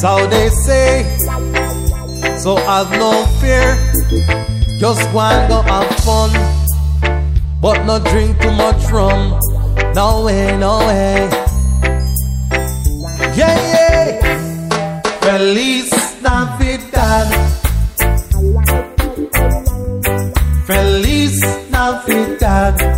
So they say, so have no fear. Just and go have fun. But not drink too much rum. No way, no way. Yeah, yeah. Feliz Navidad. Feliz Navidad.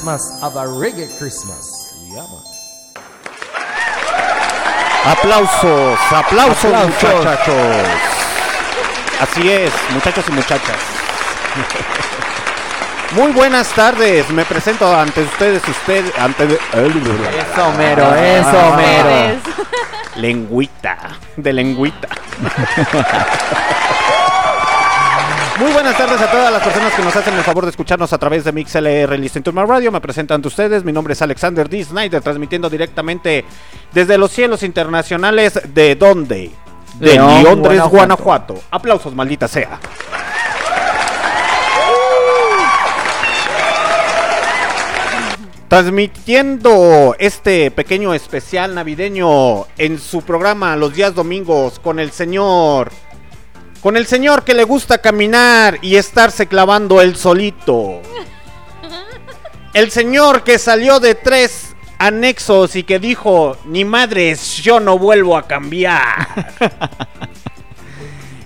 Christmas. Have a reggae Christmas. Yeah. Aplausos, aplausos, Aplausos. muchachos. Así es, muchachos y muchachas. Muy buenas tardes, me presento ante ustedes, usted, ante... Eso, mero, eso, mero. Lengüita, de lengüita. Muy buenas tardes a todas las personas que nos hacen el favor de escucharnos a través de MixLR Listen to My Radio. Me presento ante ustedes, mi nombre es Alexander D. Snyder, transmitiendo directamente desde los cielos internacionales de dónde? De León, Londres, Guanajuato. Guanajuato. Aplausos, maldita sea. Transmitiendo este pequeño especial navideño en su programa los días domingos con el señor. Con el señor que le gusta caminar y estarse clavando el solito. El señor que salió de tres anexos y que dijo, ni madres, yo no vuelvo a cambiar.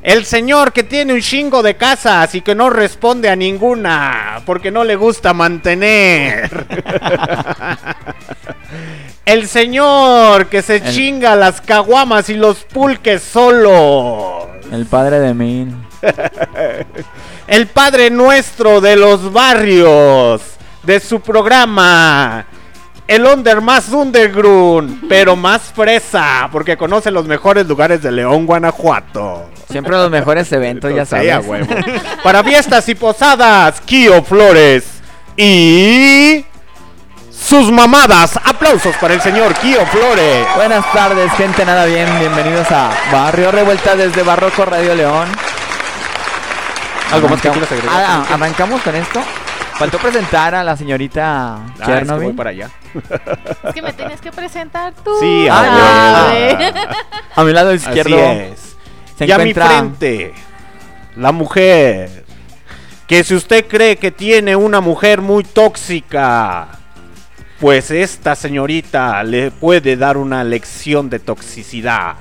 El señor que tiene un chingo de casas y que no responde a ninguna porque no le gusta mantener. El señor que se El- chinga las caguamas y los pulques solo. El padre de Min. El padre nuestro de los barrios. De su programa. El under más underground, pero más fresa, porque conoce los mejores lugares de León, Guanajuato. Siempre los mejores eventos, ya sabes. Para fiestas y posadas, Kio Flores y sus mamadas. Aplausos para el señor Kio Flores. Buenas tardes, gente, nada bien. Bienvenidos a Barrio Revuelta desde Barroco Radio León. ¿Algo más que quieras agregar? Ah, arrancamos con esto. Faltó presentar a la señorita Ah, es que Chernobyl. voy para allá. Es que me tienes que presentar tú. Sí, Ah, Ah. A mi lado izquierdo Así es. se y a mi frente, la mujer. Que si usted cree que tiene una mujer muy tóxica, pues esta señorita le puede dar una lección de toxicidad.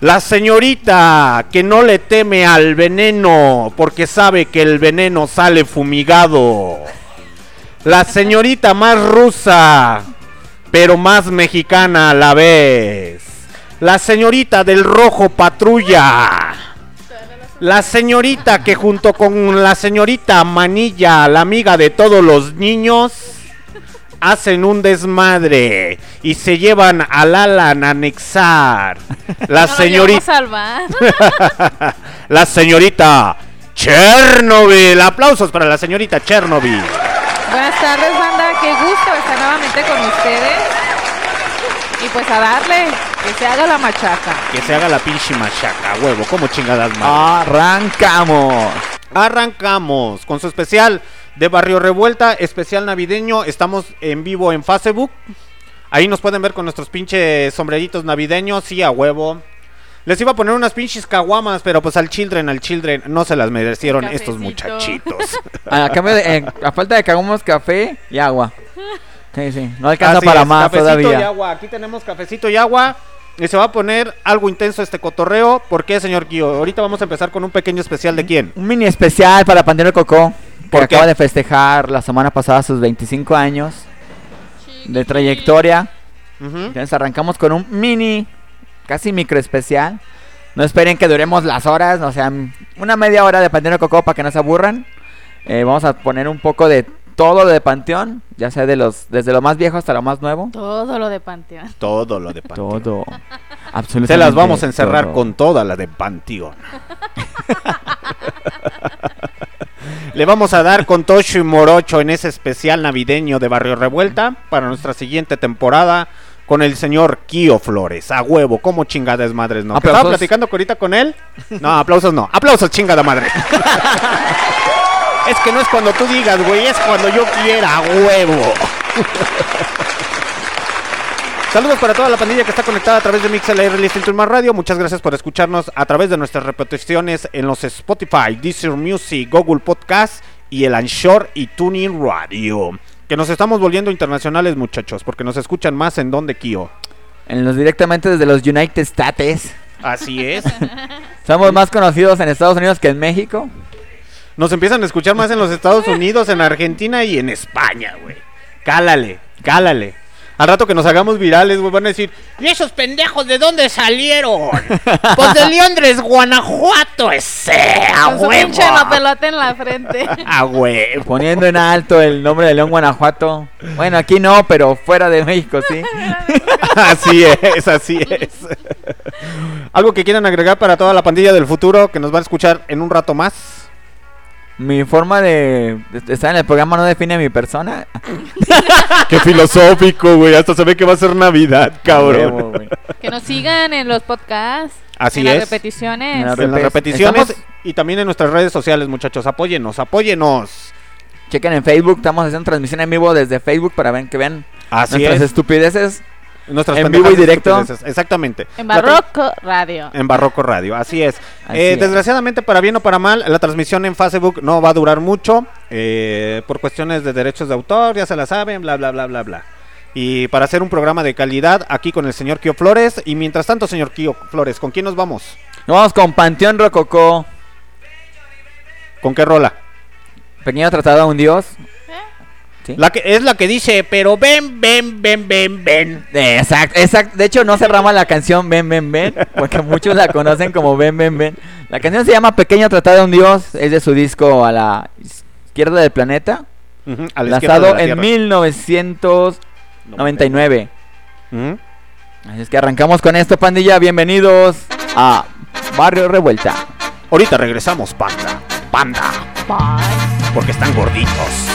La señorita que no le teme al veneno porque sabe que el veneno sale fumigado. La señorita más rusa, pero más mexicana a la vez. La señorita del rojo patrulla. La señorita que junto con la señorita Manilla, la amiga de todos los niños, hacen un desmadre y se llevan al Alan a anexar. La No señorita... La señorita Chernobyl. Aplausos para la señorita Chernobyl. Buenas tardes, banda. Qué gusto estar nuevamente con ustedes. Y pues a darle, que se haga la machaca. Que se haga la pinche machaca, huevo, como chingadas más. Arrancamos. Arrancamos con su especial de Barrio Revuelta, especial navideño. Estamos en vivo en Facebook. Ahí nos pueden ver con nuestros pinches sombreritos navideños, sí, a huevo. Les iba a poner unas pinches caguamas, pero pues al children, al children, no se las merecieron estos muchachitos. A, cambio de, eh, a falta de que hagamos café y agua. Sí, sí. No alcanza Así para es, más cafecito y todavía. agua. Aquí tenemos cafecito y agua. Y se va a poner algo intenso este cotorreo. ¿Por qué, señor Kio? Ahorita vamos a empezar con un pequeño especial de quién. Un mini especial para Pandero Coco. Que acaba de festejar la semana pasada sus 25 años de trayectoria. Ujú. Entonces arrancamos con un mini, casi micro especial. No esperen que duremos las horas, o sea, una media hora de Panteón de Coco para que no se aburran. Eh, vamos a poner un poco de todo lo de Panteón, ya sea de los, desde lo más viejo hasta lo más nuevo. Todo lo de Panteón. Todo lo de Panteón. Todo. Absolutamente. Se las vamos a encerrar todo. con toda la de Panteón. Le vamos a dar con Tocho y Morocho en ese especial navideño de Barrio Revuelta para nuestra siguiente temporada con el señor Kio Flores. A huevo, como chingadas madres, ¿no? ¿Que ¿Estaba Aplausos. platicando ahorita con él? No, aplausos no. Aplausos, chingada madre. es que no es cuando tú digas, güey, es cuando yo quiera, a huevo. Saludos para toda la pandilla que está conectada a través de MixLR to Más Radio. Muchas gracias por escucharnos a través de nuestras repeticiones en los Spotify, Deezer Music, Google Podcast y el Anshore y Tuning Radio. Que nos estamos volviendo internacionales, muchachos, porque nos escuchan más en donde Kio. En los directamente desde los United States. Así es. Somos más conocidos en Estados Unidos que en México. Nos empiezan a escuchar más en los Estados Unidos, en Argentina y en España, güey. Cálale, cálale. Al rato que nos hagamos virales, güey, van a decir, ¿y esos pendejos de dónde salieron? pues de Londres, Guanajuato, ese, a Con su huevo. pinche pelota en la frente. A huevo. Poniendo en alto el nombre de León, Guanajuato. Bueno, aquí no, pero fuera de México sí. Así es, así es. Algo que quieran agregar para toda la pandilla del futuro que nos va a escuchar en un rato más. Mi forma de, estar en el programa no define mi persona. Qué filosófico, güey. Hasta se ve que va a ser Navidad, Huevo, güey. Que nos sigan en los podcasts. Así en es. las repeticiones. En la En las repeticiones estamos- y también en nuestras redes sociales, muchachos. Apóyenos, apóyenos. Chequen en Facebook, estamos haciendo transmisión en vivo desde Facebook para ver que vean Así nuestras es. estupideces. Nuestras en vivo y directo. Exactamente. En Barroco Radio. En Barroco Radio, así es. Así Eh, es. Desgraciadamente, para bien o para mal, la transmisión en Facebook no va a durar mucho. eh, por cuestiones de derechos de autor, ya se la saben, bla, bla, bla, bla, bla. Y para hacer un programa de calidad aquí con el señor Kio Flores. Y mientras tanto, señor Kio Flores, ¿con quién nos vamos? Nos vamos con Panteón Rococó. ¿Con qué rola? Pequeño tratado a un dios. ¿Sí? La que, es la que dice, pero ven, ven, ven, ven, ven. Exacto, exacto. De hecho, no se rama la canción Ven, ven, ven. Porque muchos la conocen como Ven, ven, ven. La canción se llama Pequeño tratado a un dios. Es de su disco A la izquierda del planeta. A la de Lanzado la en tierra. 1999. Ujú. Así es que arrancamos con esto, pandilla. Bienvenidos a Barrio Revuelta. Ahorita regresamos, panda. Panda. Bye. Porque están gorditos.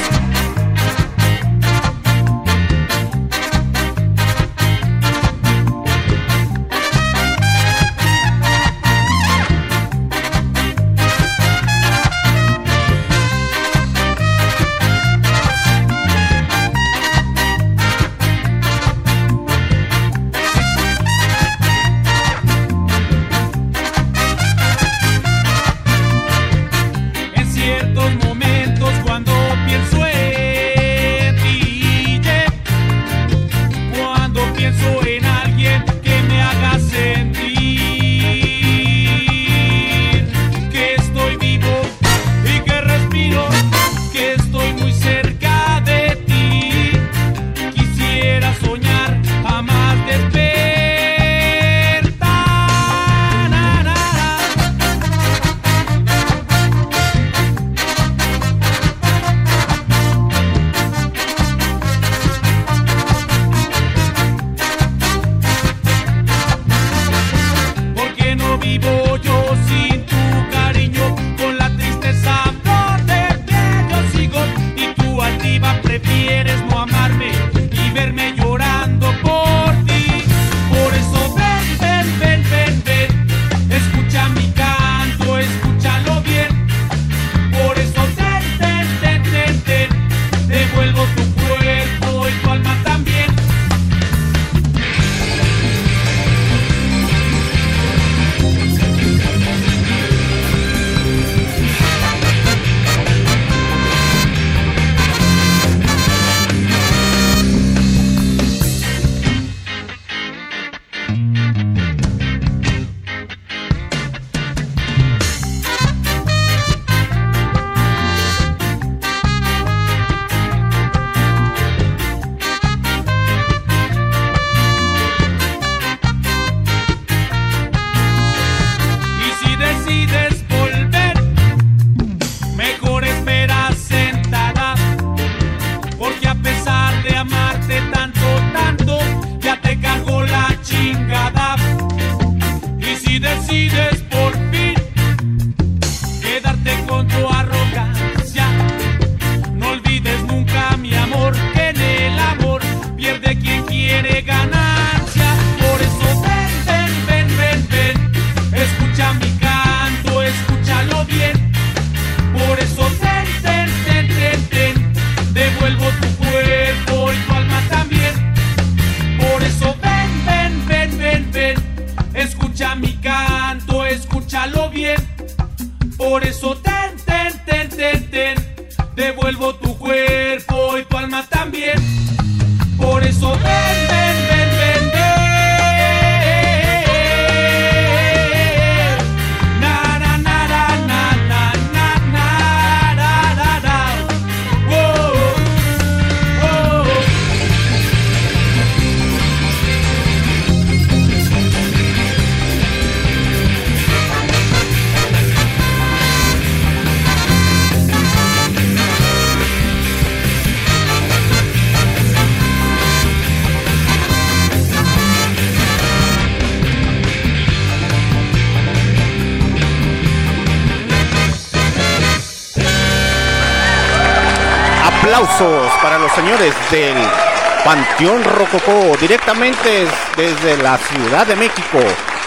Panteón Rococó, directamente desde la Ciudad de México,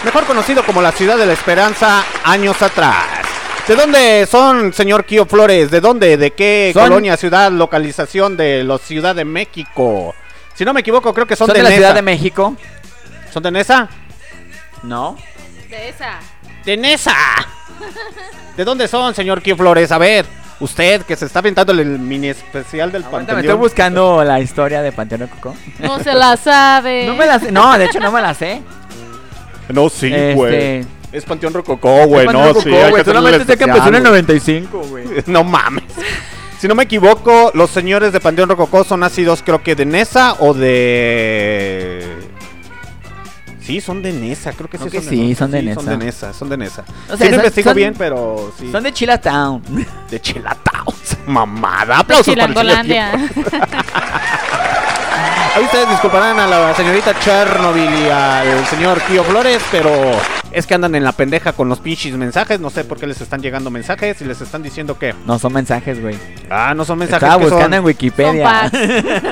mejor conocido como la Ciudad de la Esperanza, años atrás. ¿De dónde son, señor Kio Flores? ¿De dónde? ¿De qué Son- colonia, ciudad, localización de la Ciudad de México? Si no me equivoco, creo que son, ¿Son de, de la Nesa. Ciudad de México? ¿Son de Nesa? No. De esa. ¡De Nesa! ¿De dónde son, señor Kio Flores? A ver, usted que se está aventando el mini especial del Aguántame, Panteón. estoy buscando la historia de Panteón Coco. No se la sabe. No me la sé. No, de hecho no me la sé. No, sí, Este- güey. Es Panteón Rococó, güey. No, de sí. Hay que Solamente sé que empezó en el especial, 95, güey. No mames. Si no me equivoco, los señores de Panteón Rococó son nacidos, creo que de Nesa o de. Sí, son de Nesa, creo que sí. Creo que son sí, de son de Son Nesa. de Nesa, son de Nesa. No sí, sé, no son- investigo son- bien, pero sí. Son de Chilatown. de Chilatao. Mamada. Aplausos para el. Ahí ustedes disculparán a la señorita Chernobyl y al señor Kio Flores, pero es que andan en la pendeja con los pinches mensajes. No sé por qué les están llegando mensajes y les están diciendo que. No son mensajes, güey. Ah, no son mensajes. Estaba buscando son? en Wikipedia.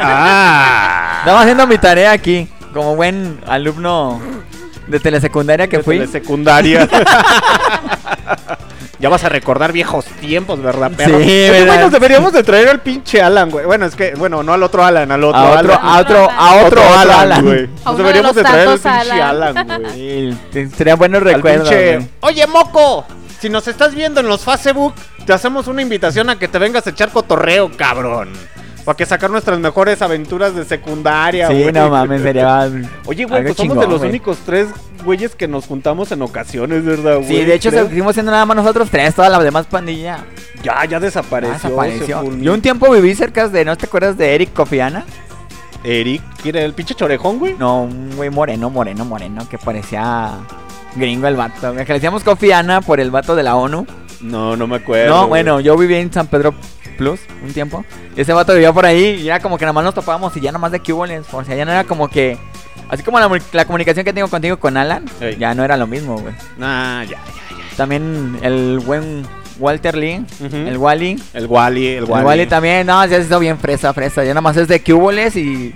Ah. Estaba haciendo mi tarea aquí. Como buen alumno de telesecundaria que De fui. secundaria. ya vas a recordar viejos tiempos, ¿verdad, perro? Sí, Oye, ¿verdad? güey, nos deberíamos de traer al pinche Alan, güey. Bueno, es que, bueno, no al otro Alan, al otro A otro, Alan. a otro, a otro, otro Alan. güey. Nos uno deberíamos de, traer al pinche Alan. Alan, güey. Sí, serían buenos recuerdos. pinche. Oye, moco, si nos estás viendo en los Facebook, te hacemos una invitación a que te vengas a echar cotorreo, cabrón. Para que sacar nuestras mejores aventuras de secundaria, Sí, güey. no mames, sería. Oye, güey, pues somos de los güey. únicos tres güeyes que nos juntamos en ocasiones, ¿verdad, güey? Sí, de hecho, Creo. seguimos siendo nada más nosotros tres, toda la demás pandilla. Ya, ya desapareció. Desapareció. Yo un tiempo viví cerca de, ¿no te acuerdas de Eric Cofiana? Eric, ¿quién era el pinche chorejón, güey? No, un güey moreno, moreno, moreno, que parecía gringo el vato. güey, Que le decíamos Cofiana por el vato de la ONU. No, no me acuerdo. No, güey. bueno, yo viví en San Pedro Plus un tiempo. Y ese vato vivía por ahí y era como que nada más nos topábamos y ya nada más de cuboles. O sea, ya no era como que. Así como la, la comunicación que tengo contigo con Alan, Ey. ya no era lo mismo, güey. Nah, ya, ya, ya. También el buen Walter Lee, el Wally. El Wally, el El Wally. Wally también, no, ya se hizo bien fresa, fresa. Ya nomás es de cuboles y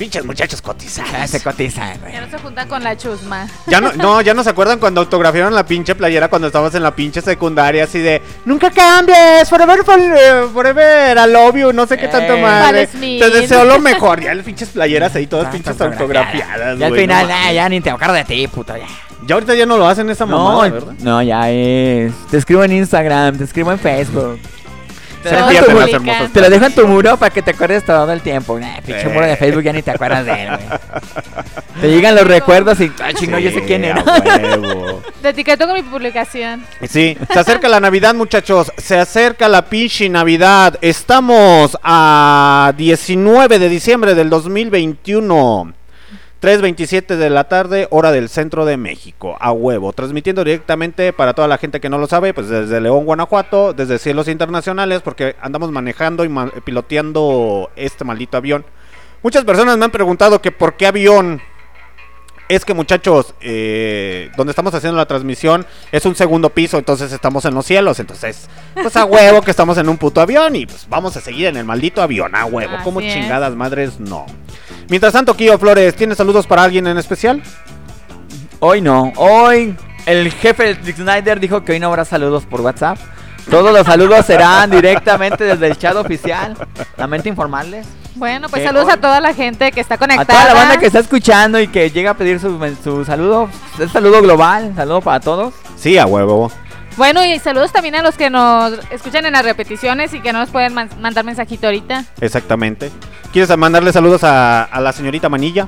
Pinches muchachos ya cotizados. se cotiza, güey. Ya no se junta con la chusma. Ya no, no, ya no se acuerdan cuando autografiaron la pinche playera cuando estabas en la pinche secundaria así de nunca cambies, forever, forever, forever, I love you, no sé qué tanto Eh. madre. Te deseo lo mejor. Ya las pinches playeras ahí todas Ah, pinches autografiadas. Ya al güey, final, no ah, mames. ya ni te acuerdas de ti, puto, ya. Ya ahorita ya no lo hacen esa No, mamada, ¿verdad? no, ya es. Te escribo en Instagram, te escribo en Facebook. Te, tu, publican. hermosas te lo dejo en tu muro para que te acuerdes todo el tiempo. Nah, pinche muro de Facebook ya ni te acuerdas de él, güey. Te llegan los recuerdos y, ah, chino, yo sé quién era. Te etiqueto con mi publicación. Sí, se acerca la Navidad, muchachos. Se acerca la pinche Navidad. Estamos a 19 de diciembre del 2021. 3.27 de la tarde, hora del centro de México, a huevo. Transmitiendo directamente para toda la gente que no lo sabe, pues desde León, Guanajuato, desde cielos internacionales, porque andamos manejando y ma- piloteando este maldito avión. Muchas personas me han preguntado que por qué avión. Es que muchachos, eh, donde estamos haciendo la transmisión es un segundo piso, entonces estamos en los cielos, entonces pues a huevo que estamos en un puto avión y pues vamos a seguir en el maldito avión, a huevo, Así como es. chingadas madres, no. Mientras tanto, Kio Flores, ¿tienes saludos para alguien en especial? Hoy no, hoy el jefe Dick Snyder dijo que hoy no habrá saludos por WhatsApp. Todos los saludos serán directamente desde el chat oficial. Lamento informarles. Bueno, pues saludos a toda la gente que está A conectada. toda la banda que está escuchando y que llega a pedir su, su saludo. Es saludo global, saludo para todos. Sí, a huevo. Bueno, y saludos también a los que nos escuchan en las repeticiones y que no nos pueden man- mandar mensajito ahorita. Exactamente. ¿Quieres mandarle saludos a la señorita Manilla?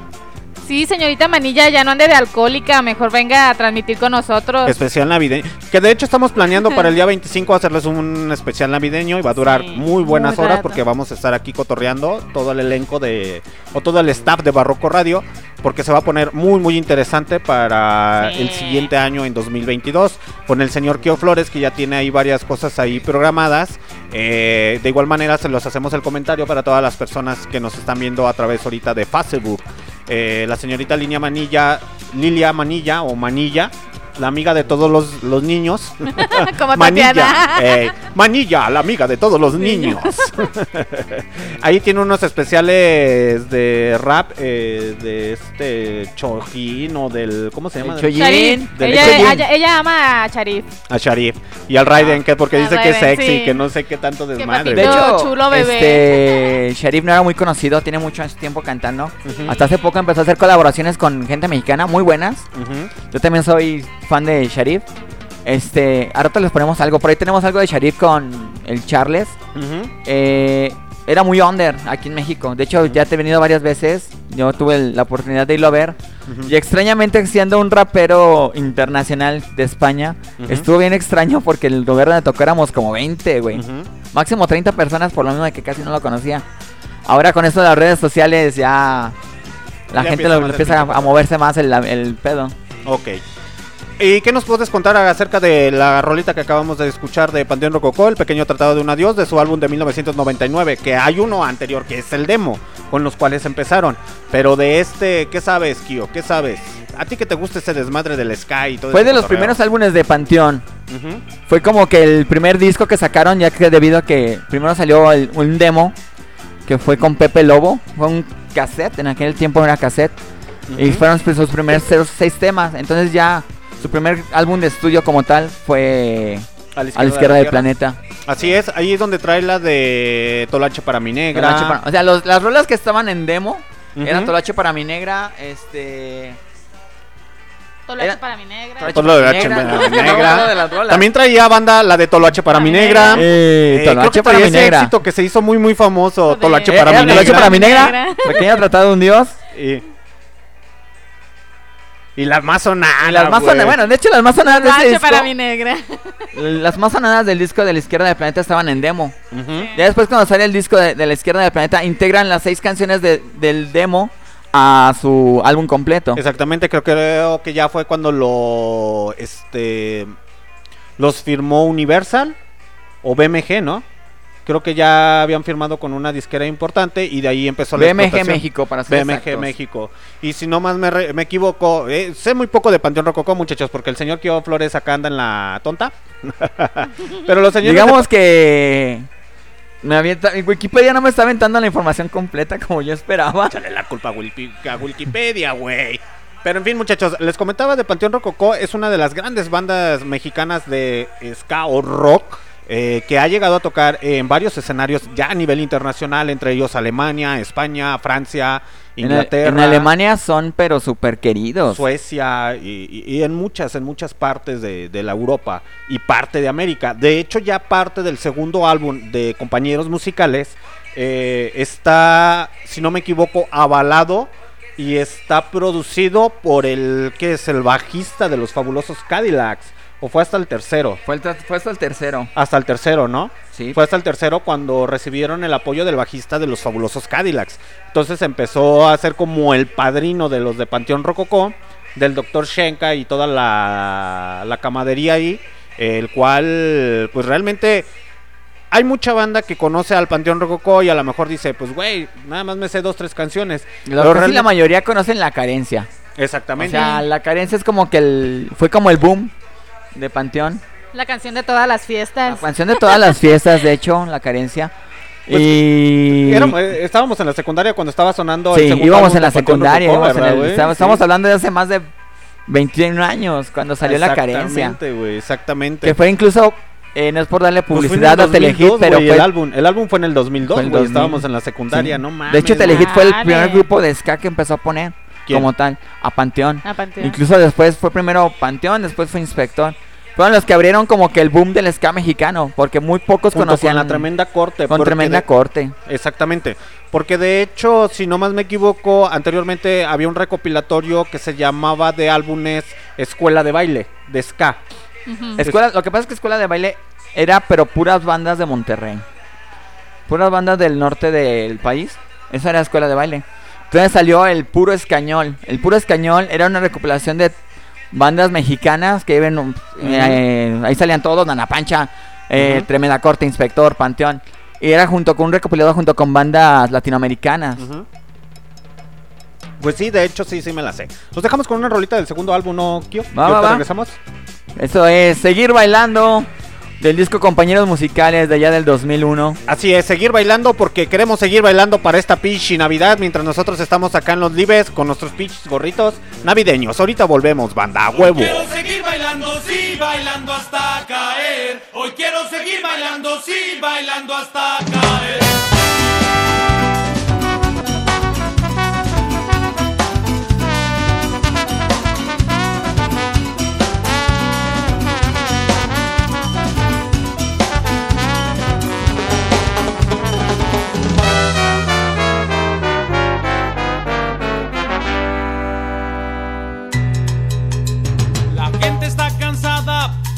Sí, señorita Manilla, ya no ande de alcohólica, mejor venga a transmitir con nosotros. Especial navideño. Que de hecho estamos planeando para el día 25 hacerles un especial navideño y va a durar Sí, muy buenas muy horas rato. porque vamos a estar aquí cotorreando todo el elenco de. o todo el staff de Barroco Radio. Porque se va a poner muy, muy interesante para Sí. el siguiente año en 2022. Con el señor Kio Flores, que ya tiene ahí varias cosas ahí programadas. Eh, de igual manera, se los hacemos el comentario para todas las personas que nos están viendo a través ahorita de Facebook. Eh, la señorita Lilia Manilla, Lilia Manilla o Manilla, la amiga de todos los, los niños. Como Manilla, eh, Manilla, la amiga de todos los niños. Ahí tiene unos especiales de rap eh, de este Chojín o del. ¿Cómo se llama? Del Ella, ella- ella ama a Sharif. A Sharif. Y al Raiden, que porque A dice que es sexy, sí. que no sé qué tanto desmadre. De hecho, chulo bebé. este Sharif no era muy conocido, tiene mucho tiempo cantando. Hasta hace poco empezó a hacer colaboraciones con gente mexicana muy buenas. Yo también soy fan de Sharif. Este, ahora les ponemos algo. Por ahí tenemos algo de Sharif con el Charles. Ujú. Eh, era muy under aquí en México. De hecho, ya te he venido varias veces. Yo tuve el- la oportunidad de irlo a ver. Ujú. Y extrañamente, siendo un rapero internacional de España, estuvo bien extraño porque el gobierno le tocó éramos como 20, güey. Máximo 30 personas, por lo mismo de que casi no lo conocía. Ahora con esto de las redes sociales ya la gente empieza lo, empieza a, a moverse más el, el pedo. Ok. ¿Y qué nos puedes contar acerca de la rolita que acabamos de escuchar de Panteón Rococó, el pequeño tratado de un adiós, de su álbum de 1999? Que hay uno anterior que es el demo, con los cuales empezaron. Pero de este, ¿qué sabes, Kio? ¿Qué sabes? ¿A ti que te gusta ese desmadre del Sky y todo Fue de los primeros álbumes de Panteón. Ujú. Fue como que el primer disco que sacaron, ya que debido a que primero salió el- un demo que fue con Pepe Lobo. Fue un cassette, en aquel tiempo era cassette. Y Ujú. fueron pues, sus primeros seis temas. Entonces ya su primer álbum de estudio como tal fue A a la izquierda de del la planeta. Así es, ahí es donde trae la de Tolache para mi negra. Tolache para- o sea, los- las rolas que estaban en demo eran Tolache para mi negra, este... Tolache Era- para mi negra. Tolache Tolache para mi para mi negra. También traía banda la de Toloache para mi negra. Eh, Eh, creo Tolache que para mi negra. éxito que se hizo muy muy famoso, De- Tolache Eh, para mi Tolache negra. para mi negra. Pequeño tratado de un dios. Y, y las más sonadas. Y las más sonadas, bueno, de hecho las más sonadas de ese disco, para mi negra. las más sonadas del disco de la izquierda del planeta estaban en demo. Ya después cuando sale el disco de, de la izquierda del planeta, integran las seis canciones de- del demo a su álbum completo. Exactamente, creo, creo que ya fue cuando lo este los firmó Universal o BMG, ¿no? Creo que ya habían firmado con una disquera importante y de ahí empezó la BMG explotación. México, para ser BMG exactos. México. Y si no más me, re- me equivoco, eh, sé muy poco de Panteón Rococó, muchachos, porque el señor Kio Flores acá anda en la tonta. Pero los señores... de Digamos que me avienta, Wikipedia no me está aventando la información completa como yo esperaba. Échale la culpa a Wikipedia, güey. Pero en fin, muchachos, les comentaba de Panteón Rococó, es una de las grandes bandas mexicanas de ska o rock eh, que ha llegado a tocar en varios escenarios ya a nivel internacional, entre ellos Alemania, España, Francia, En, Inglaterra. en Alemania son pero súper queridos. Suecia y, y- y en muchas, en muchas partes de, de la Europa y parte de América. De hecho, ya parte del segundo álbum de compañeros musicales eh, está, si no me equivoco, avalado y está producido por el que es el bajista de los fabulosos Cadillacs. O fue hasta el tercero. Fue, el fue hasta el tercero. Hasta el tercero, ¿no? Sí. Fue hasta el tercero cuando recibieron el apoyo del bajista de los fabulosos Cadillacs. Entonces empezó a ser como el padrino de los de Panteón Rococó, del doctor Shenka y toda la, la camadería ahí, el cual, pues realmente hay mucha banda que conoce al Panteón Rococó y a lo mejor dice, pues güey, nada más me sé dos, tres canciones. Los Pero casi la mayoría conocen la carencia. O Exactamente. sea, la carencia es como que el fue como el boom de Panteón. La canción de todas las La fiestas. canción de todas las fiestas, de hecho, la carencia. Pues, y Éramos- eh, estábamos en la secundaria cuando estaba sonando sí, el segundo íbamos en la secundaria, estamos, Sí. estamos hablando de hace más de 21 años cuando salió la carencia. Exactamente, güey, exactamente. Que fue incluso, eh, no es por darle Pues publicidad a Telehit, 2002, pero fue el álbum, el álbum fue en el 2002, Fue el güey, 2000. estábamos en la secundaria, Sí. no mames. De hecho. Telehit fue el primer grupo de ska que empezó a poner ¿Quién? como tal, a Panteón. A Panteón. Incluso después fue primero Panteón, después fue Inspector. Fueron los que abrieron como que el boom del ska mexicano, porque muy pocos Junto conocían con la tremenda corte. con tremenda de- corte. Exactamente. Porque de hecho, si no más me equivoco, anteriormente había un recopilatorio que se llamaba de álbumes Escuela de Baile, de Ska. Escuela, lo que pasa es que Escuela de Baile era pero puras bandas de Monterrey. Puras bandas del norte del país. Esa era Escuela de Baile. Entonces salió el Puro Escañol. El Puro Escañol era una recopilación de bandas mexicanas que iban... eh, ahí salían todos, Nana Pancha, eh. Tremenda Corte, Inspector, Panteón. Y era junto con un recopilado junto con bandas latinoamericanas. Pues sí, de hecho sí, sí me la sé. Nos dejamos con una rolita del segundo álbum, ¿no, Kio? Va, ¿Y va, ahorita va. regresamos? Eso es Seguir Bailando del disco Compañeros Musicales de allá del 2001. Así es, seguir bailando porque queremos seguir bailando para esta pinche Navidad mientras nosotros estamos acá en los libres con nuestros pinches gorritos navideños. Ahorita volvemos, banda, a huevo. Quiero seguir bailando, sí, bailando hasta caer. Hoy quiero seguir bailando, sí, bailando hasta caer.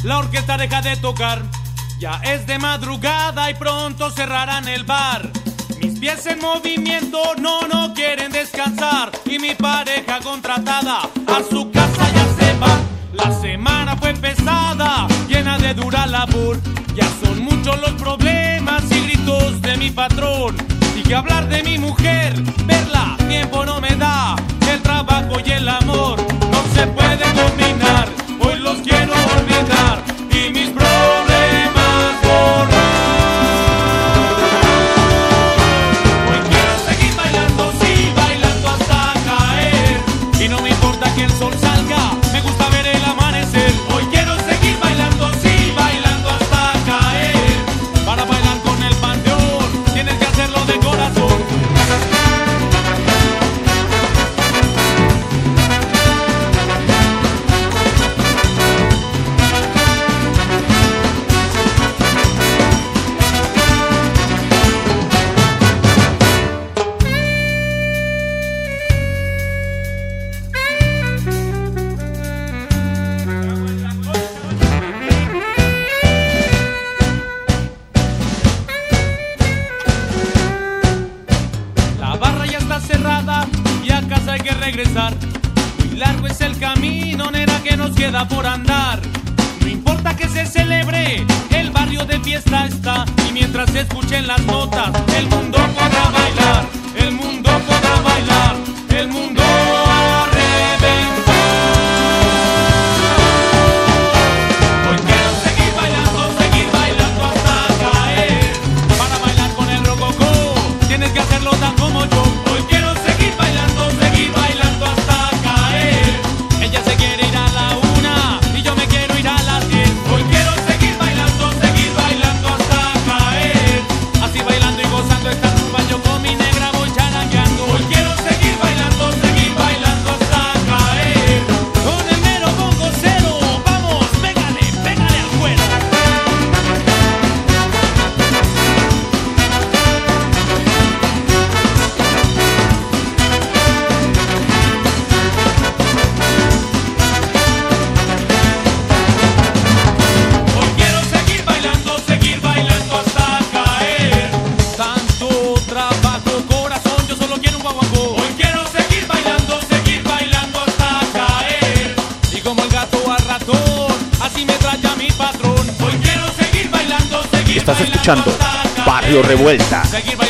La orquesta deja de tocar. Ya es de madrugada y pronto cerrarán el bar. Mis pies en movimiento no, no quieren descansar. Y mi pareja contratada a su casa ya se va. La semana fue pesada, llena de dura labor. Ya son muchos los problemas y gritos de mi patrón. Y que hablar de mi mujer, verla, tiempo no me da. El trabajo y el amor no se pueden combinar. Quiero olvidar por andar. No importa que se celebre, el barrio barrio de fiesta está y mientras se escuchen las notas, el mundo podrá Barrio. Revuelta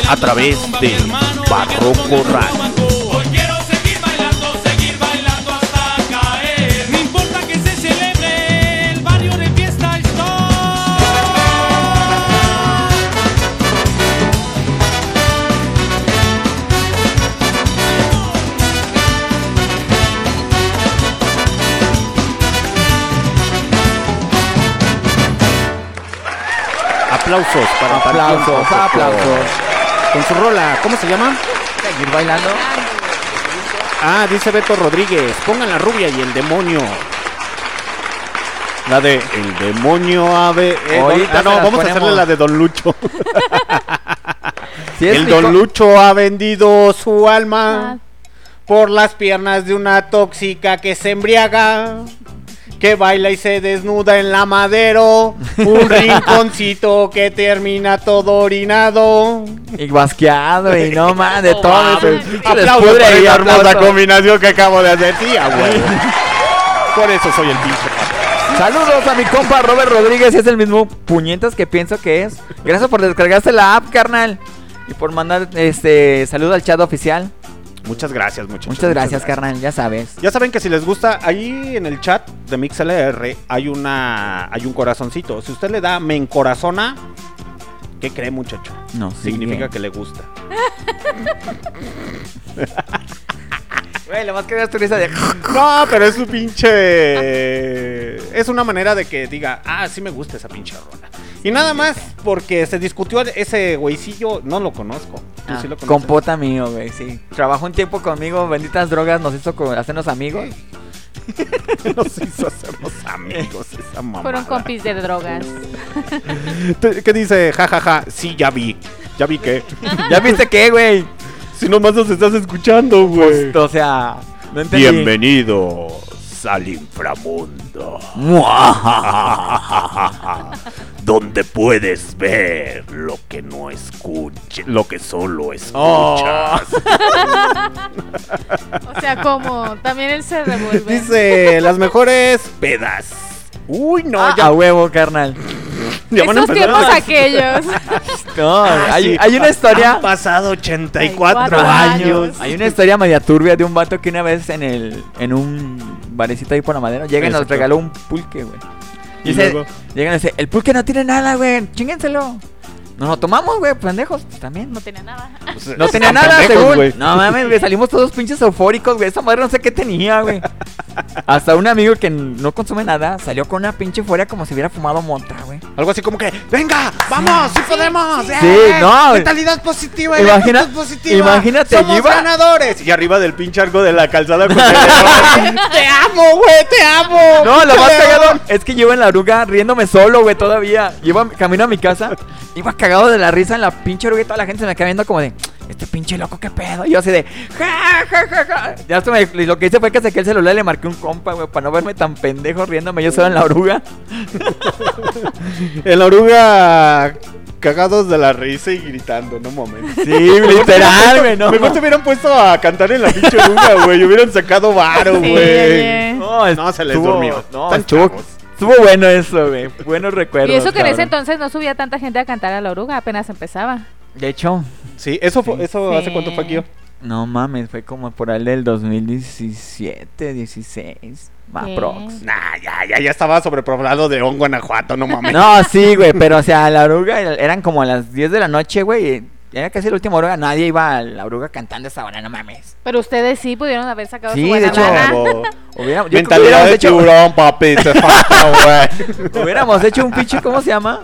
a través de Barroco Radio. Aplausos para Aplausos, aplausos. Con su rola, ¿cómo se llama? Seguir bailando. Ah, dice Beto Rodríguez, pongan la rubia y el demonio. La de El demonio ave. eh, Ahorita don- ah, no, vamos a hacerle la de Don Lucho. Sí, el Don Lucho ha vendido su alma por las piernas de una tóxica que se embriaga. Que baila y se desnuda en la madero. Un rinconcito que termina todo orinado. Y basqueado y no más de todo. Aplausos por esa hermosa combinación que acabo de hacer. Sí, a huevo. Por eso soy el pinche. Saludos a mi compa Robert Rodríguez, es el mismo puñetas que pienso que es. Gracias por descargarse la app, carnal. Y por mandar este saludo al chat oficial. Muchas gracias, muchachos. Muchas gracias, carnal, ya sabes. Ya saben que si les gusta, ahí en el chat de MixLR hay una hay un corazoncito. Si usted le da me encorazona, ¿qué cree, muchacho? No, Significa que le gusta. Güey, lo más que veas tu risa de. No, pero es su pinche. Es una manera de que diga, ah, sí me gusta esa pinche rola. Y nada más porque se discutió ese güeycillo, no lo conozco. ¿Tú Ah, sí lo compota mío, güey, sí. Trabajó un tiempo conmigo, benditas drogas, nos hizo hacernos amigos. Nos hizo hacernos amigos esa mamá. Fueron compis de drogas. ¿Qué dice? Ja, ja, ja. Sí, ya vi. Ya vi que. ¿Ya viste qué, güey? Si nomás nos estás escuchando, güey. O sea, no entendí. Bienvenidos al inframundo. Donde puedes ver lo que no escuches, lo que solo escuchas. Oh. O sea, como también él se revuelve. Dice las mejores pedas. Uy, no, Ah, ya, a huevo, carnal. Ya van a Esos empezar tiempos a- aquellos. No, Ah, hay, hay una historia. Han pasado 84 84 años. Hay una historia media turbia de un vato que una vez en el en un barecito ahí por la madera llega y nos Exacto. regaló un pulque, güey. Y Dice, luego? llega y dice, el pulque no tiene nada, güey, chíngenselo. Nos lo tomamos, güey, pendejos, pues también. No tenía nada. Pues, No tenía están nada, pendejos, según. No mames, güey, salimos todos pinches eufóricos, güey. Esa madre no sé qué tenía, güey. Hasta un amigo que no consume nada salió con una pinche furia como si hubiera fumado monta, güey. Algo así como que, venga, vamos, sí, podemos. sí. ¡eh! Sí, no. Mentalidad positiva, Imagina- positiva. imagínate, somos iba- ganadores. Y arriba del pinche arco de la calzada con. Te amo, güey, te amo. No, lo más cagado es que yo iba en la oruga riéndome solo, güey, todavía. Iba camino a mi casa, iba cagado de la risa en la pinche oruga y toda la gente se me quedaba viendo como de, este pinche loco, qué pedo. Y yo así de, ja, ja, ja, ja. Ya hasta me- lo que hice fue que saqué el celular y le marqué un compa, güey, para no verme tan pendejo riéndome yo solo en la oruga. En la oruga cagados de la risa y gritando, no mames. Sí, literal, güey, no. Mejor te hubieran puesto a cantar en la pinche oruga, güey. y Hubieran sacado varo, güey. No, No, se les estuvo- durmió. No, Están estuvo, bueno eso, güey. Buenos recuerdos. Y eso que en ese entonces no subía tanta gente a cantar a la oruga, apenas empezaba. De hecho, Sí, eso, fue, eso Sí. hace cuánto fue aquí. no mames, fue como por ahí del 2017, 16. Más prox. Nah, ya, ya, ya estaba sobrepoblado de León, Guanajuato, no mames. No, sí, güey, pero o sea, la oruga eran como a las 10 de la noche, güey. Era casi la última oruga, nadie iba a la oruga cantando esa hora, no mames. Pero ustedes sí pudieron haber sacado Sí, su de buena hecho, lana. Huevo. Hubiera- yo Mentalidad hubiéramos de hecho- tiburón, papi, te falta, güey. Hubiéramos hecho un pinche, ¿cómo se llama?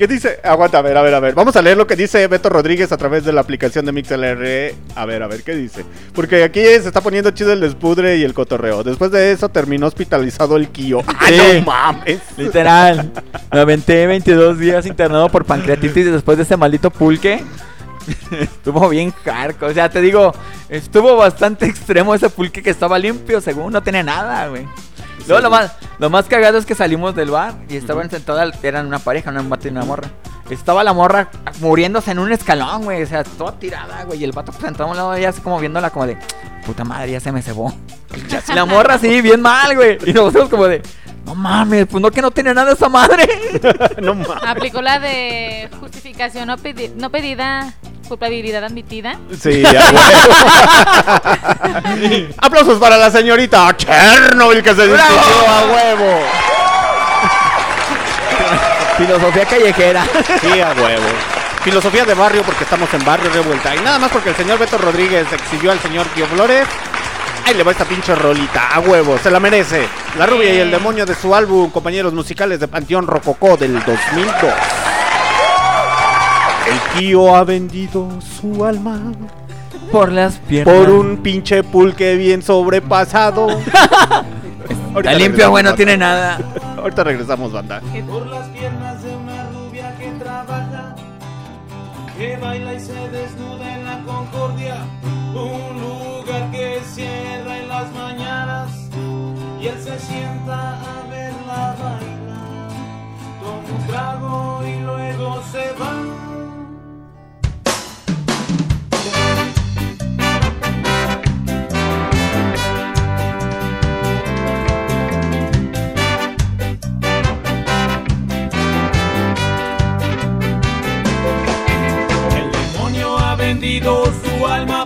¿Qué dice? Aguanta, a ver, a ver, a ver. Vamos a leer lo que dice Beto Rodríguez a través de la aplicación de MixLR. A ver, a ver, ¿qué dice? Porque aquí se está poniendo chido el despudre y el cotorreo. Después de eso terminó hospitalizado el Kio. ¡Ay, Sí. no mames! Literal. Me aventé 22 días internado por pancreatitis después de ese maldito pulque. Estuvo bien hardcore. O sea, te digo, estuvo bastante extremo ese pulque que estaba limpio, según no tenía nada, güey. Luego lo más, lo más cagado es que salimos del bar y estaban sentadas, eran una pareja, un vato y una morra. Estaba la morra muriéndose en un escalón, güey. O sea, toda tirada, güey. Y el vato pues, sentado a un lado de ella, así como viéndola como de, puta madre, ya se me cebó. Y la morra así, bien mal, güey. Y nosotros como de, no mames, pues no que no tiene nada esa madre. no mames. Aplicó la de justificación no, pedi- no pedida, culpabilidad admitida. Sí, a huevo. Aplausos para la señorita Chernobyl que se distinguió a huevo. Filosofía callejera. Sí, a huevo. Filosofía de barrio porque estamos en barrio revuelta. Y nada más porque el señor Beto Rodríguez exhibió al señor Kio Flores. Ahí le va esta pinche rolita, a huevo, se la merece. La rubia y el demonio de su álbum, compañeros musicales de Panteón Rococó del 2002. El Kio ha vendido su alma Por las piernas. por un pinche pulque bien sobrepasado. Está limpio, güey, no tiene nada. Ahorita regresamos, banda. por las piernas de una rubia que trabaja, que baila y se desnuda en la concordia, un lugar que cierra en las mañanas y él se sienta a verla bailar, toma un trago y luego se va. Su alma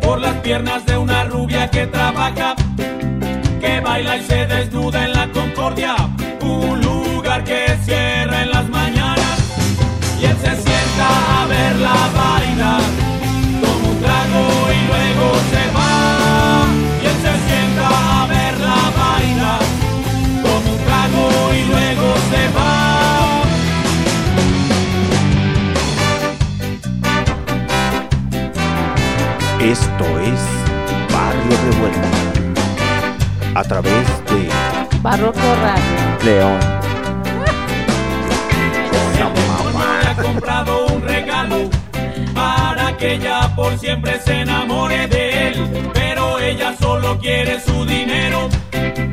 por las piernas de una rubia que trabaja, que baila y se desnuda en la concordia, un lugar que cierra en las mañanas y él se sienta a verla bailar, Esto es Barrio Revuelta. A través de Barroco Radio. León. Ha comprado un regalo para que ella por siempre se enamore de él. Pero ella solo quiere su dinero,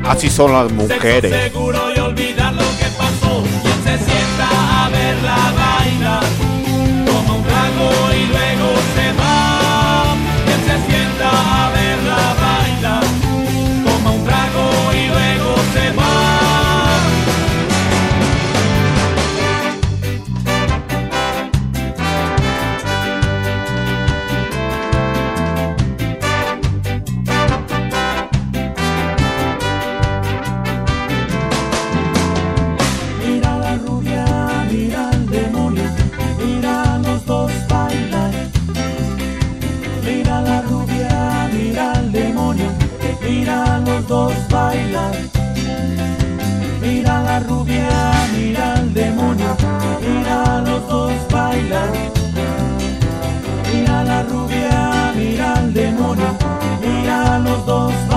Así son las sexo mujeres. seguro y olvidar lo que pasó. Y él se sienta a verla bailar, toma un trago y luego se va. Y él la rubia, mira al demonio, mira a los dos bailar. Mira la rubia, mira al demonio, mira a los dos bailar.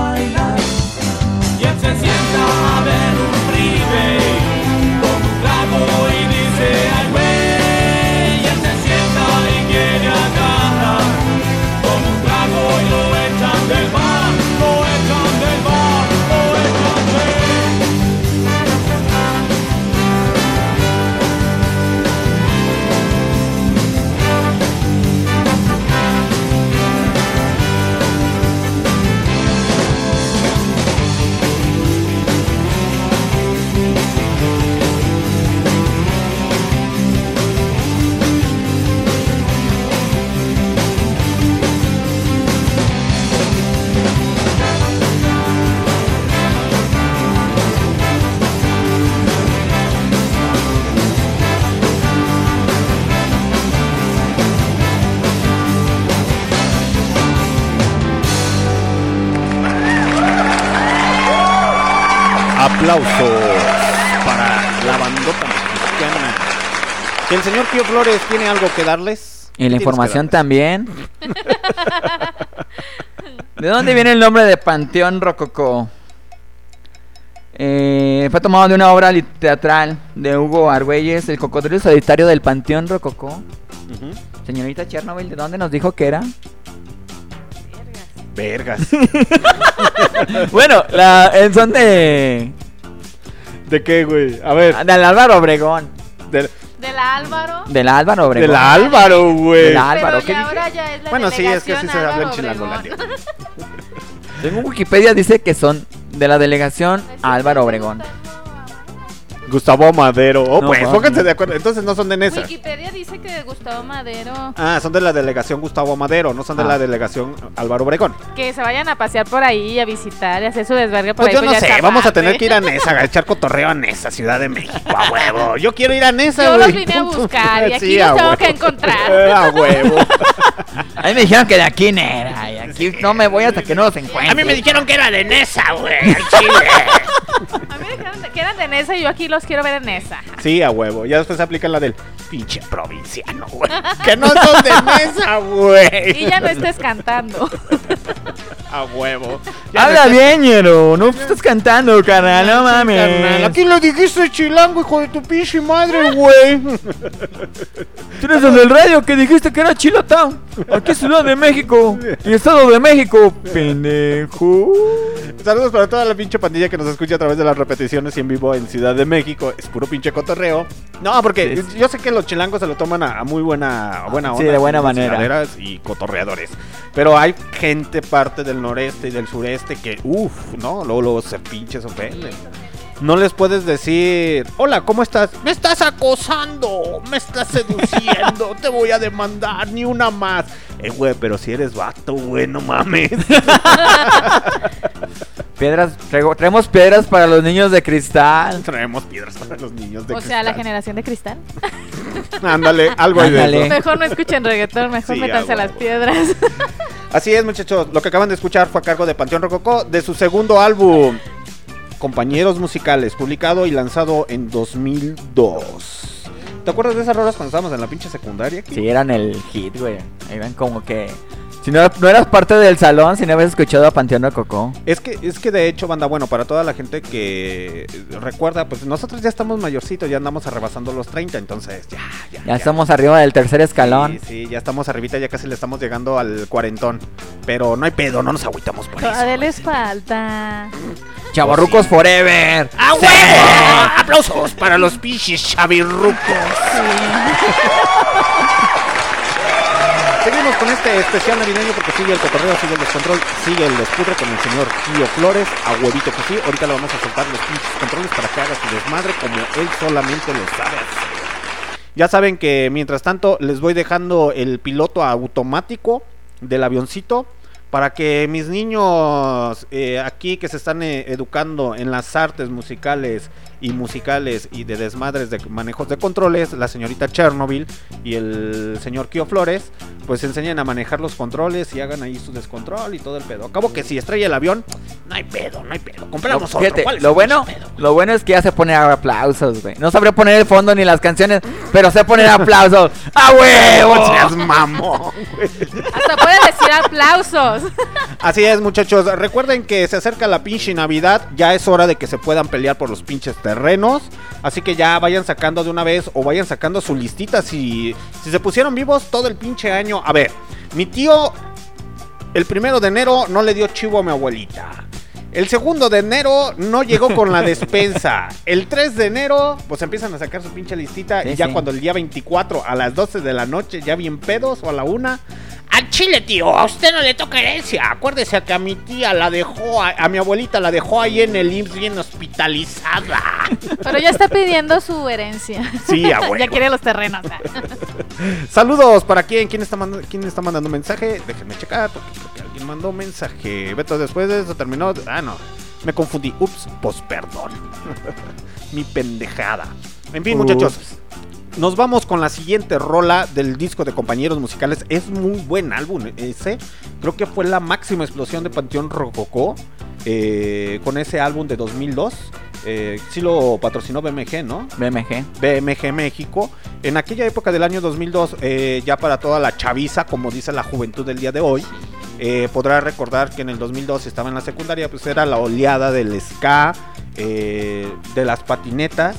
Aplausos para la bandota mexicana. El señor Pío Flores tiene algo que darles. Y la información también. ¿De dónde viene el nombre de Panteón Rococó? Eh, fue tomado de una obra teatral de Hugo Argüelles, El cocodrilo solitario del Panteón Rococó. Señorita Chernobyl, ¿de dónde nos dijo que era? Vergas. bueno, la, son de... ¿De qué, güey? A ver. Del Álvaro Obregón. De, De la Álvaro. Del Álvaro de Obregón. la Álvaro, güey. De la Álvaro, ¿qué ahora ya es la Bueno, sí, es que sí delegación se habla en Álvaro Chilangolandia. Según Wikipedia dice que son de la delegación Álvaro Obregón. Gustavo Madero. Oh, No pues, mames. pónganse de acuerdo. Entonces no son de Nesa. Wikipedia dice que Gustavo Madero. Ah, son de la delegación Gustavo Madero, no son de Ah. la delegación Álvaro Obregón. Que se vayan a pasear por ahí, a visitar y hacer su desvergue por Pues ahí. yo no ya sé, está vamos a tener que ir a Nesa, a echar cotorreo a Nesa, Ciudad de México, a huevo. Yo quiero ir a Nesa, Yo güey. los vine a punto. buscar y aquí Sí, los a tengo huevo. que encontrar. Eh, a huevo. A mí me dijeron que de aquí no era. Y aquí no me voy hasta que no los encuentre. A mí me dijeron que era de Nesa, güey, al chile. A mí me dijeron que eran de Nesa y yo aquí los quiero ver en Nesa. Sí, a huevo. Ya después aplican la del pinche provinciano, güey. Que no son de Nesa, güey. Y ya no estés cantando. A huevo. Ya Habla no bien, ñero. No estás cantando, carnal. No Carnal, mames. Aquí lo dijiste chilango, hijo de tu pinche madre, güey. Tú eres el del radio que dijiste que era Chilatown. Aquí es Ciudad de México. Y Estado de México. Pendejo. Saludos para toda la pinche pandilla que nos escucha a través de las repeticiones y en vivo en Ciudad de México. Es puro pinche cotorreo. No, porque Sí, sí. yo sé que los chilangos se lo toman a, a muy buena, a buena Sí, de buena manera. Y cotorreadores. Pero hay gente parte del noreste y del sureste que, uff, no, luego, luego se pinches ofenden. No les puedes decir, hola, ¿cómo estás? Me estás acosando, me estás seduciendo, te voy a demandar, ni una más. Eh, güey, pero si eres vato, güey, no mames. Piedras. traigo- traemos piedras para los niños de cristal. Traemos piedras para los niños de O sea, la cristal. generación de cristal. Ándale, algo hay de eso. Mejor no escuchen reggaetón, mejor Sí, métanse a a las piedras. Así es, muchachos. Lo que acaban de escuchar fue a cargo de Panteón Rococó de su segundo álbum, Compañeros Musicales, publicado y lanzado en 2002. ¿Te acuerdas de esas rolas cuando estábamos en la pinche secundaria? Sí, eran el hit, güey. Eran como que. Si no, no eras parte del salón, si no habías escuchado a Panteón de Cocó. Es que, es que de hecho, banda, bueno, para toda la gente que recuerda, pues nosotros ya estamos mayorcitos, ya andamos arrebasando los 30, entonces ya, ya. Ya estamos arriba del tercer escalón. Sí, sí, ya estamos arribita, ya casi le estamos llegando al cuarentón. Pero no hay pedo, no nos agüitamos por eso. Todavía les falta. Chavarrucos Forever. ¡A huevo! ¡Aplausos para los pinches chavirrucos! Seguimos con este especial navideño porque sigue el cotorreo, sigue el descontrol, sigue el despudre con el señor Kio Flores, a huevito que sí. Ahorita le vamos a soltar los pinches controles para que haga su desmadre como él solamente lo sabe. Ya saben que mientras tanto les voy dejando el piloto automático del avioncito para que mis niños eh, aquí que se están eh, educando en las artes musicales y musicales y de desmadres de manejos de controles, la señorita Chernobyl y el señor Kio Flores, pues enseñen a manejar los controles y hagan ahí su descontrol y todo el pedo. Acabo que si estrella el avión, no hay pedo, no hay pedo. Compramos otro. Fíjate, ¿cuál es lo bueno, pedo? lo bueno es que ya se pone aplausos, güey. No sabría poner el fondo ni las canciones, pero sé poner aplausos. ¡A huevo! Seas mamón, güey. Hasta pueden decir aplausos. Así es, muchachos. Recuerden que se acerca la pinche Navidad. Ya es hora de que se puedan pelear por los pinches terrenos. Así que ya vayan sacando de una vez o vayan sacando su listita. Si, si se pusieron vivos todo el pinche año. A ver, mi tío el primero de enero no le dio chivo a mi abuelita. El segundo de enero no llegó con la despensa. El 3 de enero, pues empiezan a sacar su pinche listita. Sí, y ya sí. cuando el día 24 a las 12 de la noche, ya bien pedos o a la una. Al chile, tío, a usted no le toca herencia. Acuérdese que a mi tía la dejó, a, a mi abuelita la dejó ahí en el IMSS bien hospitalizada. Pero ya está pidiendo su herencia. Sí, a huevo. ya quiere los terrenos. ¿eh? Saludos para quién, quién está, mandando, quién está mandando mensaje. Déjenme checar porque creo que mandó mensaje. Beto, después de eso terminó. Ah, no, me confundí. Ups, pues perdón. Mi pendejada. En fin, Ups. muchachos. Nos vamos con la siguiente rola del disco de compañeros musicales. Es muy buen álbum ese. Creo que fue la máxima explosión de Panteón Rococó. eh, con ese álbum de 2002. Eh, sí lo patrocinó BMG, ¿no? BMG. BMG México. En aquella época del año 2002, eh, ya para toda la chaviza, como dice la juventud del día de hoy, eh, podrá recordar que en el 2002 estaba en la secundaria, pues era la oleada del ska, eh, de las patinetas.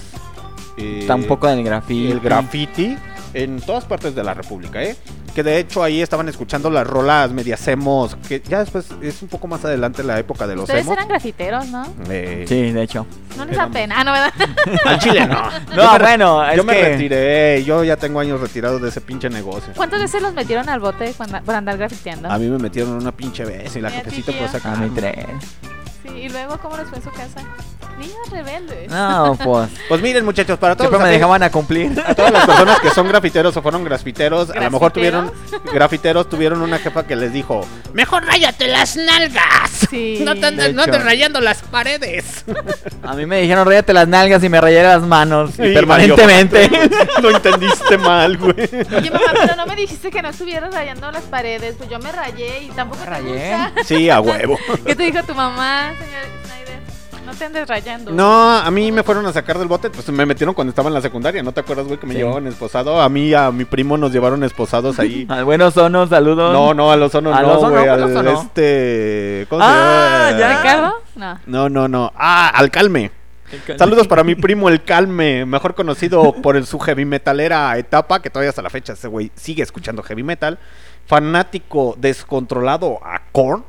Tampoco del graffiti. el graffiti en todas partes de la República, ¿eh? Que de hecho ahí estaban escuchando las rolas medias emos, que ya después es un poco más adelante la época de los Ustedes emos. eran grafiteros, ¿no? Eh, Sí, de hecho. No les da pena, ah, ¿no? ¿verdad? Al chile no. No, Yo bueno, es Yo me que- retiré, yo ya tengo años retirado de ese pinche negocio. ¿Cuántas veces los metieron al bote cuando- por andar grafiteando? A mí me metieron una pinche vez y la ¿Y a ti, jefecita A acá. mí tres. Sí, y luego, ¿cómo les fue en su casa? Niños rebeldes. No, pues. Pues miren muchachos, para todos, Siempre me dejaban a cumplir. a todas las personas que son grafiteros o fueron grafiteros, a lo mejor tuvieron ¿Grafiteros? tuvieron una jefa que les dijo, mejor ráyate las nalgas. Sí. No te andes, De no rayando las paredes. A mí me dijeron, rayate las nalgas y me rayé las manos. Y Y permanentemente. Lo entendiste mal, güey. Oye, mamá, pero no me dijiste que no estuvieras rayando las paredes. Pues yo me rayé y tampoco te Rayé. gusta. Sí, a huevo. ¿Qué te dijo tu mamá, señor? No te andes rayando. No, a mí me fueron a sacar del bote, pues me metieron cuando estaba en la secundaria, ¿no te acuerdas, güey, que me Sí. llevaban esposado? A mí y a mi primo nos llevaron esposados ahí. Al buenos sonos, saludos. No, no, al ozono ¿Al no, güey, ¿Cuál al Ozono? este... ¿Cómo Ah, se ya. llama? ¿Ricardo? No. No, no, no. Ah, al Calme. Saludos para mi primo el Calme, mejor conocido por el, su heavy metalera etapa, que todavía hasta la fecha ese güey sigue escuchando heavy metal. Fanático descontrolado a Korn.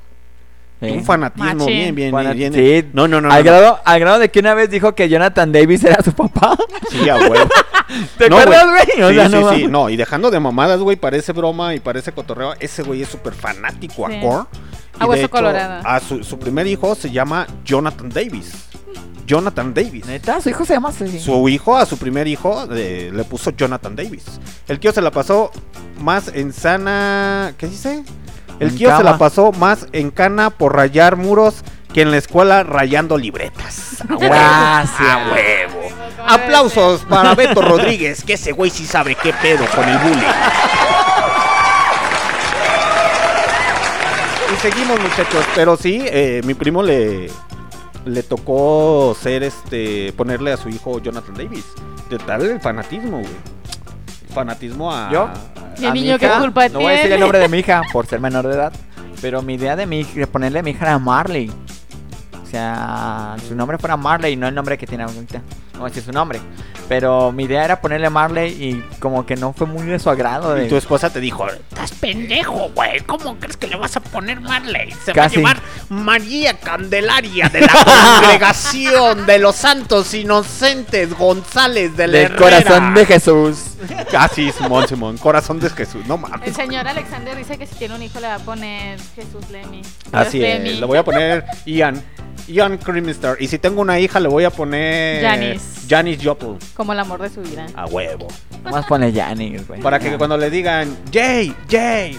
Un fanatismo Machín. bien, bien, Fanat- bien. sí. No, no, no. al, no, no. grado, al grado de que una vez dijo que Jonathan Davis era su papá. Sí, a huevo. ¿Te No, acuerdas, güey? O sí, sea, sí, no sí. No, y dejando de mamadas, güey, parece broma y parece cotorreo. Ese güey es súper fanático Sí. a Korn. A hueso colorado. A su, su primer hijo se llama Jonathan Davis. Jonathan Davis. Neta, su hijo se llama así. Su hijo, a su primer hijo, le puso Jonathan Davis. El tío se la pasó más en sana. ¿Qué dice? El tío se la pasó más en cana por rayar muros que en la escuela rayando libretas. A huevo. Gracias. A huevo. Aplausos para Beto Rodríguez, que ese güey sí sabe qué pedo con el bullying. Y seguimos muchachos, pero sí, eh, mi primo le, le tocó ser este, ponerle a su hijo Jonathan Davis. De tal el fanatismo, güey. Fanatismo a... ¿Yo? ¿Y el A mi niño qué hija, culpa No voy a decir el nombre de mi hija por ser menor de edad. Pero mi idea de, mi, de ponerle a mi hija era Marley. O sea, su nombre fuera Marley, no el nombre que tiene ahorita. No voy a decir su nombre. Pero mi idea era ponerle Marley y como que no fue muy de su agrado. Y tu esposa te dijo, Estás pendejo, güey. ¿Cómo crees que le vas a poner Marley? Se Casi. va a llamar María Candelaria de la congregación de los santos inocentes González de la del Herrera. corazón de Jesús. casi Simón, Simón, corazón de Jesús, no El mames. señor Alexander dice que si tiene un hijo le va a poner Jesús Lemmy. Así Dios es, Lemmy. le voy a poner Ian, Ian Creamstar. Y si tengo una hija, le voy a poner Janis. Janis Joplin. Como el amor de su vida. A huevo. Más ponle Janis, güey. Para que cuando le digan, Jay, Jay,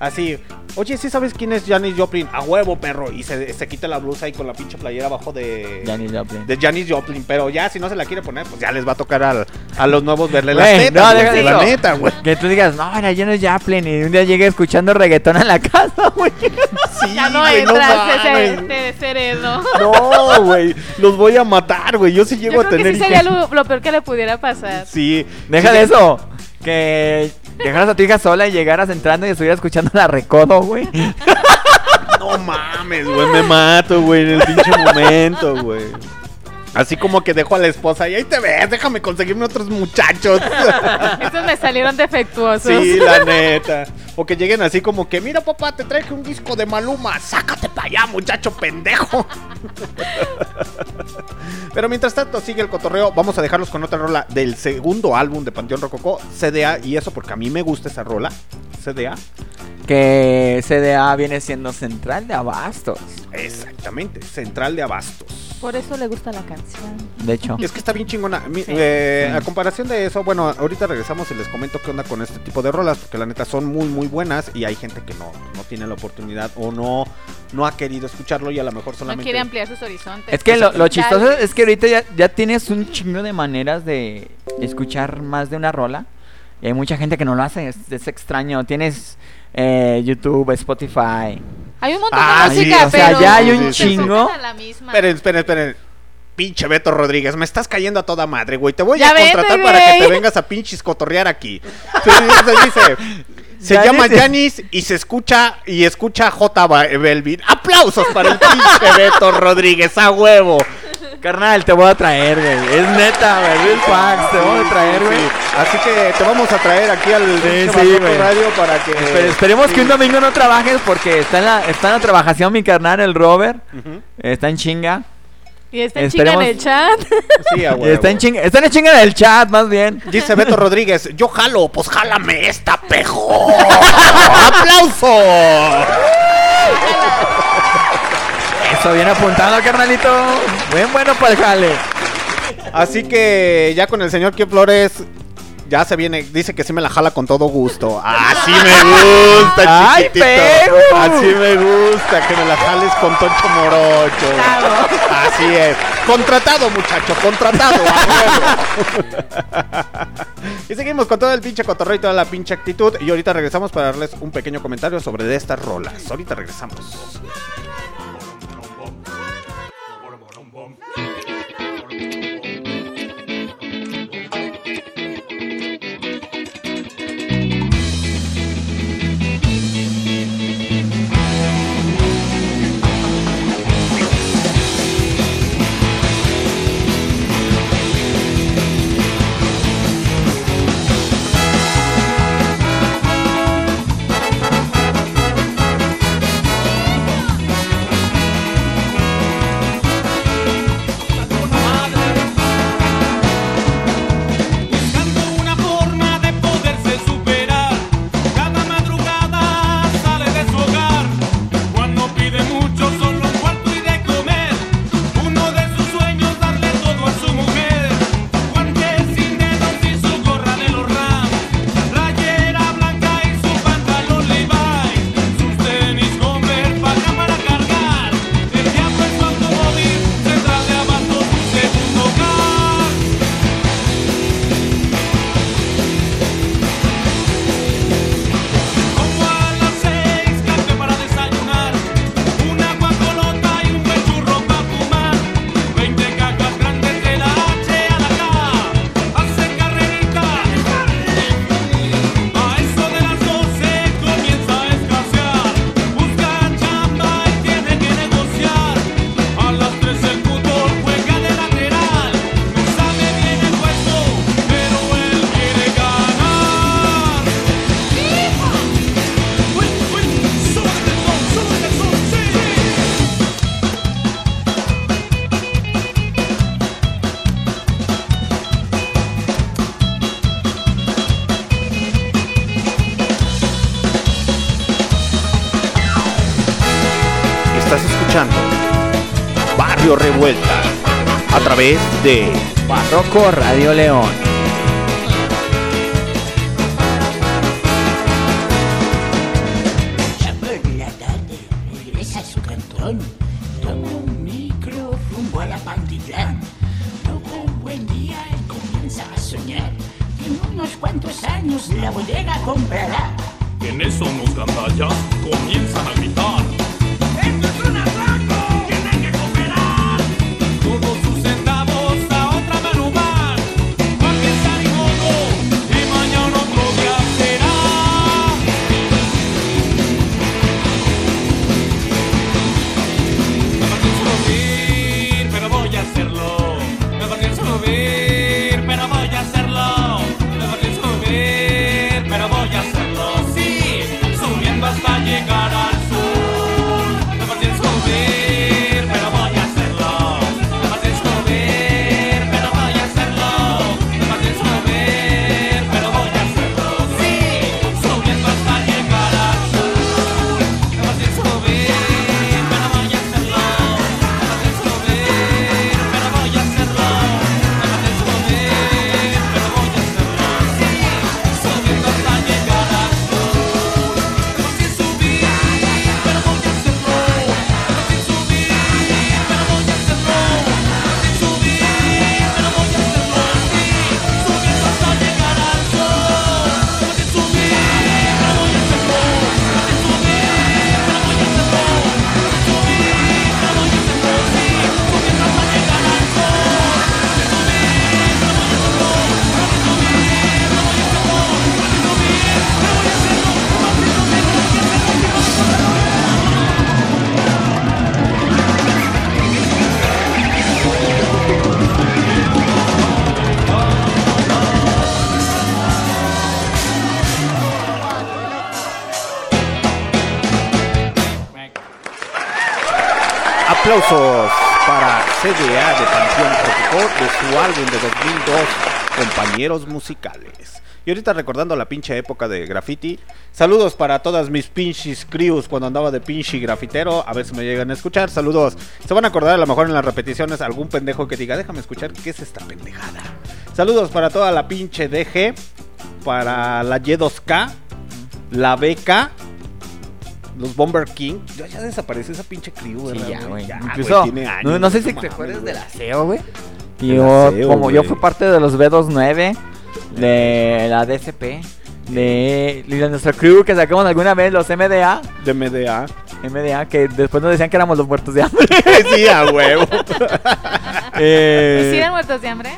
así, oye, ¿sí sabes quién es Janis Joplin? A huevo, perro. Y se, se quita la blusa y con la pinche playera abajo de Janis Joplin. de Janis Joplin. Pero ya, si no se la quiere poner, pues ya les va a tocar al- a los nuevos verle las tetas. no, de la neta, güey. Que tú digas, no, era Janis Joplin y un día llegué escuchando reggaetón en la casa, güey. Sí, ya no güey, entras ese, sereno. No, güey, los voy a matar, güey. Yo sí Yo llego a creo que tener sí sería lo, lo peor que le pudiera pasar. Sí. Deja sí, eso. Que dejaras a tu hija sola y llegaras entrando y estuvieras escuchando la recodo, güey. No mames, güey, me mato, güey, en el pinche momento, güey. Así como que dejo a la esposa y ahí te ves, déjame conseguirme otros muchachos. Estos me salieron defectuosos. Sí, la neta. O que lleguen así como que, mira papá, te traje un disco de Maluma, sácate para allá, muchacho pendejo. Pero mientras tanto sigue el cotorreo, vamos a dejarlos con otra rola del segundo álbum de Panteón Rococó, CDA, y eso porque a mí me gusta esa rola, CDA. Que CDA viene siendo central de abastos. Exactamente, Central de Abastos. Por eso le gusta la canción. De hecho. Es que está bien chingona. Mi- Sí. eh, Sí. A comparación de eso, bueno, ahorita regresamos y les comento qué onda con este tipo de rolas, porque la neta son muy, muy buenas y hay gente que no, no tiene la oportunidad o no, no ha querido escucharlo y a lo mejor No solamente... quiere ampliar sus horizontes. Es que lo, lo chistoso es que ahorita ya, ya tienes un chingo de maneras de escuchar más de una rola. Y hay mucha gente que no lo hace, es, es extraño. Tienes eh, YouTube, Spotify. Hay un montón Ah, de sí, música, o sea, pero ya hay un se chingo. Esperen, esperen, esperen. Pinche Beto Rodríguez, me estás cayendo a toda madre, güey. Te voy Ya a contratar para que te vengas a pinches cotorrear aquí. Entonces dice, se Yanis. llama Janis y se escucha y escucha a J. Belvin. Aplausos para el pinche Beto Rodríguez, a huevo. Carnal, te voy a traer, güey. Es neta, güey. Real facts, te voy a traer, güey. Sí, Así que te vamos a traer aquí al sí. Radio para que. Pero esperemos que un domingo no trabajes porque está en la, está en la trabajación mi carnal, el Robert. Está en chinga. Y está en chinga en el chat. Sí, a huevo. está en chinga. Está en chinga del chat, más bien. Dice Beto Rodríguez, yo jalo, pues jálame esta pejo. ¡Aplauso! Eso, bien apuntado, carnalito. Buen bueno para el jale. Así que ya con el señor Kio Flores ya se viene, dice que sí me la jala con todo gusto. Así me gusta, ¡Ay, chiquitito. Pegu! Así me gusta que me la jales con Toncho Morocho. Claro. Así es. Contratado, muchacho, contratado. y seguimos con todo el pinche cotorreo y toda la pinche actitud. Y ahorita regresamos para darles un pequeño comentario sobre de estas rolas. Ahorita regresamos. Través de Barroco Radio León. Su álbum de 2002, Compañeros Musicales. Y ahorita recordando la pinche época de graffiti, saludos para todas mis pinches crews cuando andaba de pinche grafitero, a ver si me llegan a escuchar, saludos. Se van a acordar a lo mejor en las repeticiones algún pendejo que diga, déjame escuchar qué es esta pendejada. Saludos para toda la pinche DG, para la Y2K, la BK, los Bomber King. Ya, ya desapareció esa pinche crew, Sí, ¿verdad, ya, güey. Ya, Incluso, tiene años, no, no sé si te acuerdas güey. del aseo, güey. Yo, aseo, como yo fui parte de los B29, de la DSP, de, de nuestro crew que sacamos alguna vez, los MDA, De MDA. MDA, que después nos decían que éramos los muertos de hambre. sí, a huevo. Eh, ¿Sí eran muertos de hambre?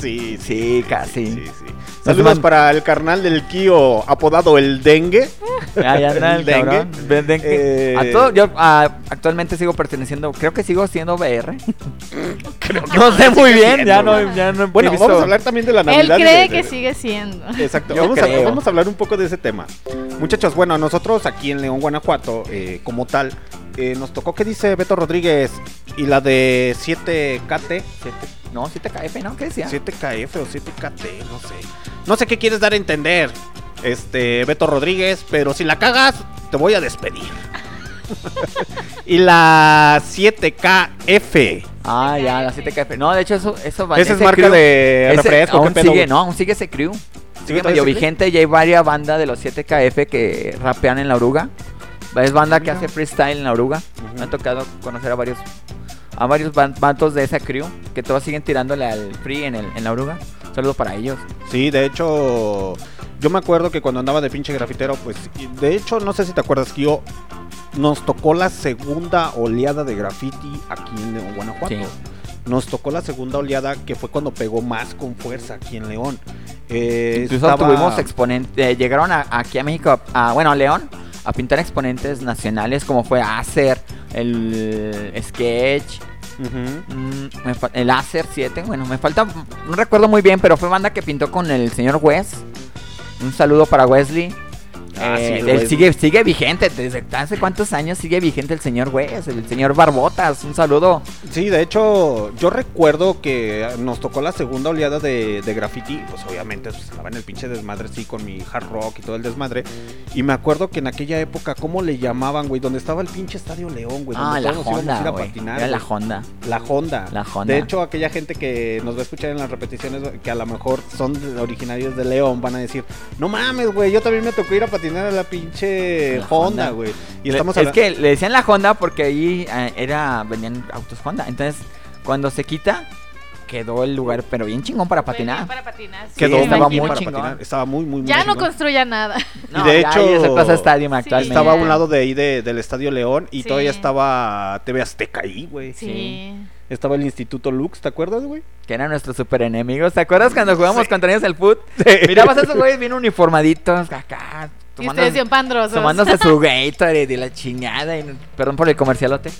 Sí, sí, Sí, casi. sí, sí. Saludos para el carnal del Kio apodado el Dengue. Ya anda el Dengue. cabrón. Ven- ven que- Eh, A todo, yo actualmente sigo perteneciendo, creo que sigo siendo BR. no sé muy bien, ya no, ya no he Bueno, visto- vamos a hablar también de la Él Navidad. y cree de- que de- sigue siendo. Exacto, vamos a, creo. vamos a hablar un poco de ese tema. Muchachos, bueno, nosotros aquí en León, Guanajuato, eh, como tal, eh, nos tocó, ¿qué dice Beto Rodríguez? Y la de 7KT, Siete- no, 7KF, ¿no? ¿Qué decía? 7KF o 7KT, no sé. No sé qué quieres dar a entender, este, Beto Rodríguez, pero si la cagas, te voy a despedir. y la 7KF. Ah, ya, la 7KF. No, de hecho, eso, eso va Esa es marca crew- de ese refresco, Aún ¿qué pedo, sigue, no, aún sigue ese crew. Sigue medio vigente y hay varias bandas de los 7KF que rapean en la oruga. Es banda que hace freestyle en la oruga. Me ha tocado conocer a varios a varios ban- bandos de esa crew que todos siguen tirándole al free en, el, en la oruga. Saludos para ellos. Sí, de hecho, yo me acuerdo que cuando andaba de pinche grafitero, pues, de hecho, no sé si te acuerdas que yo nos tocó la segunda oleada de graffiti aquí en León, Guanajuato. Sí. Nos tocó la segunda oleada que fue cuando pegó más con fuerza aquí en León. Eh, Incluso estaba- tuvimos exponentes, llegaron a- aquí a México, a, bueno, a León, a pintar exponentes nacionales como fue Acer, el Sketch, Ujú. Mm, me fa- el Acer 7, bueno, me falta, no recuerdo muy bien, pero fue banda que pintó con el señor Wes. Un saludo para Wesley. Ah, Eh, sí, él Wesley. sigue, sigue vigente, desde hace cuántos años sigue vigente el señor Wes, el señor Barbotas, un saludo. Sí, de hecho, yo recuerdo que nos tocó la segunda oleada de, de graffiti. Pues obviamente pues, estaba en el pinche desmadre, sí, con mi hard rock y todo el desmadre. Y me acuerdo que en aquella época, ¿cómo le llamaban, güey? Donde estaba el pinche Estadio León, güey. Ah, donde la todos íbamos a Honda, ir a güey. patinar, Era la güey. Honda. La Honda. La Honda. De hecho, aquella gente que nos va a escuchar en las repeticiones, que a lo mejor son originarios de León, van a decir, no mames, güey, yo también me tocó ir a patinar a la pinche La Honda, güey. Y Le- estamos es que le decían la Honda porque ahí eh, era venían autos Honda. Entonces, cuando se quita, quedó el lugar, pero bien chingón para patinar. Para patinar. sí, quedó estaba muy muy para chingón. patinar. Estaba muy, muy, muy Ya no construya nada. No, de ya hecho, ahí es el Plaza Stadium Sí. actualmente. Estaba a un lado de ahí de- del Estadio León y Sí. todavía estaba TV Azteca ahí, güey. Sí. Estaba el Instituto Lux, ¿te acuerdas, güey? Que eran nuestros super enemigos. ¿Te acuerdas cuando jugamos Sí. contra ellos el foot? Mirabas a esos güeyes bien uniformaditos, acá, Y ustedes bien pandrosos. tomándose su Gatorade de la chingada. y- perdón por el comercialote.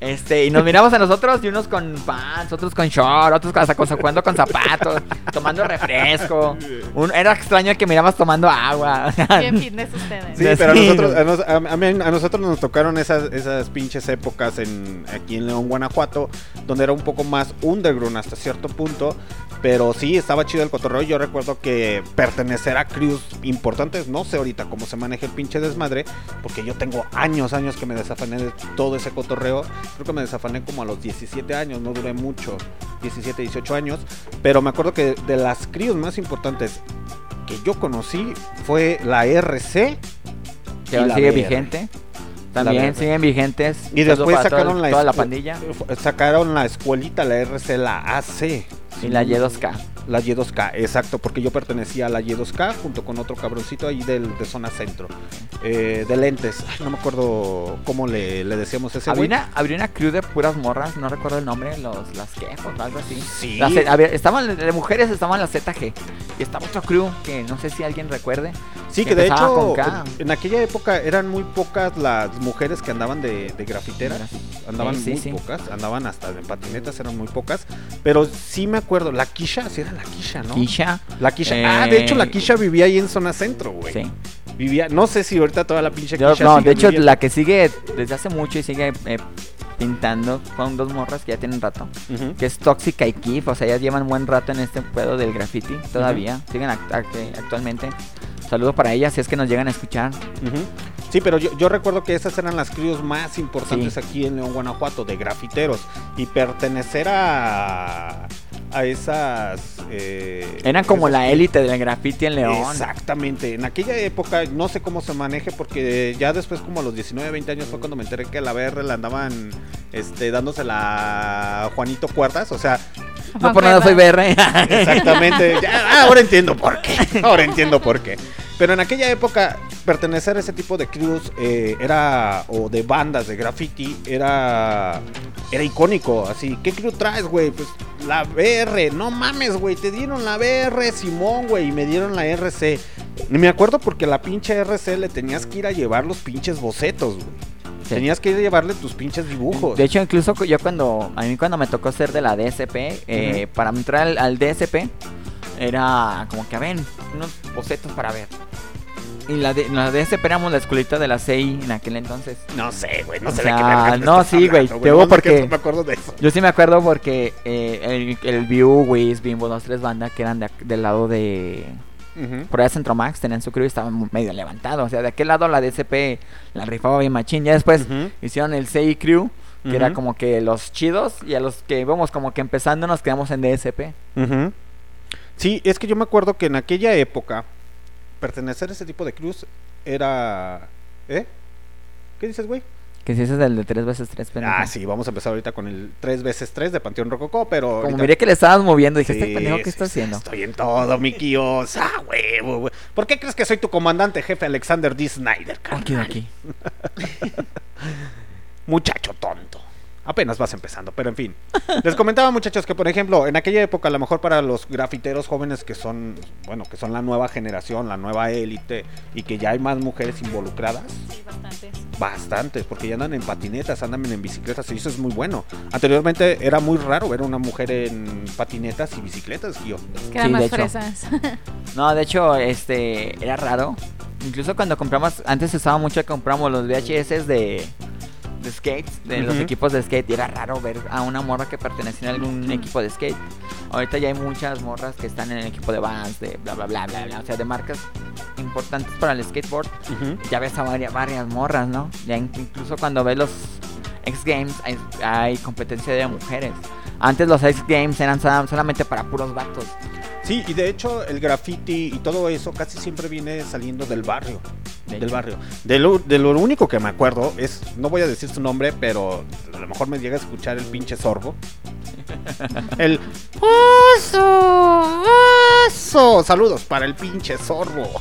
Este, y nos miramos a nosotros y unos con pants, otros con short, otros hasta con, jugando con zapatos, tomando refresco. Un- era extraño que mirabas tomando agua. Bien fitness ustedes. Sí, pero a nosotros, a, nos- a- a mí- a nosotros nos tocaron esas, esas pinches épocas en, aquí en León, Guanajuato, donde era un poco más underground hasta cierto punto. Pero sí, estaba chido el cotorreo. Yo recuerdo que pertenecer a crews importantes, no sé ahorita cómo se maneja el pinche desmadre, porque yo tengo años, años que me desafané de todo ese cotorreo. Creo que me desafané como a los 17 años, no duré mucho, 17, 18 años. Pero me acuerdo que de las crews más importantes que yo conocí fue la RC que y aún la sigue BR. vigente. También siguen vigentes. Y después toda- sacaron la, toda la pandilla Sacaron la escuelita, la RC, la AC. Y la Y2K. La Y2K, exacto, porque yo pertenecía a la Y2K junto con otro cabroncito ahí del, de zona centro. Eh, de lentes, Ay, no me acuerdo cómo le, le decíamos ese Había una, había una crew de puras morras, no recuerdo el nombre, los, las quefos, algo así. Sí. Las había- estaban de mujeres, estaban las ZG. Y estaba otro crew que no sé si alguien recuerde. Sí, que que de hecho, en aquella época eran muy pocas las mujeres que andaban de, de grafiteras. Andaban Sí, sí, muy sí. pocas, andaban hasta en patinetas, eran muy pocas. Pero sí me acuerdo, la Kisha, sí era la Kisha, ¿no? Kisha. La. Eh, ah, de hecho, la Kisha vivía ahí en zona centro, güey. Sí. Vivía, no sé si ahorita toda la pinche Yo- Kisha no, sigue de hecho, viviendo. la que sigue desde hace mucho y sigue eh, pintando con dos morras que ya tienen rato. Que es Tóxica y Kif, o sea, ya llevan buen rato en este pedo del graffiti todavía. Siguen act- act- actualmente. Saludo para ellas si es que nos llegan a escuchar. Sí, pero yo, yo recuerdo que esas eran las crews más importantes Sí. aquí en León, Guanajuato, de grafiteros. Y pertenecer a, a esas... eh, Eran como la élite del graffiti en León. Exactamente. En aquella época, no sé cómo se maneje, porque ya después, como a los 19, 20 años, fue cuando me enteré que la BR la andaban este, dándosela a Juanito Cuerdas. O sea, No por nada soy BR. Exactamente. Ya, ahora entiendo por qué. Ahora entiendo por qué. Pero en aquella época, pertenecer a ese tipo de crews eh, era. o de bandas de graffiti era. era icónico. Así, ¿qué crew traes, güey? Pues la BR. No mames, güey. Te dieron la BR, Simón, güey. Y me dieron la RC. Y me acuerdo porque la pinche RC le tenías que ir a llevar los pinches bocetos, güey. Sí. Tenías que llevarle tus pinches dibujos. De hecho, incluso yo cuando, a mí cuando me tocó ser de la DSP, eh, para entrar al, al DSP, era como que, a ver, unos bocetos para ver. Y la, de, la DSP éramos la escuelita de la CI en aquel entonces. No sé, güey. No sé de qué me no, sí, güey, te digo porque- no me acuerdo de eso. Yo sí me acuerdo porque eh, el, el View, Wiz, Bimbo, dos, tres bandas que eran de del lado de... Por allá Centromax tenían su crew y estaban medio levantados. O sea, de aquel lado la DSP la rifaba bien machín. Ya después hicieron el CI Crew, que era como que los chidos. Y a los que íbamos como que empezando nos quedamos en DSP. Sí, es que yo me acuerdo que en aquella época pertenecer a ese tipo de cruz era... ¿Eh? ¿Qué dices, güey? Que si ese es el de 3 veces 3 pendejo. Ah, sí, vamos a empezar ahorita con el 3 veces 3 de Panteón Rococó, pero... Como ahorita- miré que le estabas moviendo, dije, Sí, este pendejo, ¿qué sí, está haciendo? Estoy en todo, mi Kios. Ah, huevo, güey. ¿Por qué crees que soy tu comandante jefe Alexander D. Snyder, Aquí, carnal? aquí. Muchacho tonto. Apenas vas empezando, pero en fin. Les comentaba, muchachos, que por ejemplo, en aquella época, a lo mejor para los grafiteros jóvenes que son, bueno, que son la nueva generación, la nueva élite, y que ya hay más mujeres involucradas, Sí, bastantes. bastantes, porque ya andan en patinetas, andan en bicicletas, y eso es muy bueno. Anteriormente era muy raro ver a una mujer en patinetas y bicicletas, yo. Que Sí, de más hecho. fresas. No, de hecho, este, era raro. Incluso cuando compramos, antes usaba mucho que compramos los VHS de, de skates, de los equipos de skate, y era raro ver a una morra que pertenecía a algún equipo de skate. Ahorita ya hay muchas morras que están en el equipo de Vans, de bla bla bla bla bla, o sea, de marcas importantes para el skateboard. Ya ves a varias, varias morras, ¿no? Ya in- incluso cuando ves los X Games hay, hay competencia de mujeres. Antes los X Games eran sola- solamente para puros vatos. Sí, y de hecho el graffiti y todo eso casi siempre viene saliendo del barrio. De del hecho. barrio. De lo, de lo único que me acuerdo es, no voy a decir su nombre, pero a lo mejor me llega a escuchar el pinche sorbo. El oso, oso. Saludos para el pinche sorbo.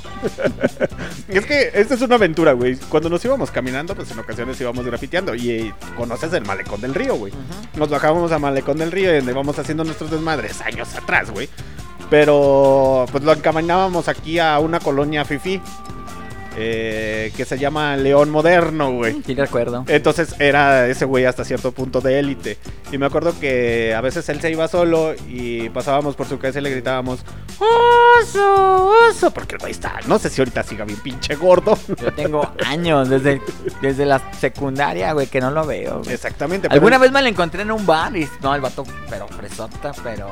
es que esta es una aventura, güey. Cuando nos íbamos caminando, pues en ocasiones íbamos grafiteando. Y eh, conoces el malecón del río, güey. Nos bajábamos a Malecón del Río y donde íbamos haciendo nuestros desmadres años atrás, güey. Pero pues lo encaminábamos aquí a una colonia fifi eh, que se llama León Moderno, güey. Sí, recuerdo. Entonces era ese güey hasta cierto punto de élite. Y me acuerdo que a veces él se iba solo y pasábamos por su casa y le gritábamos, oso, oso. Porque el güey está, no sé si ahorita siga bien pinche gordo. Yo tengo años, desde, desde la secundaria, güey, que no lo veo. güey. Exactamente. pero Alguna él- vez me lo encontré en un bar y no, el vato, pero fresota, pero.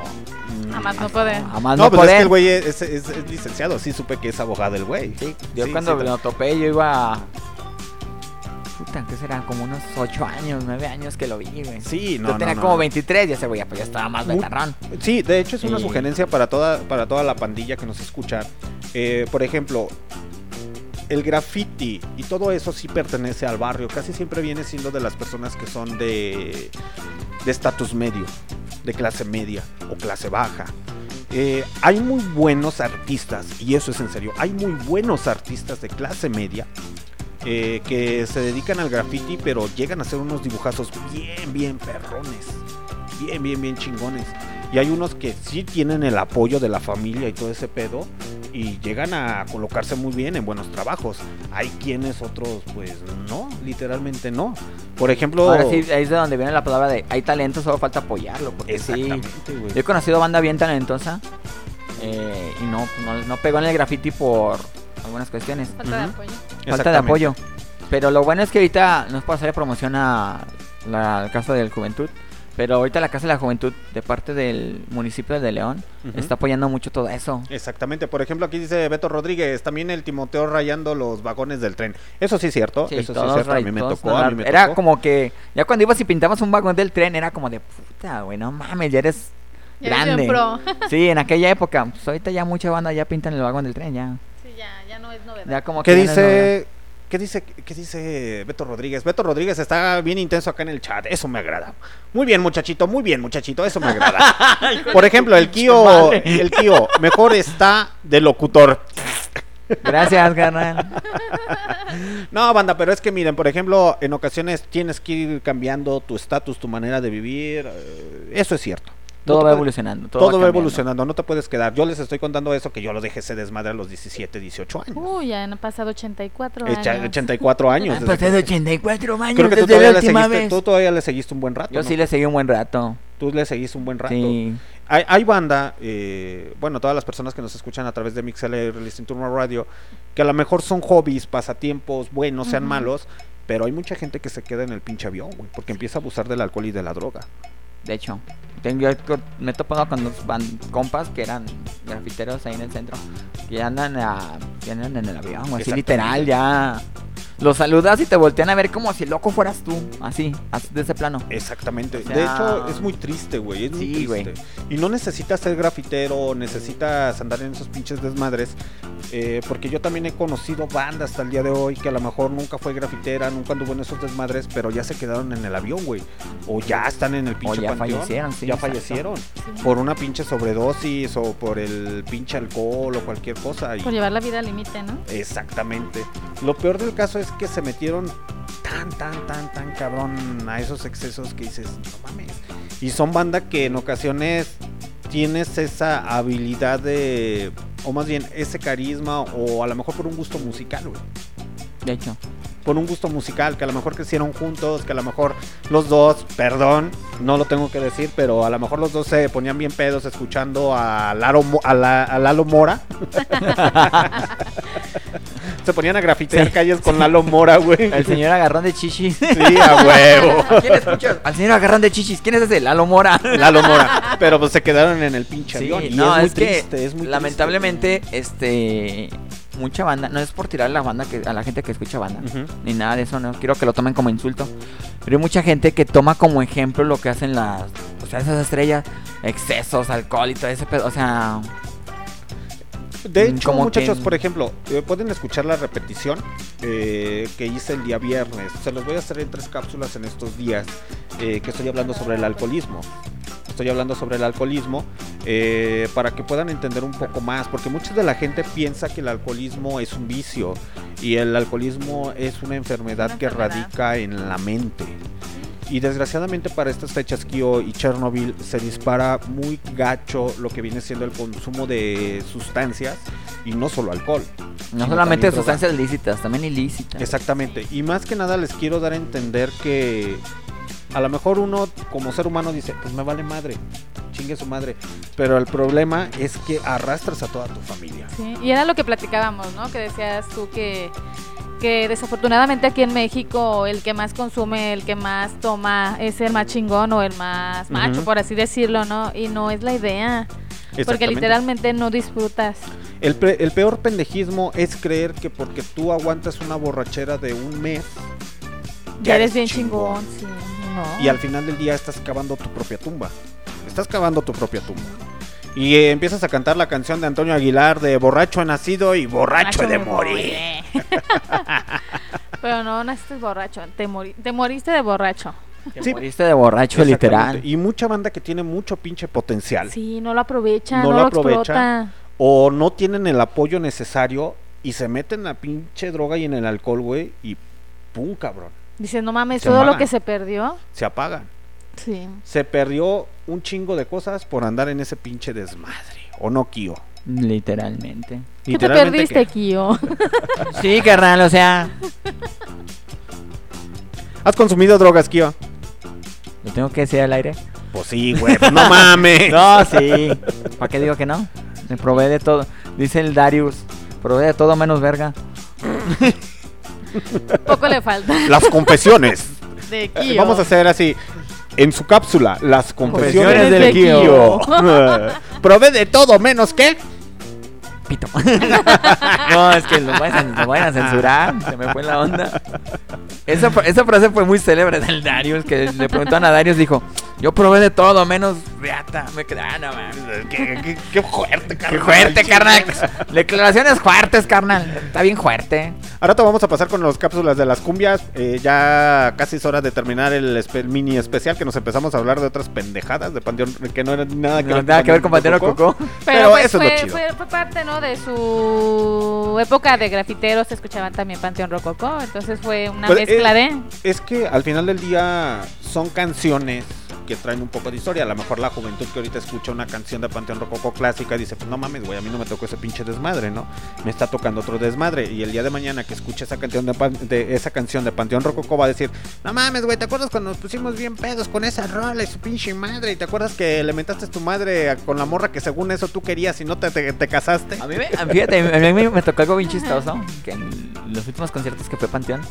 mm, A más no poder. A más No, no, pues es poder. que el güey es, es- es licenciado, sí supe que es abogado el güey. Sí, yo Sí, cuando sí, topé, yo iba. a- Puta, ¿qué será? Como unos 8 años, 9 años que lo vi, güey. Sí, no, yo tenía no, como no. 23 y ese güey pues ya estaba más betarrón. Sí, de hecho es una sugerencia para toda, para toda la pandilla que nos escucha. Eh, por ejemplo, el graffiti y todo eso sí pertenece al barrio. Casi siempre viene siendo de las personas que son de de estatus medio, de clase media o clase baja. Eh, hay muy buenos artistas, y eso es en serio, hay muy buenos artistas de clase media eh, que se dedican al graffiti, pero llegan a hacer unos dibujazos bien, bien perrones, bien, bien, bien chingones. Y hay unos que sí tienen el apoyo de la familia y todo ese pedo, y llegan a colocarse muy bien en buenos trabajos. Hay quienes otros, pues no, literalmente no. Por ejemplo, Ahora sí, ahí es de donde viene la palabra de hay talento, solo falta apoyarlo. Porque sí, exactamente, güey. yo he conocido banda bien talentosa eh, y no, no, no pegó en el graffiti por algunas cuestiones. Falta de apoyo. Falta de apoyo. Pero lo bueno es que ahorita nos puede hacer promoción a la Casa de la Juventud. Pero ahorita la Casa de la Juventud, de parte del municipio de León, está apoyando mucho todo eso. Exactamente, por ejemplo, aquí dice Beto Rodríguez, también el Timoteo rayando los vagones del tren. Eso sí es cierto, Sí, eso sí es cierto, a mí me tocó, a mí nada- me Era tocó. como que, ya cuando ibas y pintabas un vagón del tren, era como de puta, güey, no mames, ya eres Ya grande. pro. Sí, en aquella época. Pues ahorita ya mucha banda ya pintan el vagón del tren, ya. Sí, ya, ya no es novedad. Ya como ¿Qué que dice, qué dice, qué dice Beto Rodríguez? Beto Rodríguez está bien intenso acá en el chat, eso me agrada. Muy bien, muchachito, muy bien, muchachito, eso me agrada. Por ejemplo, el Kio, el Kio, mejor está de locutor. Gracias, carnal. No, banda, pero es que miren, por ejemplo, en ocasiones tienes que ir cambiando tu estatus, tu manera de vivir. eh, Eso es cierto. No Todo te va evolucionando. Todo, Todo, va cambiando. evolucionando, no te puedes quedar. Yo les estoy contando eso que yo lo dejé ese desmadre a los 17, 18 años. Uy, ya han pasado 84 Echa- años. 84 años. Han pasado que- 84 años Creo que tú desde todavía, la le última seguiste, vez. tú todavía le seguiste un buen rato. Yo ¿no? sí le seguí un buen rato. Tú le seguiste un buen rato. Sí. Hay, hay banda, eh, bueno, todas las personas que nos escuchan a través de MixLR, Listing Turno Radio, que a lo mejor son hobbies, pasatiempos, buenos, sean Ujú. malos, pero hay mucha gente que se queda en el pinche avión, güey, porque empieza a abusar del alcohol y de la droga. De hecho, yo me he topado con los ban- compas que eran grafiteros ahí en el centro. Que andan, a, que andan en el avión, o así literal, ya. Los saludas y te voltean a ver como si loco fueras tú. Así, así de ese plano. Exactamente. O sea- De hecho, es muy triste, güey. Es muy Sí, güey. triste. Y no necesitas ser grafitero, necesitas andar en esos pinches desmadres. eh, porque yo también he conocido bandas hasta el día de hoy que a lo mejor nunca fue grafitera, nunca anduvo en esos desmadres, pero ya se quedaron en el avión, güey. O ya están en el pinche ya panteón. fallecieron, sí, Ya exacto. fallecieron. Por una pinche sobredosis o por el pinche alcohol o cualquier cosa. Y Por llevar la vida al límite, ¿no? Exactamente. Lo peor del caso es que se metieron tan, tan, tan, tan cabrón a esos excesos que dices, no mames. Y son banda que en ocasiones tienes esa habilidad de, o más bien ese carisma, o a lo mejor por un gusto musical, güey. De hecho, Por un gusto musical, que a lo mejor crecieron juntos, que a lo mejor los dos, perdón, no lo tengo que decir, pero a lo mejor los dos se ponían bien pedos escuchando a Lalo, Mo- a la- a Lalo Mora. se ponían a grafitear Sí. calles con Lalo Mora, güey. el señor agarrón de chichis. Sí, a huevo. ¿Quién escuchas? Al señor agarrón de chichis. ¿Quién es ese? Lalo Mora. Lalo Mora. Pero pues se quedaron en el pinche Sí, avión. Y no, es muy es que es muy triste. lamentablemente, este, mucha banda, no es por tirar a la banda que a la gente que escucha banda, ni nada de eso, no quiero que lo tomen como insulto, pero hay mucha gente que toma como ejemplo lo que hacen las, o sea, esas estrellas, excesos, alcohol y todo ese pedo, o sea, De Mm, hecho, como muchachos, que- por ejemplo, eh, pueden escuchar la repetición eh, que hice el día viernes. Se los voy a hacer en tres cápsulas en estos días eh, que estoy hablando sobre el alcoholismo. Estoy hablando sobre el alcoholismo eh, para que puedan entender un poco más, porque mucha de la gente piensa que el alcoholismo es un vicio y el alcoholismo es una enfermedad Una que enfermedad. radica en la mente. Y desgraciadamente para estas fechas Kio y Chernobyl se dispara muy gacho lo que viene siendo el consumo de sustancias y no solo alcohol. no solamente también droga. sustancias ilícitas, también ilícitas. Exactamente. Y más que nada les quiero dar a entender que a lo mejor uno como ser humano dice, pues me vale madre, chingue su madre. Pero el problema es que arrastras a toda tu familia. Sí, y era lo que platicábamos, ¿no? Que decías tú que, que desafortunadamente aquí en México el que más consume, el que más toma es el más chingón o el más macho, por así decirlo, ¿no? Y no es la idea, porque literalmente no disfrutas. El, pre- el peor pendejismo es creer que porque tú aguantas una borrachera de un mes, Ya eres bien chingón, sí, no. y al final del día estás cavando tu propia tumba. Estás cavando tu propia tumba. Y eh, empiezas a cantar la canción de Antonio Aguilar de borracho he nacido y borracho he de morir. Pero no naciste borracho, te, mori- te moriste de borracho. Te Sí. moriste de borracho, literal. Y mucha banda que tiene mucho pinche potencial. Sí, no lo aprovecha, No no, lo lo, aprovecha. explota. O no tienen el apoyo necesario y se meten en la pinche droga y en el alcohol, güey. Y pum, cabrón. Dices, no mames, Se todo lo que se perdió. Se apagan. Sí. Se perdió un chingo de cosas por andar en ese pinche desmadre. ¿O no, Kio? Literalmente. ¿Qué te perdiste, Kio? Sí, carnal, o sea, ¿Has consumido drogas, Kio? lo tengo que decir al aire. Pues sí, güey. pues no mames. No, sí. ¿Para qué digo que no? Me probé de todo. Dice el Darius. Probé de todo menos verga. Poco le falta. Las confesiones De Kio. Vamos a hacer así. En su cápsula, las confesiones Confesiones del de Kio. Probé de todo menos que. Pito. no, es que lo vayan, lo vayan a censurar. Se me fue la onda. Esa, esa frase fue muy célebre del Darius. Que le preguntaron a Darius. Dijo: Yo probé de todo menos riata. Me quedé, ah, no mames. Qué, qué- qué fuerte, Qué carnal. fuerte, carnal. Declaraciones fuertes, carnal. Está bien fuerte. Ahora te vamos a pasar con las cápsulas de las cumbias. Eh, ya casi es hora de terminar el espe- mini especial que nos empezamos a hablar de otras pendejadas de Panteón que no eran nada que, No, nada que ver con Pantera Coco. Pero, Pero pues eso es lo fue, chido. fue, fue parte, ¿no? De su época de grafiteros, escuchaban también Panteón Rococó, entonces fue una Pues, mezcla de... Es que al final del día son canciones que traen un poco de historia. A lo mejor la juventud que ahorita escucha una canción de Panteón Rococo clásica dice, pues no mames, güey, a mí no me tocó ese pinche desmadre, ¿no? Me está tocando otro desmadre. Y el día de mañana que escuche esa canción de, de- esa canción de Panteón Rococo va a decir, no mames, güey, ¿te acuerdas cuando nos pusimos bien pedos con esa rola y su pinche madre? ¿Y te acuerdas que le mentaste a tu madre con la morra que según eso tú querías y no te, te- te casaste? A mí, me, fíjate, a mí me, tocó algo bien chistoso. Que en los últimos conciertos que fue Panteón,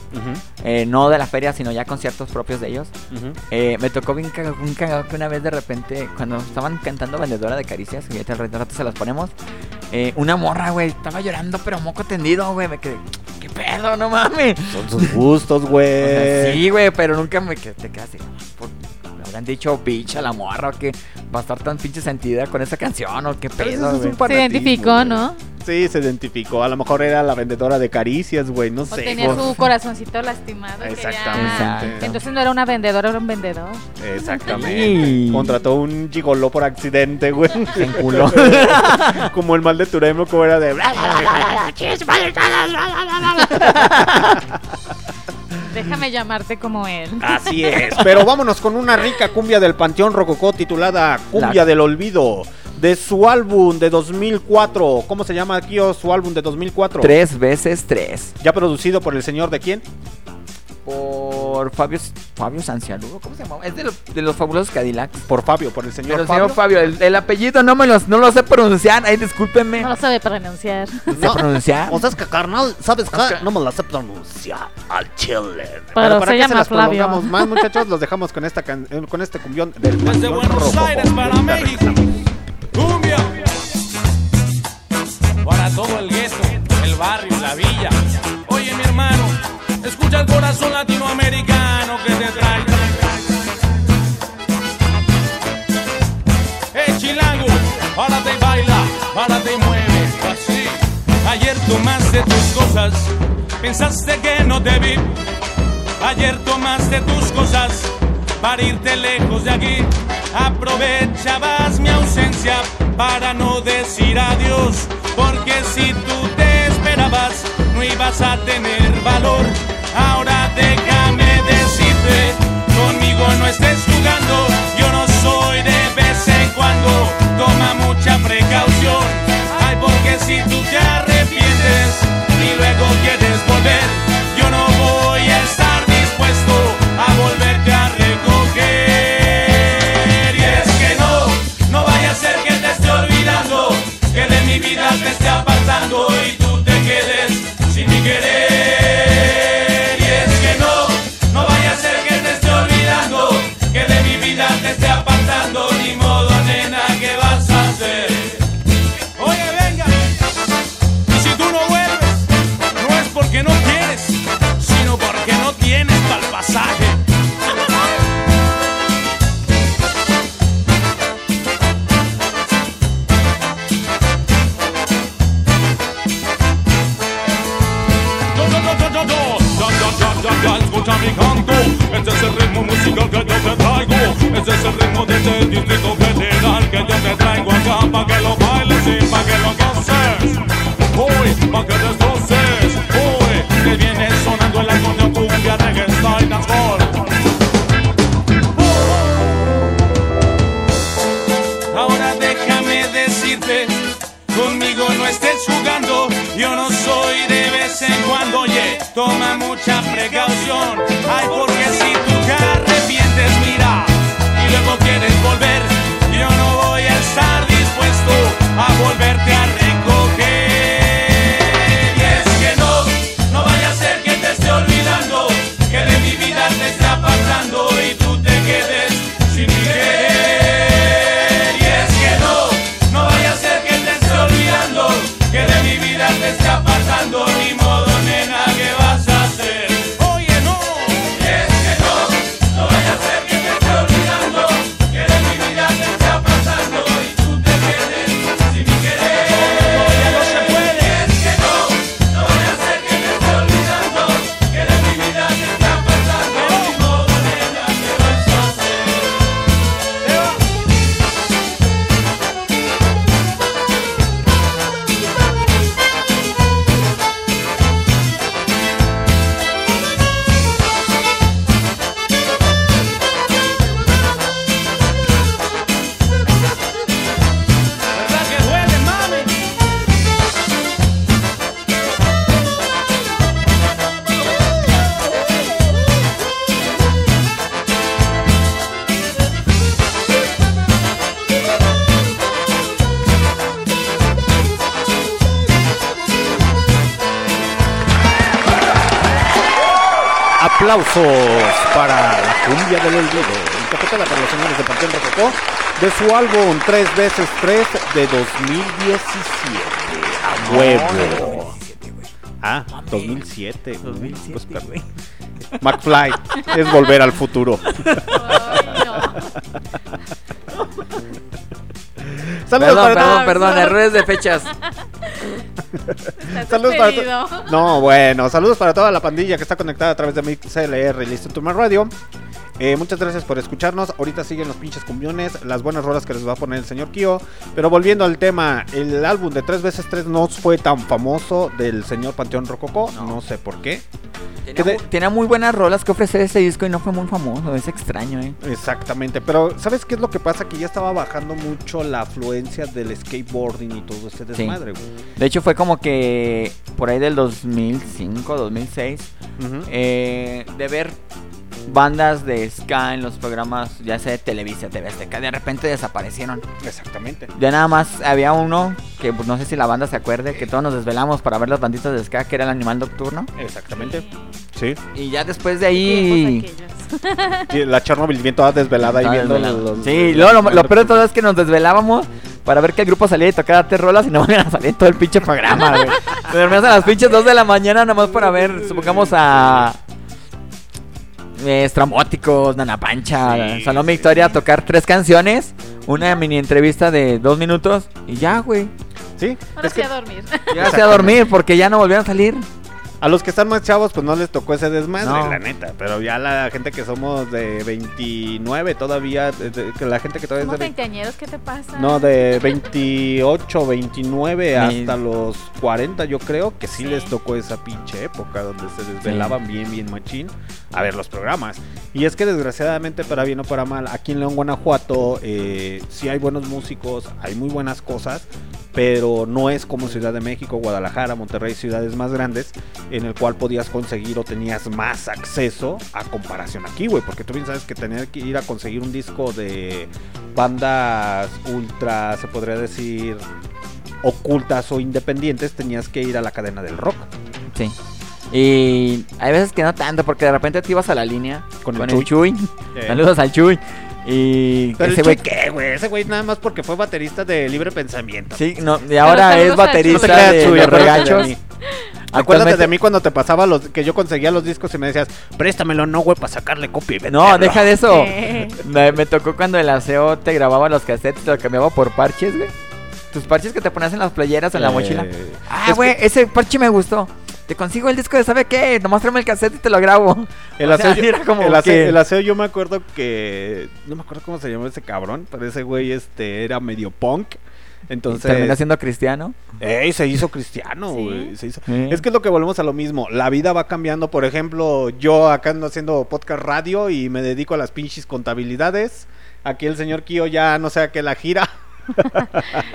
eh, no de la feria, sino ya conciertos propios de ellos, eh, me tocó bien cagado, un cagado que una vez de repente, cuando estaban cantando Vendedora de Caricias, que ahorita al rato se las ponemos, eh, una morra, güey, estaba llorando, pero moco tendido, güey. Me quedé, ¿qué pedo? No mames. Son sus gustos, O güey. sea, sí, güey, pero nunca me quedé, te quedas así. por- ¿Le habrán dicho bicha a la morra o que va a estar tan pinche sentida con esa canción o qué pedo, es güey? Se identificó. ¿no? Sí, se identificó. A lo mejor era la vendedora de caricias, güey. No O sé. tenía su corazoncito lastimado. ya- Exactamente. Entonces no era una vendedora, era un vendedor. Exactamente. Sí. Contrató un gigoló por accidente, güey. Se enculó. Como el mal de Turemo, como era de. Déjame llamarte como él. Así es. Pero vámonos con una rica cumbia del Panteón Rococó titulada Cumbia La- del Olvido. De su álbum de 2004. ¿Cómo se llama aquí o su álbum de 2004? tres veces tres. Ya producido por el señor de quién? Por Fabio, Fabio Sancialudo, ¿cómo se llama? Es de los, de los fabulosos Cadillacs. Por Fabio, por el señor Pero el Fabio. señor Fabio, el, el apellido no me los, no lo sé pronunciar. Ay, discúlpenme. No lo sabe pronunciar. ¿Sé pronunciar? O sea, es que carnal, ¿sabes qué? No me la sé pronunciar al chile. Pero para se que llama las Flavio. prolongamos más, muchachos, los dejamos con esta can- eh, con este cumbión del Desde Buenos. Aires para México. Cumbia. Para todo el gueto, el barrio, la villa. Oye, mi hermano, escucha el corazón latinoamericano que te trae. Eh, chilango, párate y baila, párate y mueve, así. Ayer tomaste tus cosas, pensaste que no te vi. Ayer tomaste tus cosas para irte lejos de aquí. Aprovechabas mi ausencia para no decir adiós. Ibas a tener valor. Ahora de Panteón Rococó, de su álbum 3 veces 3 de 2017. A huevo. Ah, 2007. 2007, Pues, perdón. McFly es volver al futuro. Ay, no. Saludos Perdón, para perdón, todos. perdón, errores de fechas. Saludos para to- No, bueno, saludos para toda la pandilla que está conectada a través de mi CLR y Listo Tumor Radio. Eh, muchas gracias por escucharnos. Ahorita siguen los pinches cumbiones, las buenas rolas que les va a poner el señor Kio. Pero volviendo al tema, el álbum de 3x3 no fue tan famoso del señor Panteón Rococó. No, sé por qué. Tenía, de- mu- tenía muy buenas rolas que ofrecer ese disco y no fue muy famoso. Es extraño, eh. Exactamente, pero ¿sabes qué es lo que pasa? Que ya estaba bajando mucho la afluencia del skateboarding y todo este desmadre, güey. De hecho, fue como que por ahí del 2005, 2006, Ujú. eh, de ver bandas de ska en los programas, ya sea de Televisa, TV Azteca, de repente desaparecieron. Exactamente. Ya nada más había uno que pues, no sé si la banda se acuerde, que todos nos desvelamos para ver las banditas de ska, que era el animal nocturno. Exactamente. Sí. Y ya después de ahí... Sí, La Chernobyl bien toda desvelada ahí Estaba viendo los- Sí, lo, lo peor de todo es que nos desvelábamos para ver que el grupo salía y tocara tres rolas y no van a salir todo el pinche programa, güey. Nos dormíamos a las pinches 2 de la mañana nada más para ver, supongamos a... eh, Estrambóticos, Nana Pancha, Sí, Salón sí, Victoria a tocar tres canciones, una mini entrevista de dos minutos y ya, güey. Sí, Ahora es sí que a dormir. Ya a dormir porque ya no volvieron a salir. A los que están más chavos pues no les tocó ese desmadre, No. la neta, pero ya la gente que somos de 29 todavía, de- de- que la gente que todavía es Somos de... veinte- veinteañeros, ¿qué te pasa? No, de 28, 29 Ni- hasta los 40 yo creo que sí, Sí. les tocó esa pinche época donde se desvelaban bien, bien machín a ver los programas. Y es que desgraciadamente para bien o para mal, aquí en León, Guanajuato, eh, sí hay buenos músicos, hay muy buenas cosas, pero no es como Ciudad de México, Guadalajara, Monterrey, ciudades más grandes, en el cual podías conseguir o tenías más acceso a comparación aquí, güey, porque tú bien sabes que tener que ir a conseguir un disco de bandas ultra, se podría decir, ocultas o independientes, tenías que ir a la cadena del rock. Sí. Y hay veces que no tanto, porque de repente te ibas a la línea Con con, el el Chuy. Saludos al Chuy. Y Pero ese güey ¿qué, güey? Ese güey nada más porque fue baterista de Libre Pensamiento. Sí, no, y ahora es baterista No te creas, de los acuérdate de regachos. Acuérdate de mí cuando te pasaba los que yo conseguía los discos y me decías, préstamelo, no, güey, para sacarle copia y No, venderlo". deja de eso. Me, me tocó cuando el aseo te grababa los cassettes y te lo cambiaba por parches, güey. Tus parches que te ponías en las playeras o en la Eh, mochila. es Ah, güey, ese parche me gustó. Te consigo el disco de ¿sabe qué? Nomás tráeme el cassette y te lo grabo. El sea, aseo, era como el, aseo, que- el aseo yo me acuerdo que no me acuerdo cómo se llamaba ese cabrón, pero ese güey este era medio punk. Entonces, Terminó siendo cristiano. ey, se hizo cristiano, ¿Sí? güey, Sí. Es que es lo que volvemos a lo mismo. La vida va cambiando. Por ejemplo, yo acá ando haciendo podcast radio y me dedico a las pinches contabilidades. Aquí el señor Kio ya no sé a qué la gira.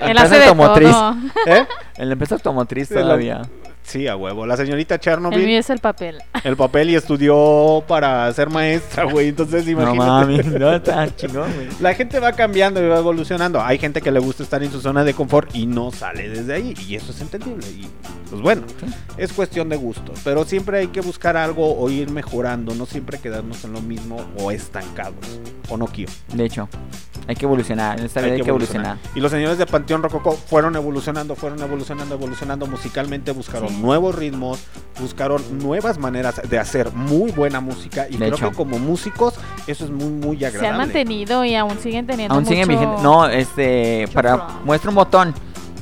Empresa hace de automotriz. todo. ¿Eh? En la empresa automotriz todavía. Sí, a huevo. La señorita El Chernobyl, mío es el papel. el papel y estudió para ser maestra, güey. Entonces, No imagínate. mames, no está chingón, güey. La gente va cambiando y va evolucionando. Hay gente que le gusta estar en su zona de confort y no sale desde ahí. Y eso es entendible. Y pues bueno, es cuestión de gusto. Pero siempre hay que buscar algo o ir mejorando. No siempre quedarnos en lo mismo o estancados. O no quiero. De hecho, hay que evolucionar. En esta vida hay que evolucionar. Y los señores de Panteón Rococó fueron evolucionando, fueron evolucionando, evolucionando musicalmente. Buscaron Sí. nuevos ritmos, buscaron nuevas maneras de hacer muy buena música. Y De creo hecho. que como músicos eso es muy, muy Se han agradable. mantenido y aún siguen teniendo Aún siguen mucho- vigentes. No, este, mucho para pro. muestra un botón.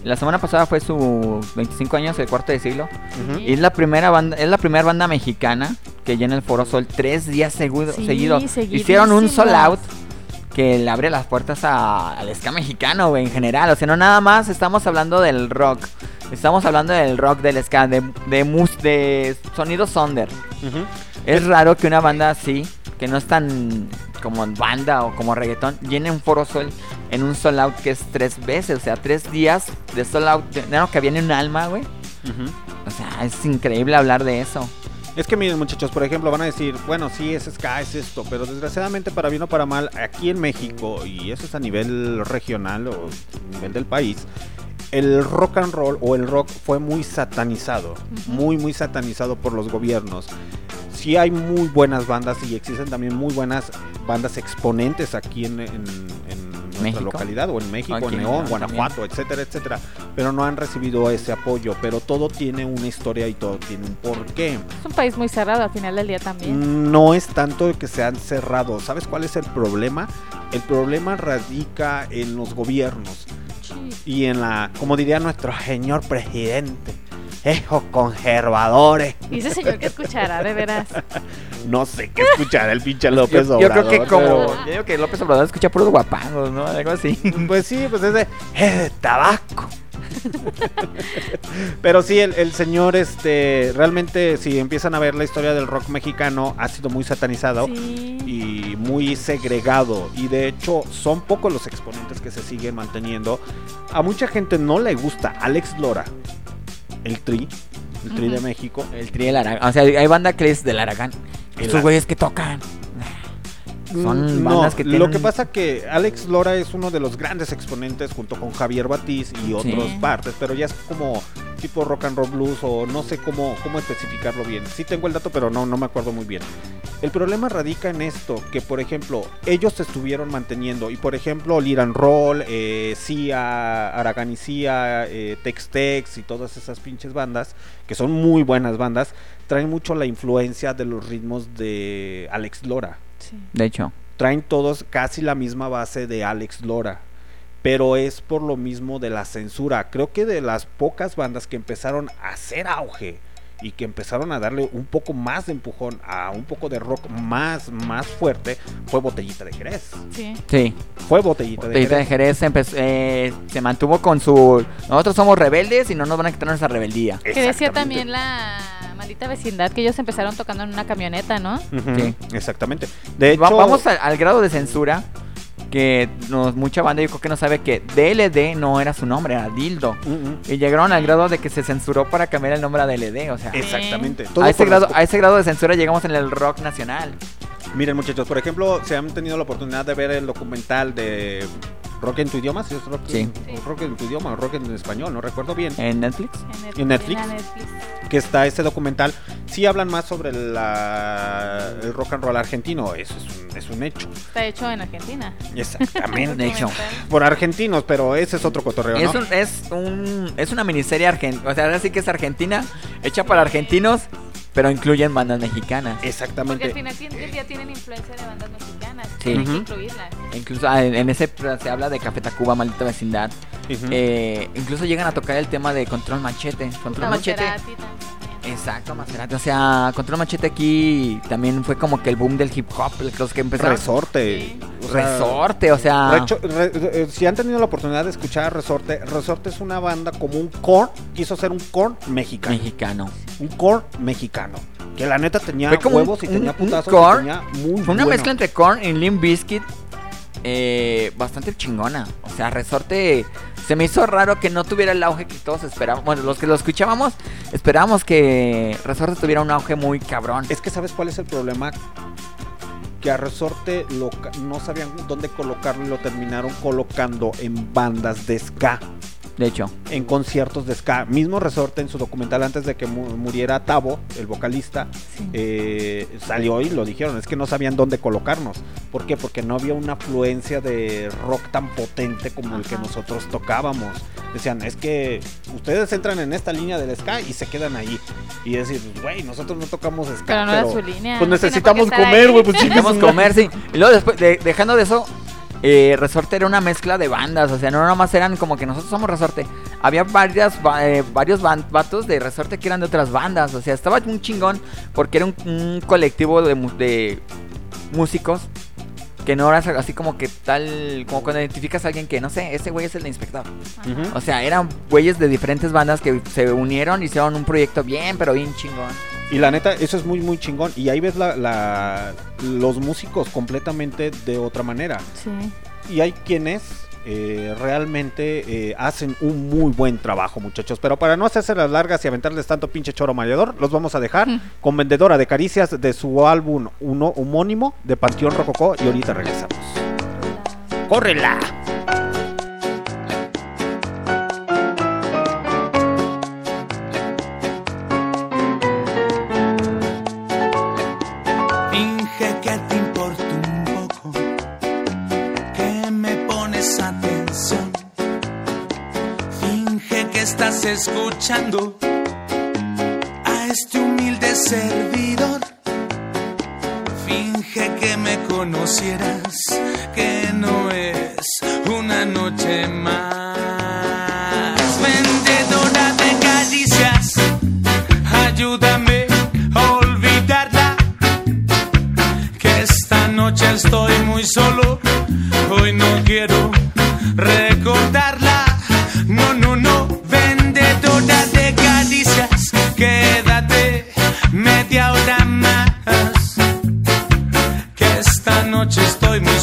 La semana pasada fue su 25 años, el cuarto de siglo. Ujú. Y es la primera banda, es la primera banda mexicana que llena el Foro Sol tres días seguido- Sí, seguidos. Hicieron un sold out que le abre las puertas a- al ska mexicano, güey, en general. O sea, no nada más estamos hablando del rock. Estamos hablando del rock, del ska, de, de, mus- de sonidos under. Ujú. Es raro que una banda así, que no es tan como banda o como reggaetón, llene un foro sol en un sold out que es tres veces, o sea, tres días de sold out, de no, que viene un alma, güey. O sea, es increíble hablar de eso. Es que miren muchachos, por ejemplo, van a decir, bueno, sí, es ska, es esto, pero desgraciadamente para bien o para mal, aquí en México, y eso es a nivel regional o a nivel del país, el rock and roll o el rock fue muy satanizado, muy, muy satanizado por los gobiernos. Sí hay muy buenas bandas y existen también muy buenas bandas exponentes aquí en, en- en nuestra México. localidad o en México, Aquí en León Guanajuato, etcétera, etcétera. Pero no han recibido ese apoyo. Pero todo tiene una historia y todo tiene un porqué. Es un país muy cerrado al final del día también. No es tanto que se han cerrado. ¿Sabes cuál es el problema? El problema radica en los gobiernos y en la, como diría nuestro señor presidente, esos conservadores. Y ese señor que escuchará, de veras. No sé qué escuchar el pinche López Yo, yo creo Obrador, que como. pero- Yo digo que López Obrador escucha puros guapangos, ¿no? Algo así. Pues sí, pues ese es de tabaco. Pero sí, el, el señor, este, realmente, si empiezan a ver la historia del rock mexicano, ha sido muy satanizado. Sí. y muy segregado y de hecho son pocos los exponentes que se siguen manteniendo. A mucha gente no le gusta Alex Lora, el Tri, el Tri de. México. El tri del Aragán. O sea, hay banda que es del Aragán. Estos güeyes que tocan. Son Mm, bandas que Lo tienen- que pasa que Alex Lora es uno de los grandes exponentes junto con Javier Batiz y otros Sí. partes, pero ya es como tipo rock and roll blues o no sé cómo, cómo especificarlo bien. Sí tengo el dato, pero no, no me acuerdo muy bien. El problema radica en esto, que por ejemplo, ellos se estuvieron manteniendo y por ejemplo, Liran Roll, eh, Cia, eh, Tex Tex y todas esas pinches bandas, que son muy buenas bandas, traen mucho la influencia de los ritmos de Alex Lora Sí. De hecho. traen todos casi la misma base de Alex Lora. Pero es por lo mismo de la censura. Creo que de las pocas bandas que empezaron a hacer auge y que empezaron a darle un poco más de empujón a un poco de rock más, más fuerte, fue Botellita de Jerez. Sí. Sí. Fue Botellita de Botellita de Jerez. Jerez empezó- eh, se mantuvo con su. Nosotros somos rebeldes y no nos van a quitar nuestra rebeldía. Que decía también la maldita vecindad que ellos empezaron tocando en una camioneta, ¿no? Sí. Exactamente. De hecho, Va- vamos al, al grado de censura que nos, mucha banda yo creo que no sabe que DLD no era su nombre, era Dildo. Y llegaron al grado de que se censuró para cambiar el nombre a DLD, o sea. Exactamente. Todo A ese, grado, a ese grado de censura llegamos en el rock nacional. Miren muchachos, por ejemplo, se han tenido la oportunidad de ver el documental de Rock en tu idioma, ¿sí es rock, Sí. rock en tu idioma o rock en español, no recuerdo bien, En Netflix. En, ¿En Netflix? en Netflix. que está ese documental, sí hablan más sobre la- el rock and roll argentino, eso es un, es un hecho. Está hecho en Argentina. Exactamente. Hecho. Por argentinos, pero ese es otro cotorreo, Es, ¿no? un, es, un, es una miniserie argentina. O sea, ahora sí que es argentina, hecha para argentinos, pero incluyen bandas mexicanas. Porque al Exactamente. final del día tienen influencia de bandas mexicanas. Sí. Tienen que incluirlas. Incluso ah, en, en ese se habla de Café Tacuba, Maldita Vecindad. Ujú. Eh, incluso llegan a tocar el tema de Control Machete. Control La Machete. También. Exacto, Maserati. O sea, Control Machete aquí también fue como que el boom del hip hop. Los que empezaron. Resorte. Sí. o sea, Resorte, o sea. Recho- re- re- si han tenido la oportunidad de escuchar a Resorte, Resorte es una banda como un core, quiso ser un core mexicano. Mexicano. Un core mexicano. Que la neta tenía un- huevos y un- tenía un putazos core. y tenía muy Fue una bueno. mezcla entre Korn y Limp Bizkit eh, bastante chingona. O sea, Resorte se me hizo raro que no tuviera el auge que todos esperábamos. Bueno, los que lo escuchábamos esperábamos que Resorte tuviera un auge muy cabrón. Es que sabes cuál es el problema que a Resorte no sabían dónde colocarlo y lo terminaron colocando en bandas de ska, De hecho, en conciertos de ska. Mismo Resorte en su documental antes de que mu- muriera Tavo, el vocalista, eh, salió y lo dijeron, es que no sabían dónde colocarnos. ¿Por qué? Porque no había una afluencia de rock tan potente como el que nosotros tocábamos. Decían, es que ustedes entran en esta línea del ska y se quedan ahí. Y decir, güey, nosotros no tocamos ska. Pero no era pero- su línea. pues necesitamos comer, güey, pues queríamos comer, sí. Y luego después, de- dejando de eso, eh, Resorte era una mezcla de bandas. O sea, no nomás eran como que nosotros somos Resorte. Había varias, eh, varios vatos de Resorte que eran de otras bandas. O sea, estaba un chingón porque era un, un colectivo de, de músicos que no eras así como que tal, como cuando identificas a alguien que, no sé, ese güey es el inspector. Ujú. O sea, eran güeyes de diferentes bandas que se unieron y hicieron un proyecto bien, pero bien chingón. Y la neta, eso es muy, muy chingón. Y ahí ves la, la- los músicos completamente de otra manera. Sí. Y hay quienes eh, realmente eh, hacen un muy buen trabajo, muchachos. Pero para no hacerse las largas y aventarles tanto pinche choro mareador, los vamos a dejar con Vendedora de Caricias de su álbum uno, homónimo de Panteón Rococó. Y ahorita regresamos. ¡Córrela! Estás escuchando a este humilde servidor. Finge que me conocieras, que no es una noche más. Vendedora de caricias, ayúdame a olvidarla. Que esta noche estoy muy solo, hoy no quiero recordarla.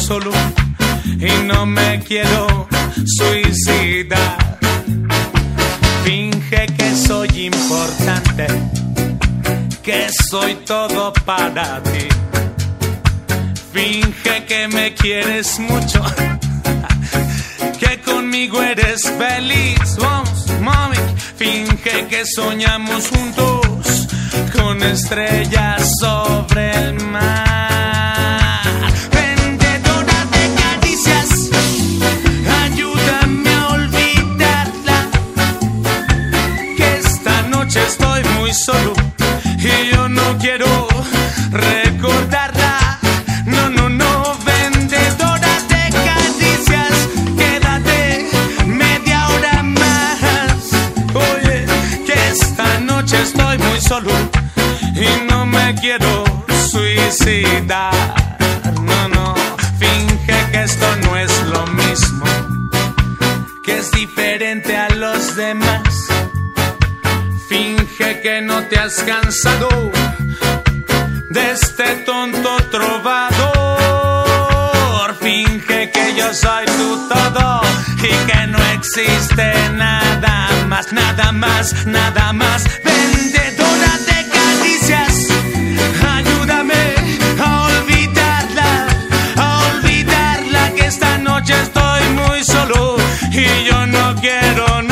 Solo y no me quiero suicidar. Finge que soy importante, que soy todo para ti. Finge que me quieres mucho, que conmigo eres feliz. Vamos, mami, finge que soñamos juntos con estrellas sobre el mar. Muy solo y yo no quiero recordarla. No, no, no, vendedora de caricias, quédate media hora más. Oye, que esta noche estoy muy solo y no me quiero suicidar. No, no, finge que no te has cansado de este tonto trovador. Finge que yo soy tu todo y que no existe nada más, nada más, nada más. Vendedora de caricias, ayúdame a olvidarla, a olvidarla que esta noche estoy muy solo y yo no quiero no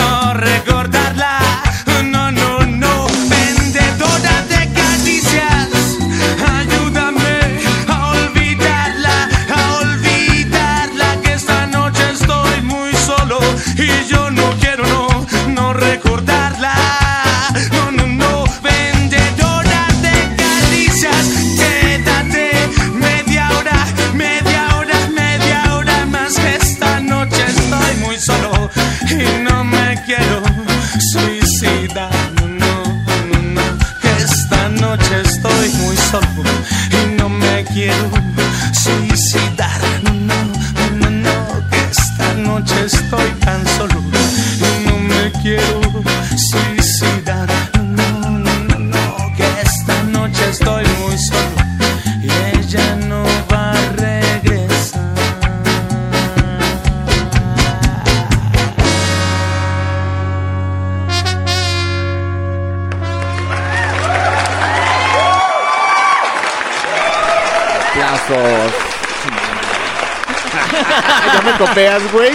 copeas, güey.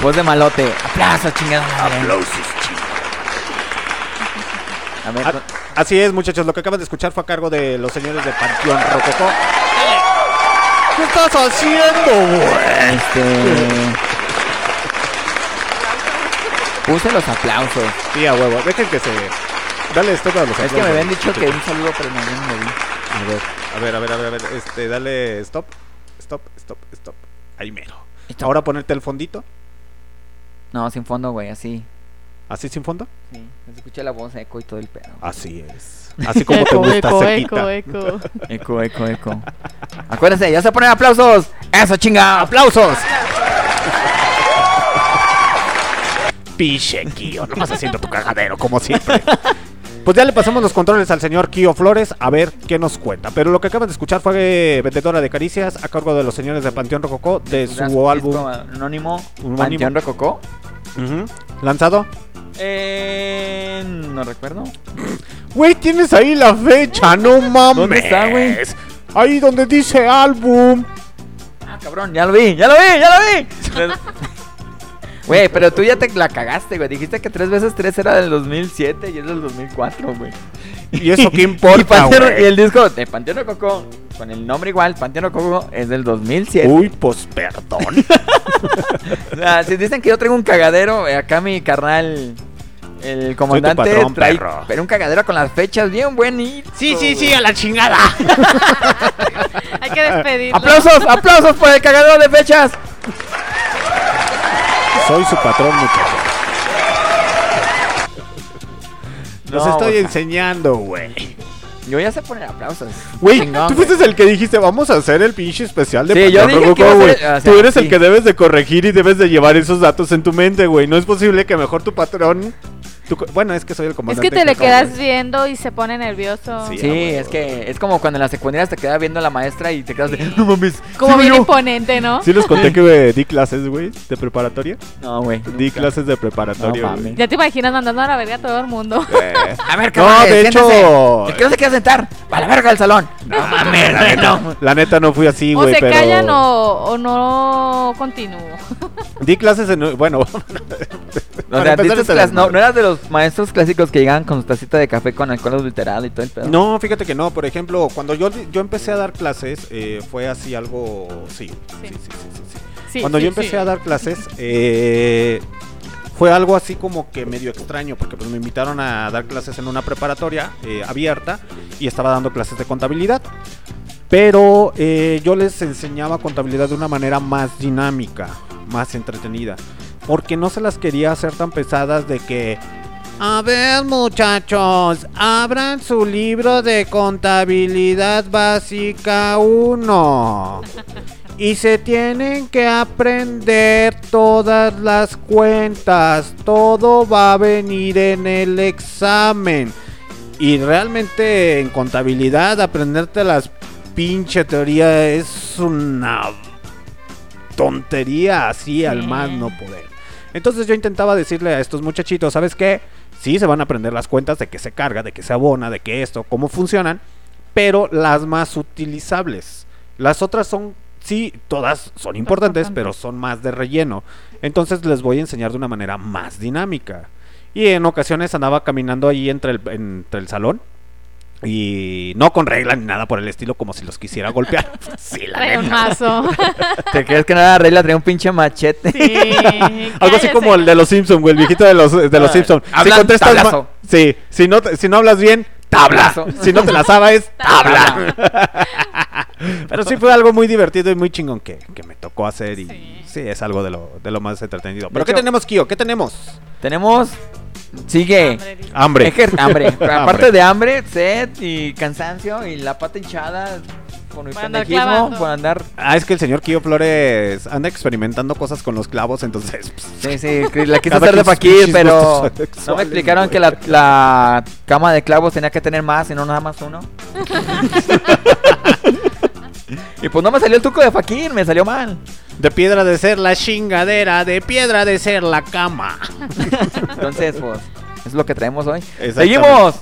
Voz de malote. Aplausos, chingada. madre. A ver, A- Así es, muchachos. Lo que acaban de escuchar fue a cargo de los señores de Panteón Rococó. ¿Qué estás haciendo, güey? este. Puse los aplausos. Sí, a huevo. Dejen que se. Dale esto a los Es que me aplausos, habían dicho que un saludo, pero no, yo no me di. A ver, a ver, a ver, a ver. Este, dale stop. Stop, stop, stop. Ahí mero. Ahora ponerte el fondito. No, sin fondo, güey, así. Así sin fondo. Sí, se escucha la voz eco y todo el pedo. Así es. Así como te Eco, gusta, eco, sequita. eco, eco. Eco, eco, eco. Acuérdense, ya se ponen aplausos. Eso, chinga. Aplausos. Piche, Kio. Nomás haciendo tu cagadero, como siempre. Pues ya le pasamos los controles al señor Kio Flores a ver qué nos cuenta. Pero lo que acaban de escuchar fue Vendedora de Caricias a cargo de los señores de Panteón Rococó de su álbum anónimo. Anónimo. Panteón Rococó. Ujú. lanzado. Eh, no recuerdo. Güey, tienes ahí la fecha, no mames. ¿Dónde está, güey? Ahí donde dice álbum. Ah, cabrón, ya lo vi, ya lo vi, ya lo vi. Güey, pero tú ya te la cagaste, güey. Dijiste que tres veces tres era del 2007 y es del 2004, güey. ¿Y eso qué Y, importa, güey? y el disco de Panteón Rococó, con el nombre igual, Panteón Rococó, es del 2007. Uy, pues perdón. O sea, si dicen que yo traigo un cagadero, eh, acá mi carnal, el comandante, patrón, trae perro. pero un cagadero con las fechas bien buenito. sí, sí, sí, a la chingada. Hay que despedirlo. ¡Aplausos, aplausos por el cagadero de fechas! Soy su patrón, muchachos. Los No, estoy enseñando, güey. Yo ya sé poner aplausos. Güey, tú fuiste el que dijiste, vamos a hacer el pinche especial de Sí, yo que güey. ser- o sea, Tú eres el que debes de corregir y debes de llevar esos datos en tu mente, güey. No es posible que mejor tu patrón... bueno, es que soy el Es comandante. que te le quedas viendo y se pone nervioso. Sí. Es que es como cuando en la secundaria te queda viendo a la maestra y te quedas de, no mames. Como ¿sí bien yo?". imponente, ¿no? Sí les conté que di clases, güey, de preparatoria. No, güey. Di nunca. clases de No preparatoria, güey. mames. Ya te imaginas mandando a la verga a todo el mundo. Eh, A ver, No, cabrón, de hecho- El que no se quiere sentar, a la verga del salón. No mames, la, neta, la neta no fui así, o güey, se pero... callan o, o no continúo. Di clases en... Bueno, O Para sea, empezar diste ese clas- no, no eras de los maestros clásicos que llegaban con su tacita de café con alcohol adulterado y todo el pedo. No, fíjate que no. Por ejemplo, cuando yo, yo empecé a dar clases, eh, fue así algo. Sí, sí, sí, sí. sí, sí. Sí, cuando sí, yo empecé sí. a dar clases, eh, fue algo así como que medio extraño, porque pues me invitaron a dar clases en una preparatoria eh, abierta y estaba dando clases de contabilidad. Pero eh, yo les enseñaba contabilidad de una manera más dinámica, más entretenida. Porque no se las quería hacer tan pesadas de que... A ver muchachos, abran su libro de contabilidad básica 1. Y se tienen que aprender todas las cuentas. Todo va a venir en el examen. Y realmente en contabilidad aprenderte las pinche teoría es una tontería así al más no poder. Entonces yo intentaba decirle a estos muchachitos, ¿sabes qué? Sí se van a aprender las cuentas de que se carga, de que se abona, de que esto, cómo funcionan, pero las más utilizables. Las otras son, sí, todas son importantes, pero son más de relleno. Entonces les voy a enseñar de una manera más dinámica. Y en ocasiones andaba caminando ahí entre el, entre el salón. Y no con regla ni nada por el estilo, como si los quisiera golpear. sí, la Trae un neta. mazo. ¿Te crees que no era regla? Traía un pinche machete. sí. Algo así como el de los Simpsons, güey, el viejito de los, de los Simpsons. Si hablan contestas ma- tablazo. sí, si no, te- si no hablas bien, tabla. Tablazo. Si no te la sabes, tabla. Pero sí fue algo muy divertido y muy chingón que, que me tocó hacer y sí, Sí. es algo de lo, de lo más entretenido. De Pero ¿qué hecho- tenemos, Kio? ¿Qué tenemos? Tenemos. Sigue. Hambre, dice. Hambre. Aparte de hambre, sed y cansancio y la pata hinchada por mi andar pendejismo, por andar. Ah, es que el señor Kio Flores anda experimentando cosas con los clavos, entonces... pues, Sí, sí, la quise hacer de pinches pero no me explicaron güey. que la, la cama de clavos tenía que tener más y no nada más uno. y pues no me salió el truco de fakir, me salió mal. De piedra de ser la chingadera, de piedra de ser la cama. Entonces, pues, es lo que traemos hoy. Seguimos.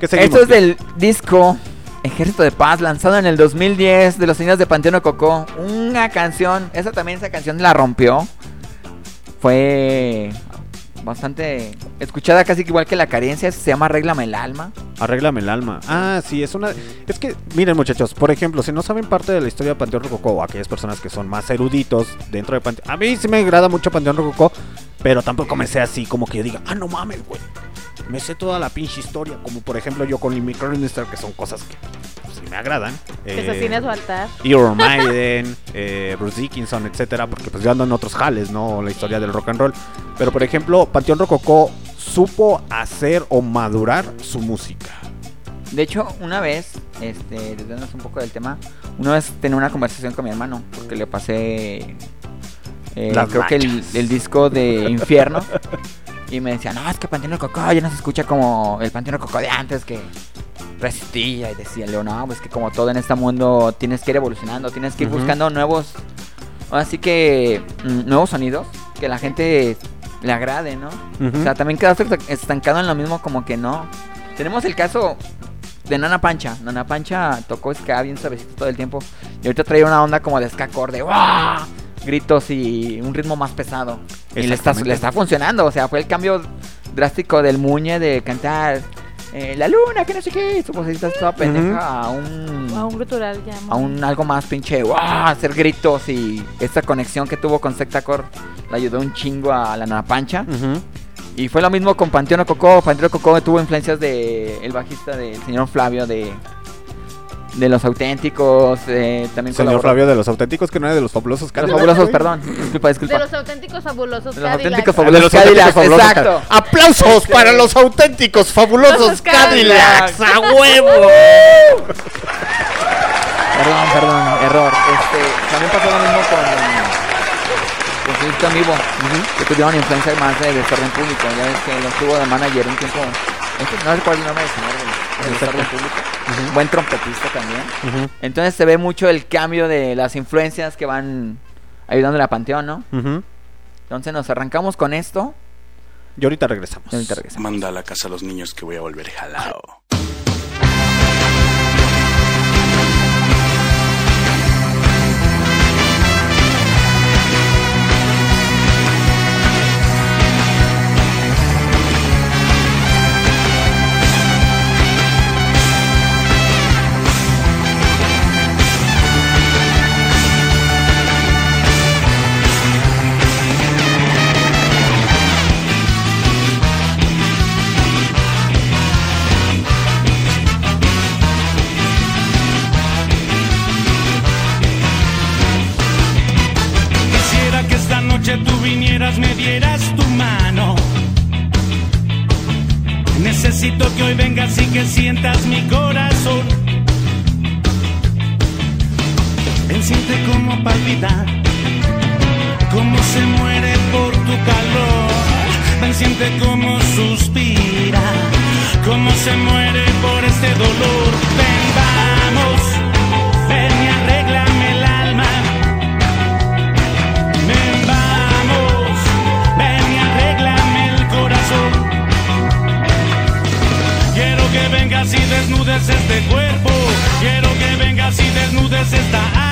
¿Qué seguimos, Esto es del disco Ejército de Paz, lanzado en el 2010 de los niños de Panteón Cocó. Una canción, esa también, esa canción la rompió. Fue bastante escuchada, casi igual que la carencia. Se llama Arréglame el alma. Arréglame el alma. Ah, sí, es una. Es que, miren, muchachos, por ejemplo, si no saben parte de la historia de Panteón Rococó, o aquellas personas que son más eruditos dentro de Panteón. A mí sí me agrada mucho Panteón Rococó, pero tampoco me sé así como que yo diga, ah, no mames, güey. Me sé toda la pinche historia, como por ejemplo yo con el Micronister, que son cosas que pues, sí me agradan. Que Eh, se cine a su altar. Iron Maiden, eh, Bruce Dickinson, etcétera, porque pues yo ando en otros jales, ¿no? La historia del rock and roll. Pero por ejemplo, Panteón Rococó supo hacer o madurar su música. De hecho, una vez, este, desviándonos un poco del tema, una vez tenía una conversación con mi hermano, porque le pasé, eh, creo que el, disco de Infierno, y me decía, no, es que Panteón Cocó ya no se escucha como el Panteón Cocó de antes, que resistía, y decía, Leo, no, pues que como todo en este mundo tienes que ir evolucionando, tienes que ir buscando nuevos, así que, mm, nuevos sonidos, que la gente le agrade, ¿no? O sea, también quedaste estancado en lo mismo como que no. Tenemos el caso de Nana Pancha. Nana Pancha tocó ska bien suavecito todo el tiempo. Y ahorita trae una onda como de ska acorde. ¡Wah! Gritos y un ritmo más pesado. Y le está, le está funcionando. O sea, fue el cambio drástico del Muñe de cantar eh, La Luna, que no sé qué. Su vocecita toda pendeja a un. A un gutural ya. a un algo más pinche, ¡guau! hacer gritos y esta conexión que tuvo con Sectacor le ayudó un chingo a la Nanapancha. Ujú. Y fue lo mismo con Panteón Coco. Panteón Coco tuvo influencias de el bajista del señor Flavio de de los auténticos, eh, también Señor colaboró- Flavio de los auténticos, que no era de los fabulosos de los Cadillacs, fabulosos, perdón, disculpa, disculpa. De los auténticos fabulosos De los Cadillacs. auténticos de los fabulosos Cadillacs, auténticos fabulosos exacto. Cadillacs. ¡Aplausos Este- para los auténticos fabulosos Los Cadillacs! ¡A huevo! Perdón, perdón, error. Este, también pasó lo mismo con con su disco en vivo, que tuvieron influencia más de desorden público. Ya ves que lo tuvo de manager un tiempo. Este, no recuerdo el nombre del señor Buen trompetista también. Entonces se ve mucho el cambio de las influencias que van ayudando a Panteón, ¿no? Entonces nos arrancamos con esto. Y ahorita regresamos. Y ahorita regresamos. Manda a la casa a los niños que voy a volver jalao. Necesito que hoy vengas y que sientas mi corazón. Ven, siente cómo palpita, cómo se muere por tu calor. Ven, siente cómo suspira, cómo se muere por este dolor. Ven, desnudes este cuerpo. Quiero que vengas y desnudes esta alma.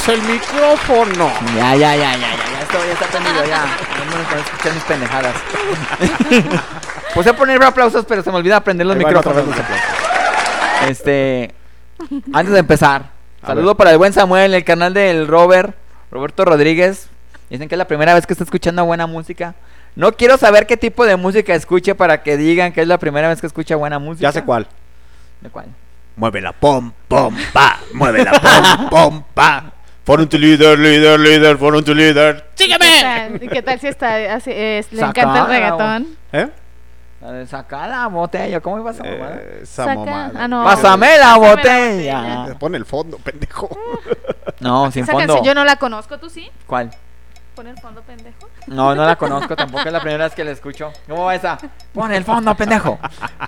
Prendas el micrófono. Ya, ya, ya, ya, ya, ya, esto ya está prendido, ya. No me puedo escuchar mis pendejadas. Puse a poner aplausos, pero se me olvida prender los Ahí micrófonos. los. Este, antes de empezar, A saludo ver. para el buen Samuel, el canal del Robert, Roberto Rodríguez. Dicen que es la primera vez que está escuchando buena música. No quiero saber qué tipo de música escuche para que digan que es la primera vez que escucha buena música. Ya sé cuál. ¿De cuál? Muévela, pom, pom, pa. Muévela, pom, pom, pa. Fueron tu líder, líder, líder, fueron tu líder. ¿Qué tal, ¿Y qué tal si está así, es- le encanta el reggaetón? ¿Eh? La de sacar la botella, ¿cómo iba esa mamada? Eh, esa Saca- mamada. ah, no. Pásame la botella. botella. Pon el fondo, pendejo. No, sin Esa fondo. canción yo no la conozco, ¿tú sí? ¿Cuál? Pon el fondo, pendejo. No, no la conozco, tampoco es la primera vez que la escucho. ¿Cómo va esa? Pon el fondo, pendejo.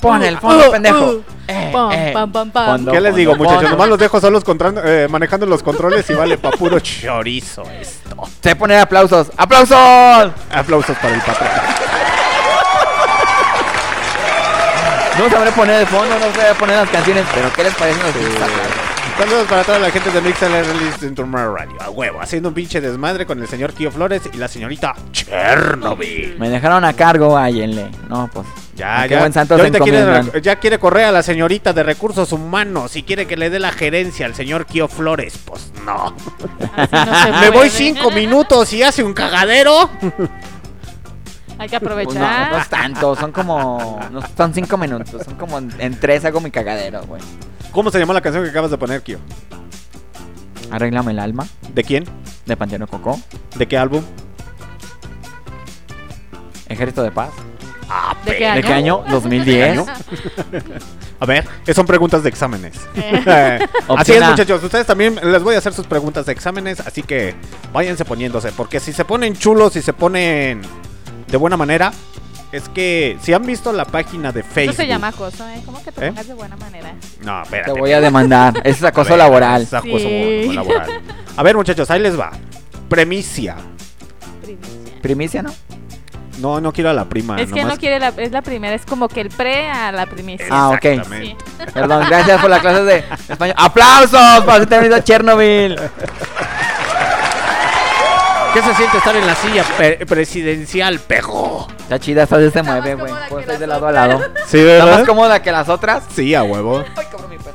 Pon el fondo, pendejo. Eh, Pam, eh. pam, pam, pam. Fondo, ¿Qué les fondo, digo, muchachos? fondo. Nomás los dejo solos control- eh, manejando los controles y vale pa' puro chorizo esto. Sé poner aplausos. ¡Aplausos! Aplausos para el patrón. No sabré poner de fondo, no sabré poner las canciones, pero ¿qué les parecen los? Saludos para toda la gente de en Tomorrow Radio. A huevo, haciendo un pinche desmadre con el señor Kio Flores y la señorita Chernobyl. Me dejaron a cargo, áyenle. No, pues. Ya, ¿a qué ya. buen santo Ya ahorita quiere, encomiendan? ya quiere correr a la señorita de recursos humanos y quiere que le dé la gerencia al señor Kio Flores. Pues no. Se Me voy cinco minutos y hace un cagadero. Hay que Pues no, aprovechar. no es tanto, son como. No son cinco minutos, son como en, en tres hago mi cagadero, güey. ¿Cómo se llamó la canción que acabas de poner, Kio? Arréglame el alma, ¿De quién? de Panteano Cocó. ¿De qué álbum? Ejército de Paz. ¿De qué ¿De año? qué año? 2010. A ver, son preguntas de exámenes. Eh. así es, muchachos. Ustedes también les voy a hacer sus preguntas de exámenes. Así que váyanse poniéndose. Porque si se ponen chulos y se ponen de buena manera, es que si han visto la página de Facebook. Eso se llama acoso, ¿eh? ¿Cómo que te ¿Eh? pongas de buena manera? No, espérate. Te voy a demandar. Es acoso ver, laboral. es acoso Sí. laboral. A ver, muchachos, ahí les va. Premicia. Primicia. Primicia, ¿no? No, no quiero a la prima. es que nomás- no quiere la, es la primera, es como que el pre a la primicia. Ah, ok. Sí. Perdón, gracias por la clase de español. ¡Aplausos para el a Chernobyl! ¿Qué se siente estar en la silla presidencial, pejo? Está chida, esta vez se mueve, güey. Puedo estar de lado a lado. Sí, ¿Está más cómoda que las otras? Sí, a huevo. Ay, cabrón, mi perro.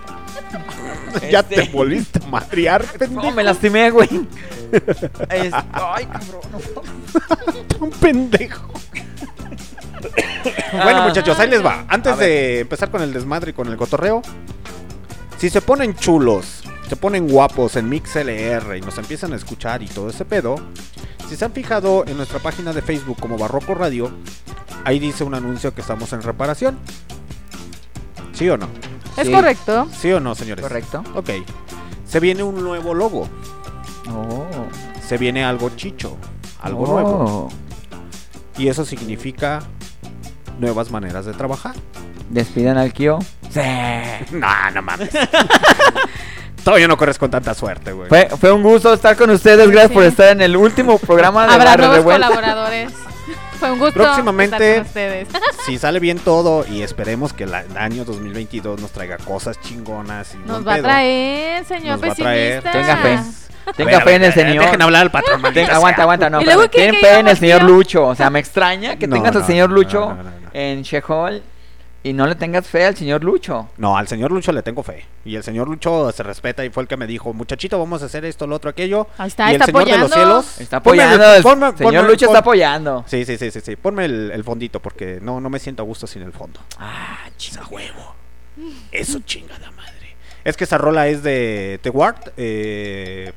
Ya Este- te volviste a madrear, No, pendejo. me lastimé, güey. Es- Ay, cabrón. no. Un pendejo. bueno, muchachos, ahí les va. Antes de empezar con el desmadre y con el cotorreo, si se ponen chulos, se ponen guapos en MixLR y nos empiezan a escuchar y todo ese pedo, si se han fijado en nuestra página de Facebook como Barroco Radio, ahí dice un anuncio que estamos en reparación. ¿Sí o no? Es Sí. correcto. ¿Sí o no, señores? Correcto. Ok. Se viene un nuevo logo. Oh. Se viene algo chicho. Algo Oh. nuevo. Y eso significa nuevas maneras de trabajar. ¿Despidan al Kio? Sí. No, no mames. Todavía no corres con tanta suerte, güey. Fue, fue un gusto estar con ustedes. Gracias Sí. por estar en el último programa de Habrá Barrio nuevos Revuelta. colaboradores. Fue un gusto Próximamente- estar con ustedes. Si sale bien todo y esperemos que la- el año 2022 nos traiga cosas chingonas. Y Nos va a pedo. traer, señor Nos va a traer. pesimista. Tenga fe. A Tenga ver, a fe en el señor. Dejen hablar al patrón, Tenga- aguanta, aguanta, no. ¿Y luego espérame. qué Ten fe en el señor? Lucho. O sea, me extraña que No, tengas al no, señor no, Lucho no, no, no. en Shehol y no le tengas fe al señor Lucho. No, al señor Lucho le tengo fe. Y el señor Lucho se respeta y fue el que me dijo, muchachito, vamos a hacer esto, lo otro, aquello. Ahí está, y el está señor de los apoyando. cielos. Está Ponme el- apoyando. el ponme- señor ponme- Lucho pon- está apoyando. Sí, sí, sí, sí, sí. Ponme el, el fondito porque no, no me siento a gusto sin el fondo. Ah, A huevo. Eso chingada madre. Es que esa rola es de The Ward. eh,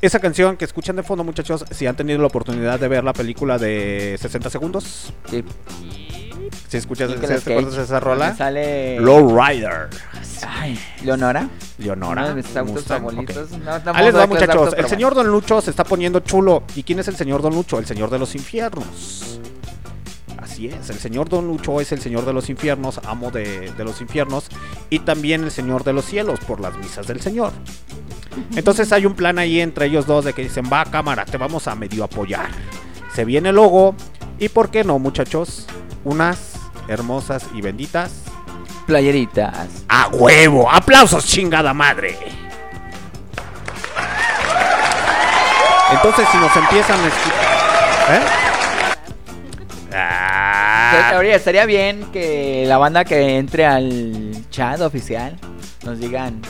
esa canción que escuchan de fondo, muchachos, si han tenido la oportunidad de ver la película de 60 segundos, Sí. Si escuchas, Nicolas ¿te acuerdas de esa rola? Sale. Low Rider. Ay, Leonora. Leonora. Uno de mis autos Mustang, favoritos. ok. No, no Ahí les va, muchachos. El señor Don Lucho se está poniendo chulo. ¿Y quién es el señor Don Lucho? El señor de los infiernos. Así es, el señor Don Lucho es el señor de los infiernos, amo de, de los infiernos, y también el señor de los cielos por las misas del señor. Entonces hay un plan ahí entre ellos dos de que dicen, va cámara, te vamos a medio apoyar. Se viene el logo, y por qué no, muchachos, unas hermosas y benditas. Playeritas. ¡A huevo! ¡Aplausos, chingada madre! Entonces, si nos empiezan a escuchar. ¿Eh? Ah, Oye, estaría bien que la banda que entre al chat oficial nos digan.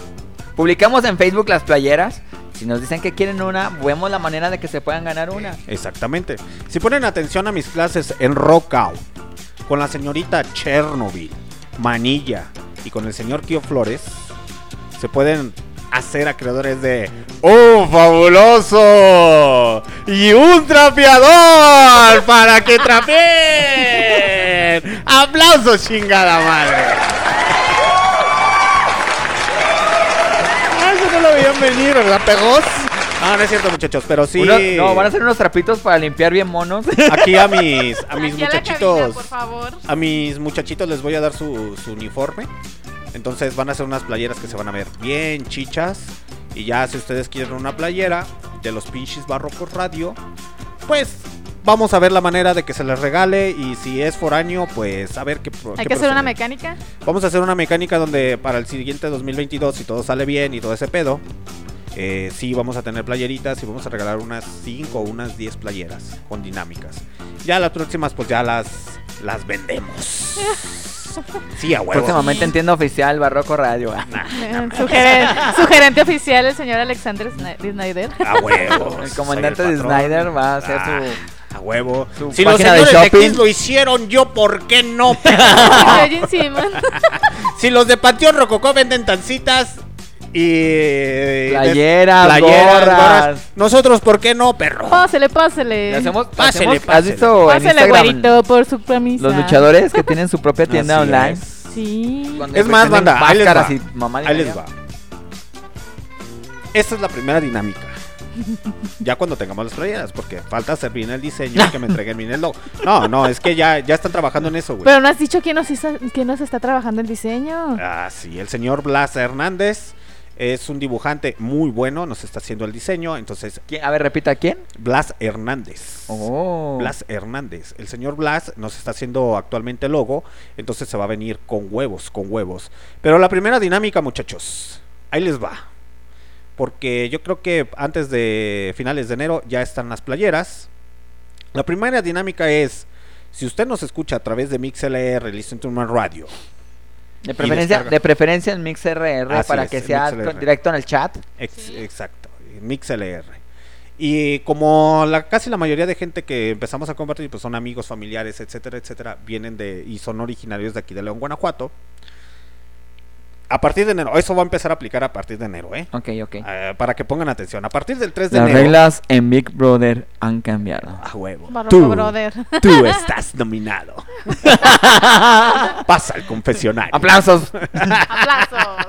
Publicamos en Facebook las playeras. Si nos dicen que quieren una, vemos la manera de que se puedan ganar una. Exactamente. Si ponen atención a mis clases en Rock Out, con la señorita Chernobyl, Manilla y con el señor Kio Flores, se pueden hacer acreedores de ¡Un fabuloso! ¡Y un trapeador! ¡Para que trapeen! ¡Aplausos, chingada madre! Ah, Eso no lo veían venir, ¿la pegos? No, no es cierto, muchachos, pero sí. Uno- no, van a hacer unos trapitos para limpiar bien monos. Aquí a mis, a mis Aquí a la muchachitos. cabina, por favor. A mis muchachitos les voy a dar su, su uniforme. Entonces van a hacer unas playeras que se van a ver bien chichas. Y ya si ustedes quieren una playera de los pinches barrocos radio, pues vamos a ver la manera de que se les regale. Y si es foráneo, pues a ver qué. pro- Hay qué que hacer una procede. mecánica. Vamos a hacer una mecánica donde para el siguiente 2022, si todo sale bien y todo ese pedo, eh, sí vamos a tener playeritas y vamos a regalar unas 5 o unas 10 playeras con dinámicas. Ya las próximas, pues ya las, las vendemos. Sí, a huevo. Próximamente en tienda oficial Barroco Radio. Eh, su, geren- su gerente oficial, el señor Alexander Snyder. A huevo. El comandante de. Snyder va a hacer Ah, su. A huevo. su Si los señores de, shopping. Kiss lo hicieron, yo, ¿por qué no? Si los de Panteón Rococó venden tancitas y. Playeras, gorras. Nosotros, ¿por qué no, perro? Pásele, pásele. Le hacemos, Pásele, hacemos- ¿Has pásele. visto en Pásele, Instagram güerito, por su camisa. los luchadores que tienen su propia tienda Así online? es. Sí. Es más, banda, ahí les va. y mamá Ahí les va. Esta es la primera dinámica. Ya cuando tengamos las playeras, porque falta hacer bien el diseño y que me entreguen bien el logo. No, no, es que ya, ya están trabajando en eso, güey. Pero no has dicho quién nos, hizo- quién nos está trabajando el diseño. Ah, sí, el señor Blas Hernández es un dibujante muy bueno, nos está haciendo el diseño. Entonces, ¿Quién? A ver, repita, ¿quién? Blas Hernández. Oh. Blas Hernández. El señor Blas nos está haciendo actualmente el logo, entonces se va a venir con huevos, con huevos. Pero la primera dinámica, muchachos, ahí les va. Porque yo creo que antes de finales de enero ya están las playeras. La primera dinámica es, si usted nos escucha a través de MixLR, Listen to My Radio, De preferencia, de preferencia en MixRR Así para es, que sea MixLR. directo en el chat. Ex- Exacto, MixLR. Y como la, casi la mayoría de gente que empezamos a compartir pues son amigos, familiares, etcétera, etcétera, vienen de y son originarios de aquí de León, Guanajuato. A partir de enero, eso va a empezar a aplicar a partir de enero, ¿eh? Ok, ok. Eh, para que pongan atención. A partir del 3 de Las enero. reglas en Big Brother han cambiado. A huevo. Barroco Tú, Brother. tú estás nominado. Pasa al confesionario. ¡Aplausos! Aplausos.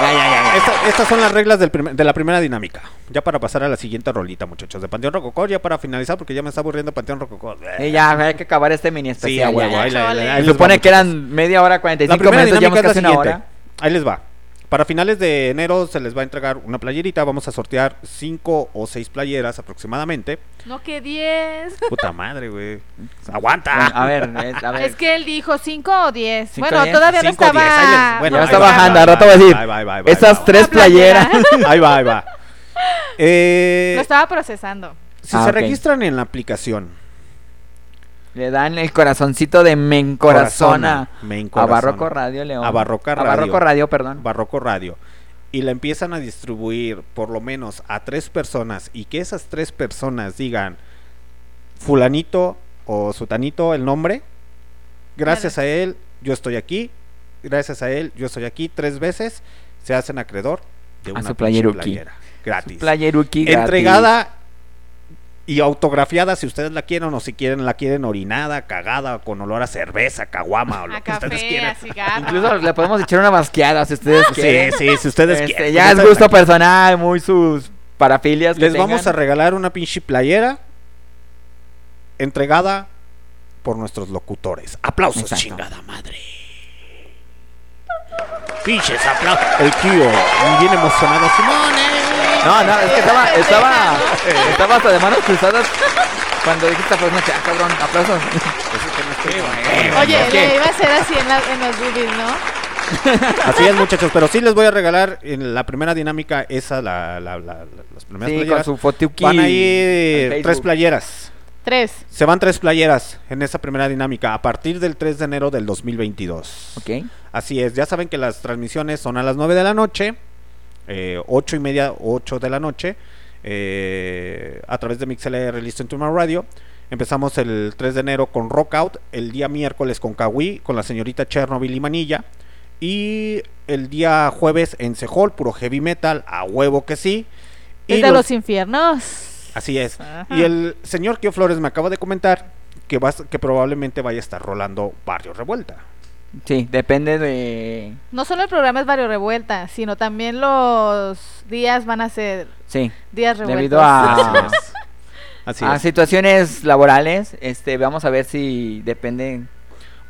Ya, ya, ya, ya. Esta- estas son las reglas del primer- de la primera dinámica. Ya para pasar a la siguiente rolita, muchachos. De Panteón Rococó, ya para finalizar, porque ya me está aburriendo Panteón Rococó. Ya, hay que acabar este mini especial. ya, huevo. Ahí, ahí Se va, supone que eran media hora, La 45 primera minutos, dinámica llevamos es la casi una siguiente. hora. Ahí les va. Para finales de enero se les va a entregar una playerita. Vamos a sortear cinco o seis playeras aproximadamente. No que 10. Puta madre, güey. Aguanta. Bueno, a ver, es- a ver. Es que él dijo 5 o 10. Cinco Bueno, diez. todavía no Cinco estaba. diez, les- bueno, ya ahí está va, bajando, al rato va a decir. ahí va, ahí va, ahí va, Esas tres La playera. playeras. Ahí va, ahí va. Eh, Lo estaba procesando. si Ah, se registran en la aplicación Le dan el corazoncito de Mencorazona. Me A encorazona. Barroco Radio León. A Barroca A Radio. Barroco Radio, perdón. Barroco Radio y la empiezan a distribuir por lo menos a tres personas y que esas tres personas digan fulanito o sutanito el nombre, gracias a él yo estoy aquí, gracias a él yo estoy aquí tres veces, se hacen acreedor de A una su pinche playeruki. playera gratis. Playeruki gratis. Entregada y autografiada si ustedes la quieren o si quieren la quieren orinada, cagada, con olor a cerveza, caguama o lo A que ustedes quieran. a cigarro. Incluso le podemos echar una basqueada si ustedes Sí, quieren. sí, si ustedes Este, quieren. ya es gusto personal, muy sus parafilias. que Les vamos a regalar una pinche playera entregada por nuestros locutores. Aplausos, Exacto. chingada madre. Pinches aplausos. El Kio, bien emocionado. Simone. No, no, es que estaba, estaba, estaba hasta de manos cruzadas cuando dijiste aplausos. Ah, cabrón, aplausos. Oye, le iba a hacer así en, la- en los boobies, ¿no? Así es, muchachos, pero sí les voy a regalar en la primera dinámica esa, la, la- la- la- las primeras Sí, con playeras. su fotuki. Van a en ir Facebook. tres playeras. Tres. Se van tres playeras en esa primera dinámica a partir del 3 de enero del 2022. Ok. Así es, ya saben que las transmisiones son a las 9 de la noche, eh, 8 y media, 8 de la noche, eh, a través de MixLR Listen to My Radio. Empezamos el 3 de enero con Rockout, el día miércoles con Kawi, con la señorita Chernobyl y Manilla. Y el día jueves en Sehol, puro heavy metal, a huevo que sí. Y los- los infiernos. Así es. Ajá. Y el señor Kio Flores me acaba de comentar que, va, a- que probablemente vaya a estar rolando Barrio Revuelta. Sí, depende de... No solo el programa es Barrio Revuelta, sino también los días van a ser Sí, días revueltos. debido a, Así a es. situaciones laborales, este, vamos a ver si depende...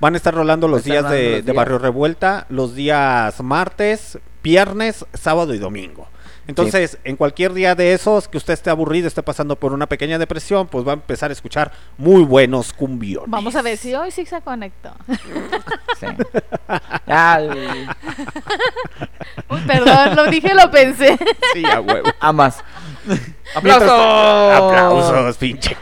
Van a estar rolando los días rolando de, los de días. Barrio Revuelta, los días martes, viernes, sábado y domingo. Entonces, en cualquier día de esos que usted esté aburrido, esté pasando por una pequeña depresión, pues va a empezar a escuchar muy buenos cumbiones. Vamos a ver si hoy sí se conectó. Sí. Uy, perdón, lo dije, lo pensé. Sí, a huevo. Mientras- ¡Aplausos! Aplausos, pinche.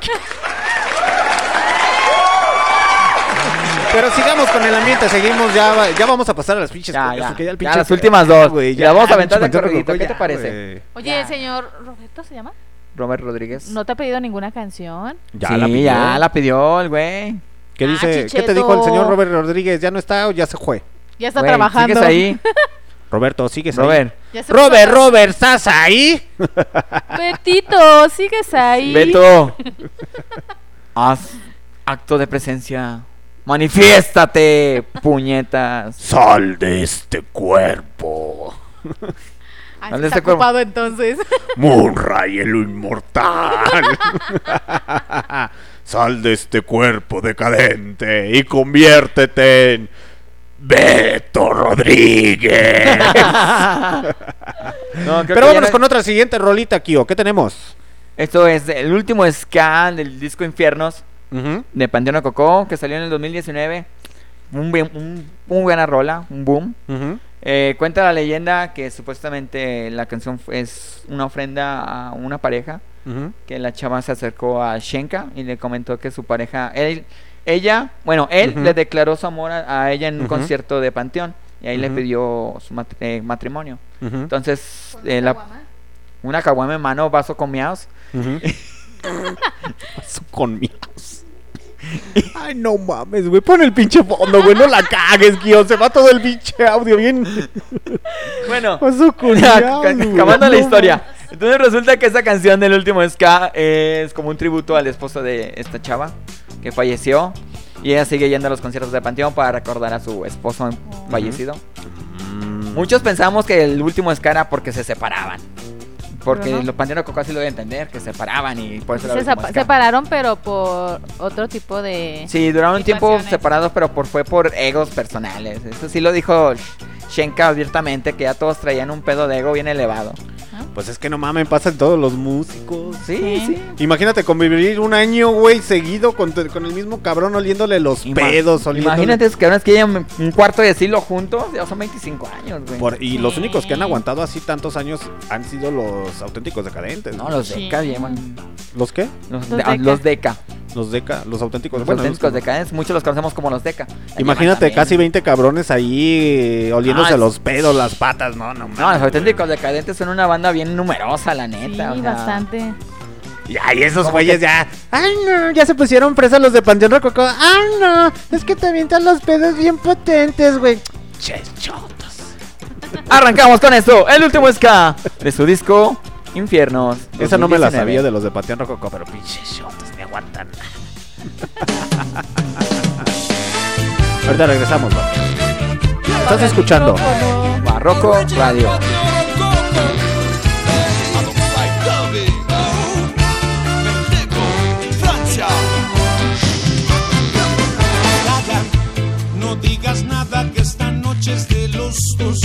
Pero sigamos con el ambiente, seguimos, ya, ya vamos a pasar a las pinches Ya, ya. Ya, las últimas dos. Y la vamos a aventar de corridito, ¿qué te parece? Oye, Ya. el señor Roberto se llama. Robert Rodríguez. ¿No te ha pedido ninguna canción? Ya sí, la pidió. ya la pidió el güey. ¿Qué Ah, dice? ¿Qué te dijo el señor Robert Rodríguez? ¿Ya no está o ya se fue? Ya está Güey, trabajando. ¿Sigues ahí? Roberto, ¿sigues ahí? Robert. Ya Robert, Robert, ¿estás ahí? Betito, ¿sigues ahí? Beto. Haz acto de presencia. Manifiéstate, puñetas. Sal de este cuerpo. Ay, ¿Dónde está está Cuervo? ocupado entonces. Moonray, el inmortal. Sal de este cuerpo decadente y conviértete en Beto Rodríguez. No, Pero vámonos no- con otra siguiente rolita, Kio. ¿Qué tenemos? Esto es el último ska del disco Infiernos de Panteón Cocó que salió en el 2019. Un, buen- un, un buena rola, un boom. Eh, cuenta la leyenda que supuestamente la canción es una ofrenda a una pareja. Que la chava se acercó a Shenka y le comentó que su pareja, él, ella, bueno, él le declaró su amor a, a ella en un concierto de Panteón y ahí le pidió su mat- eh, matrimonio. Entonces, eh, la- una caguama en mano, vaso con miaos. Ujú. Paso con. Ay, no mames, güey. Pon el pinche fondo, güey. No la cagues, Kio. Se va todo el pinche audio bien. Bueno, Paso con Ya, acabando la historia. Entonces resulta que esa canción del último ska es como un tributo al esposo de esta chava que falleció. Y ella sigue yendo a los conciertos de Panteón para recordar a su esposo fallecido. Muchos pensamos que el último ska era porque se separaban. Porque no. los de Coco así lo deben entender, que se separaban y por eso Se sepa- ska. separaron, pero por otro tipo de. Sí, duraron un tiempo separados, pero por, fue por egos personales. Eso sí lo dijo Shenka abiertamente, que ya todos traían un pedo de ego bien elevado. Pues es que no mames, pasan todos los músicos. Sí, Sí. sí. Imagínate convivir un año, güey, seguido con, con el mismo cabrón oliéndole los Ima- pedos. oliéndole- Imagínate que ahora es que llevan un cuarto de siglo juntos, ya son 25 años, güey. Por- y los únicos que han aguantado así tantos años han sido los auténticos decadentes. No, los Sí. Deca llevan. ¿Los qué? Los, Los de- ah, Deca. los Deca. Los deca, los auténticos. Los bueno, auténticos los- decadentes, muchos los conocemos como los Deca. Ya Imagínate casi también. 20 cabrones ahí eh, oliéndose No, es- los pedos, las patas, no, no. No, los auténticos decadentes son una banda bien numerosa, la Sí, neta. o sea, bastante. güey. Y esos güeyes que- ya. Ay, no, ya se pusieron presas los de Panteón Rococó. Ay, no, es que te avientan los pedos bien potentes, güey. Ches chotos. Arrancamos con esto, el último ska de su disco Infiernos. Esa no me la 2019. sabía de los de Panteón Rococó, pero Pinches chotos, me aguantan. ahorita regresamos, va. Estás escuchando. Barroco Radio. No digas nada que esta noche es de los dos.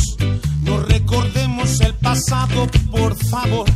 No recordemos el pasado, por favor.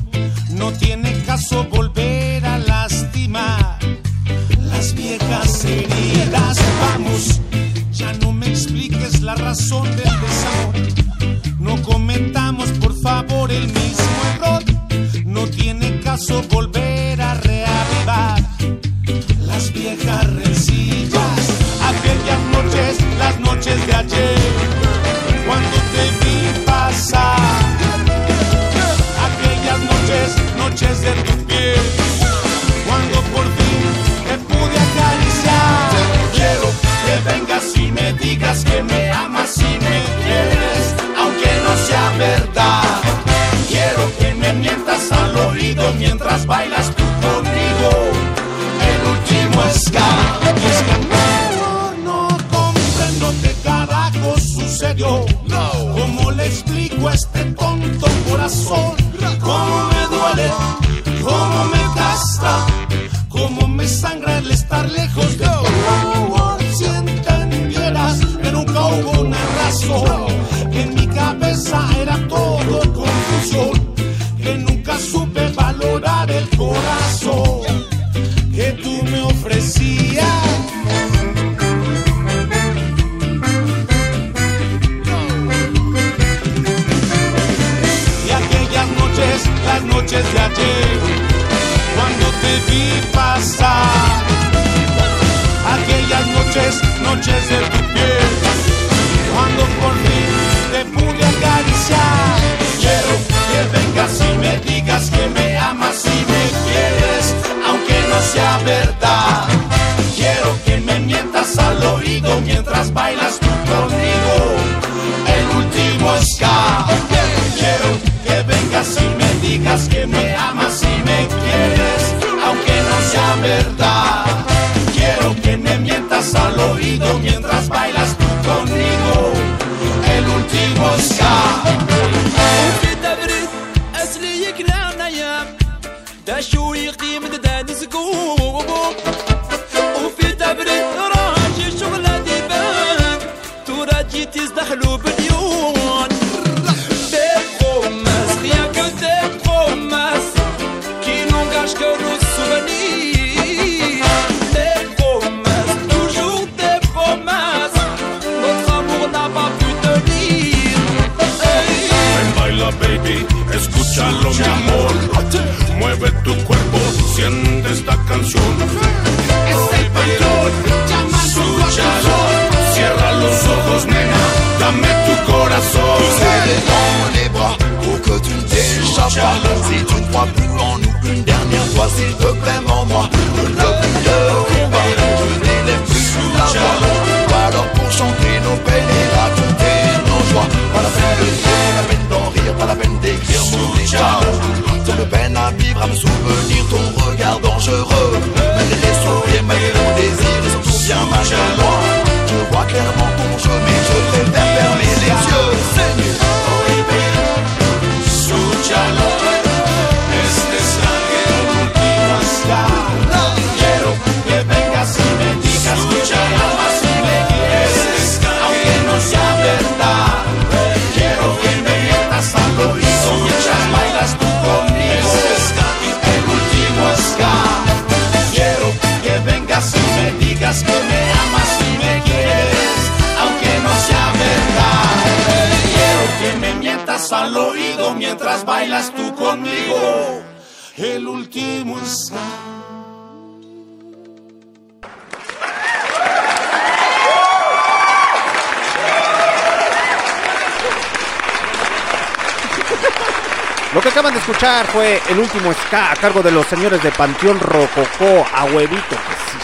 a cargo de los señores de Panteón Rococó a huevito. Que sí,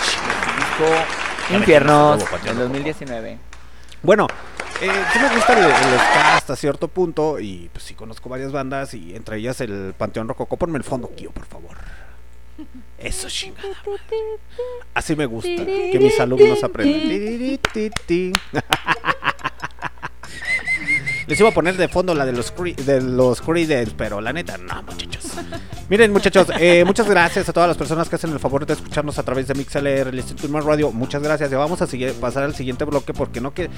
Infiernos del 2019. Bueno, eh, sí me gusta el, el hasta cierto punto y pues sí conozco varias bandas y entre ellas el Panteón Rococó. Ponme el fondo, Kio, por favor. Eso chingada. Así me gusta que mis alumnos aprendan. Les iba a poner de fondo la de los Creed, pero la neta no. Miren, muchachos, eh, muchas gracias a todas las personas que hacen el favor de escucharnos a través de MixLR, el Instituto Más Radio. Muchas gracias. Ya vamos a seguir, pasar al siguiente bloque porque no que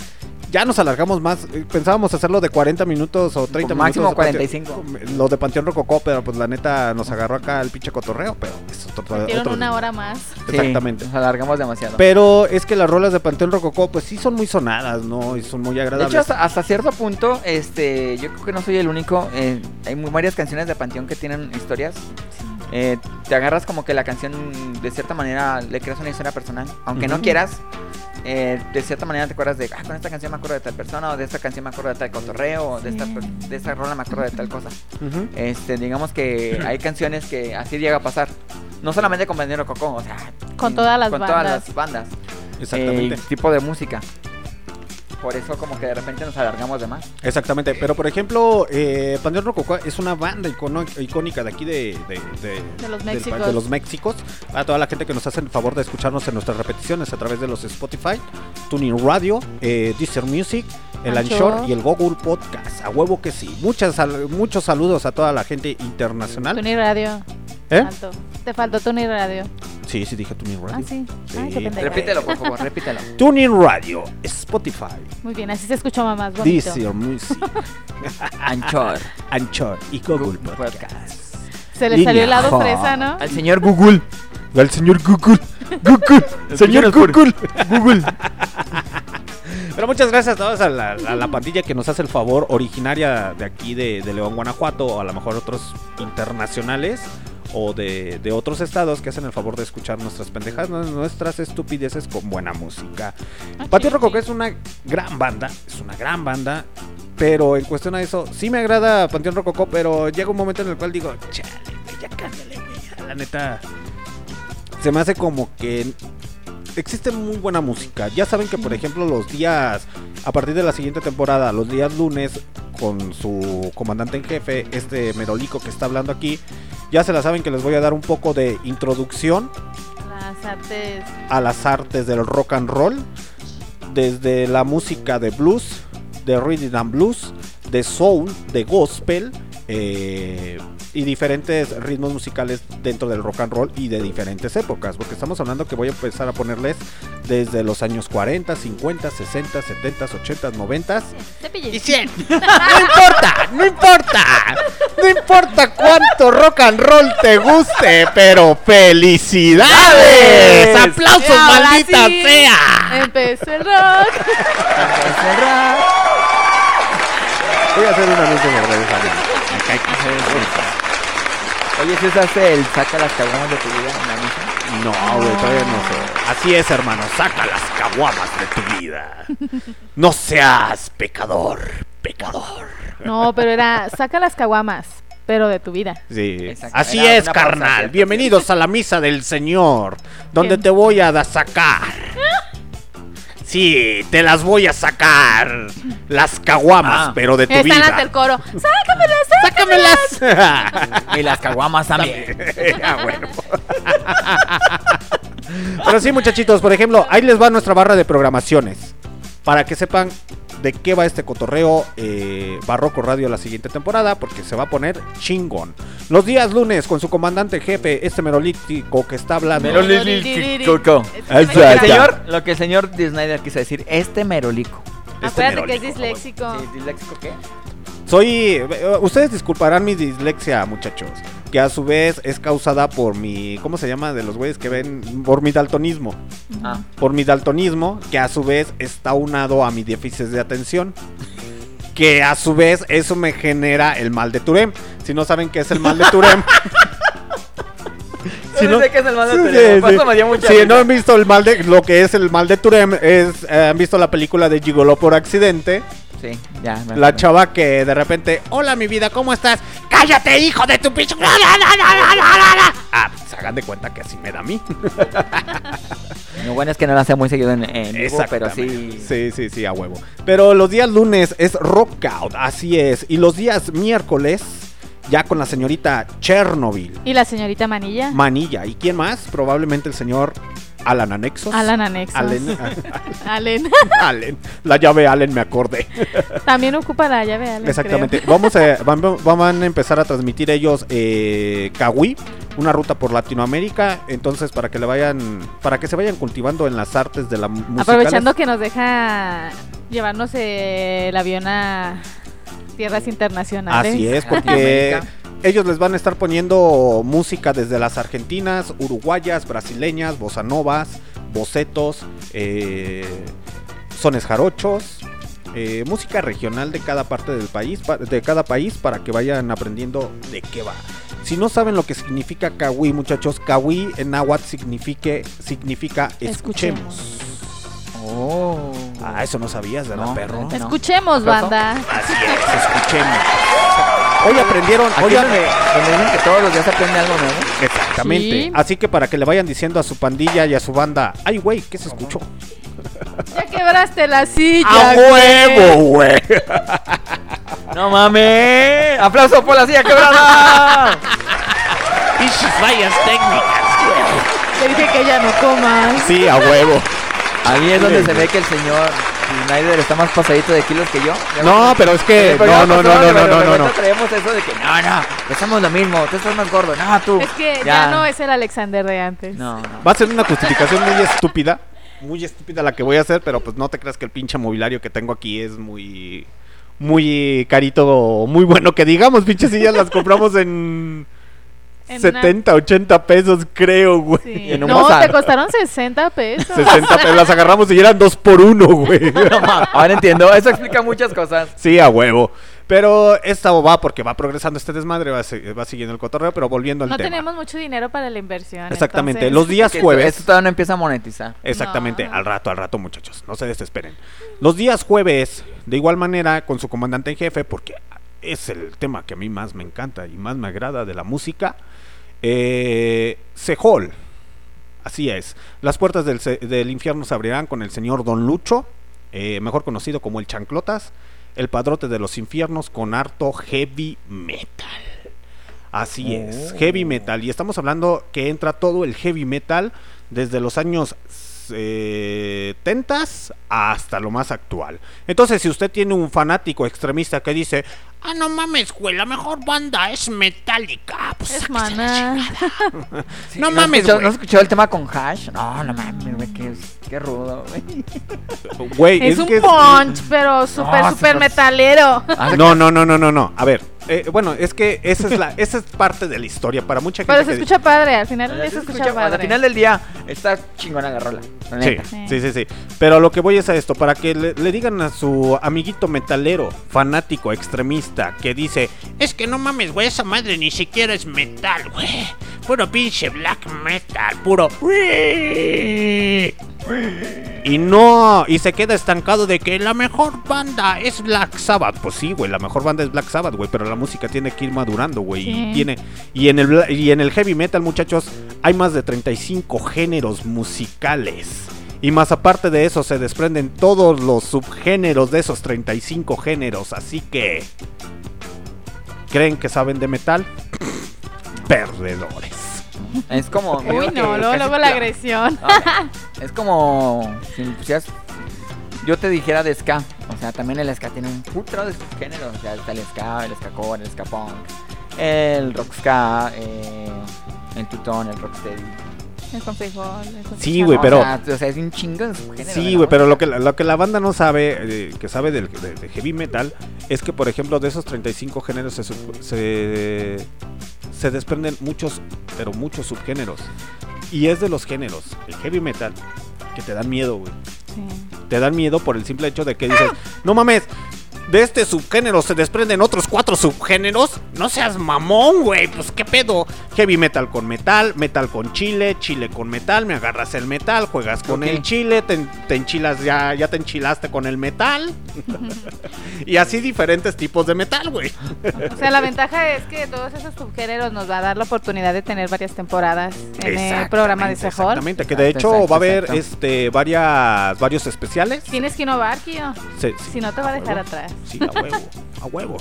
ya nos alargamos más. Eh, Pensábamos hacerlo de 40 minutos o 30 Máximo minutos. de 45. Panteón- Lo de Panteón Rococó, pero pues la neta nos agarró acá el pinche cotorreo, pero es otro, otro- una hora más. Sí, Exactamente. nos alargamos demasiado. Pero es que las rolas de Panteón Rococó, pues sí son muy sonadas, ¿no? Y son muy De agradables. hecho, hasta, hasta cierto punto, este, yo creo que no soy el único. eh, hay muy, varias canciones de Panteón que tienen historias. Eh, te agarras como que la canción, de cierta manera, le creas una historia personal. Aunque no quieras, eh, de cierta manera te acuerdas de, ah, con esta canción me acuerdo de tal persona, o de esta canción me acuerdo de tal cotorreo, o de esta, Sí. de esta rola me acuerdo de tal cosa. Ujú. Este, digamos que hay canciones que así llega a pasar. No solamente con Pandero Cocó, o sea, Con todas las con todas bandas. las bandas. Exactamente. Eh, tipo de música. Por eso como que de repente nos alargamos de más. Exactamente, pero por ejemplo, eh, Panteón Rococó es una banda icono- icónica de aquí de, de, de- De los del Méxicos. de los Méxicos. A toda la gente que nos hace el favor de escucharnos en nuestras repeticiones a través de los Spotify, Tuning Radio, eh, Deezer Music, el Anchor. Y el Google Podcast. A huevo que sí. Muchas, muchos saludos a toda la gente internacional. Tuni Radio. ¿Eh? Faltó. Te faltó Tuni Radio. Sí, sí, dije Tuning Radio. Ah, sí. Sí. Ay, qué pendeja. Repítelo, por favor, repítelo. Tuning Radio, Spotify, Muy bien, así se escuchó más bonito. Deezer Music, Anchor. Anchor y Google Google Podcast. Se le salió el lado fresa, ¿no? Al señor Google. Al señor Google. Google. señor Google. Google. Pero muchas gracias a todos a la, a la pandilla que nos hace el favor, originaria de aquí de, de León, Guanajuato, o a lo mejor otros internacionales o de, de otros estados que hacen el favor de escuchar nuestras pendejas, nuestras estupideces con buena música. Ah, Patio sí. es una gran banda, es una gran banda, pero en cuestión a eso, sí me agrada Panteón Rococó, pero llega un momento en el cual digo, chale, ya ya, la neta, se me hace como que existe muy buena música. Ya saben que, por ejemplo, los días, a partir de la siguiente temporada, los días lunes, con su comandante en jefe, este Merolico que está hablando aquí, ya se la saben que les voy a dar un poco de introducción Las artes. a las artes del rock and roll, desde la música de blues, de rhythm and blues, de soul, de gospel eh, y diferentes ritmos musicales dentro del rock and roll y de diferentes épocas, porque estamos hablando que voy a empezar a ponerles desde los años 40, 50, 60, 70, 80, 90 Cepillín. y 100. No importa, no importa. No importa cuánto rock and roll te guste, pero felicidades. Aplausos, maldita sí, sea. Empezó el rock. Voy a hacer un anuncio de redes Oye, si usaste el saca las caguamas de tu vida en la misa. No, güey, todavía no sé. Así es, hermano. Saca las caguamas de tu vida. No seas pecador, pecador. No, pero era saca las caguamas, pero de tu vida. Sí, Exacto. así Era es, una pausa, carnal. ¿cierto? Bienvenidos a la misa del Señor, donde Bien. te voy a da- sacar. Sí, te las voy a sacar. Las caguamas, Ah. pero de tu Están hasta el vida. coro. Sácamelas, sácamelas. Y las caguamas también. Ah, bueno. Pero sí, muchachitos, por ejemplo, ahí les va nuestra barra de programaciones. Para que sepan de qué va este cotorreo eh, Barroco Radio la siguiente temporada, porque se va a poner chingón. Los días lunes con su comandante jefe, este merolítico que está hablando. Exacto. señor, lo que el señor D. Snyder quiso decir, este merolico. Este Acuérdate que es disléxico. Sí, ¿Disléxico qué? Soy. eh, Ustedes disculparán mi dislexia, muchachos. Que a su vez es causada por mi. ¿Cómo se llama? De los güeyes que ven. Por mi daltonismo. Ah, Por mi daltonismo, que a su vez está unado a mi déficit de atención. Que a su vez eso me genera el mal de Turem. Si no saben qué es el mal de Turem. Si no sé qué es el mal de Turem, sí, por eso sí. me dio mucha Si no han visto el mal de lo que es el mal de Turem, es eh, han visto la película de Gigolo por accidente. Sí, ya. me La chava que de repente, hola mi vida, ¿cómo estás? Cállate, hijo de tu pinche. No, no, no, no, no, no, no, no". Ah, pues hagan de cuenta que así me da a mí. Lo bueno es que no lo hace muy seguido en, en vivo, pero sí. Sí, sí, sí, a huevo. Pero los días lunes es rock out, así es. Y los días miércoles, ya con la señorita Chernobyl, Y la señorita Manilla. Manilla. ¿Y quién más? Probablemente el señor Alan Anexos. Alan Anexos. Allen. Allen. Allen. La llave Allen, me acordé. También ocupa la llave Allen. Exactamente. creo. Vamos a, van, van a empezar a transmitir ellos eh, Kawi, una ruta por Latinoamérica. Entonces, para que le vayan, para que se vayan cultivando en las artes de la música. Aprovechando que nos deja llevarnos eh, el avión a tierras internacionales. Así es, porque ellos les van a estar poniendo música desde las argentinas, uruguayas, brasileñas, bossa novas, bocetos, eh, sones jarochos, eh, música regional de cada parte del país, pa- de cada país, para que vayan aprendiendo de qué va. Si no saben lo que significa kawi, muchachos, kawi en náhuatl signifique, significa escuchemos. Oh. Ah, eso no sabías, ¿verdad, No, perro? Escuchemos, banda. Así es, escuchemos. Hoy aprendieron, hoy donde, donde dicen que todos los días se aprende algo nuevo. Exactamente. Sí. Así que para que le vayan diciendo a su pandilla y a su banda, ay, güey, ¿qué se escuchó? Ya quebraste la silla. ¡A huevo, güey! ¡No mames! ¡Aplauso por la silla quebrada! Pichis fallas técnicas. Te dije que ella no coma. Sí, a huevo. Ahí es donde se ve que el señor Snyder está más pasadito de kilos que yo. No, pero es que. No, no, no, no, no, no, no. Creemos eso de que no, no, pensamos lo mismo. Tú estás más gordo. No, tú. Es que ya, no es el Alexander de antes. No, no. Va a ser una justificación muy estúpida. Muy estúpida la que voy a hacer, pero pues no te creas que el pinche mobiliario que tengo aquí es muy. Muy carito, muy bueno que digamos, pinches sillas las compramos en. En 70, 80 pesos, creo, güey. Sí. En un No, bazar. te costaron 60 pesos. 60 pesos las agarramos y eran dos por uno, güey. No Ahora entiendo, eso explica muchas cosas. Sí, a huevo. Pero esta va porque va progresando este desmadre, va, va siguiendo el cotorreo, pero volviendo al No tema. tenemos mucho dinero para la inversión. Exactamente, entonces- los días esto- jueves. Esto todavía no empieza a monetizar. Exactamente, No. al rato, al rato, muchachos, no se desesperen. Los días jueves, de igual manera, con su comandante en jefe, porque es el tema que a mí más me encanta y más me agrada de la música, eh, Sehol. Así es. Las puertas del, infierno se abrirán con el señor Don Lucho, eh, mejor conocido como el Chanclotas, el padrote de los infiernos con harto heavy metal. Así es, heavy metal. Y estamos hablando que entra todo el heavy metal desde los años eh, 70 hasta lo más actual. Entonces, si usted tiene un fanático extremista que dice, Ah, no mames, güey, la mejor banda es Metallica. Pues Es chingada. Sí, no ¿no mames. ¿No has escuchado el tema con Hash? No, no mames, güey, qué, qué rudo, güey. güey, Es, un que punch, pero súper, No, súper metalero. No, no, no, no, no, no. A ver, eh, bueno, es que esa es la, esa es parte de la historia para mucha gente. Pero se escucha padre, al final se escucha escucha- padre. Al final del día está chingona la rola. la Sí, sí, sí, sí. Pero lo que voy es a esto, para que le, le digan a su amiguito metalero, fanático, extremista, que dice, Es que no mames, güey, esa madre ni siquiera es metal, güey. Puro pinche black metal, puro. y no, y se queda estancado de que la mejor banda es Black Sabbath. Pues sí, güey, la mejor banda es Black Sabbath, güey, pero la música tiene que ir madurando, güey. Sí. Y tiene, y en el y en el heavy metal, muchachos, hay más de 35 géneros musicales. Y más aparte de eso, se desprenden todos los subgéneros de esos 35 géneros. Así que. ¿Creen que saben de metal? Perdedores. Es como. Uy, no, luego, casi luego la agresión. Es como si me pusieras- yo te dijera de ska. O sea, también el ska tiene un putro de géneros. O sea, está el ska, el ska core, el ska punk, el rock ska, eh, el tutón, el rocksteady. El con frijol, el con Sí, güey, O pero- sea, o sea, es un chingo de subgéneros de Sí, güey, pero lo que, la- lo que la banda no sabe, eh, que sabe del, de, de heavy metal, es que, por ejemplo, de esos 35 géneros se, sub- se, se desprenden muchos, pero muchos subgéneros. Y es de los géneros, el heavy metal, que te dan miedo, güey. Sí. Te dan miedo por el simple hecho de que dices, no mames, de este subgénero se desprenden otros cuatro subgéneros. No seas mamón, güey, pues qué pedo. Heavy metal con metal, metal con chile, chile con metal, me agarras el metal, juegas con el chile, te, te enchilas, ya, ya te enchilaste con el metal. y así diferentes tipos de metal, güey. O sea, la ventaja es que todos esos subgéneros nos va a dar la oportunidad de tener varias temporadas en el programa de Exactamente, Sejol. Exactamente, que de Exacto, hecho exacto, va a haber exacto. este varias varios especiales. Tienes que innovar, Kio. Sí, sí. Si no, te va a dejar huevo. atrás. Sí, a huevo, a huevo.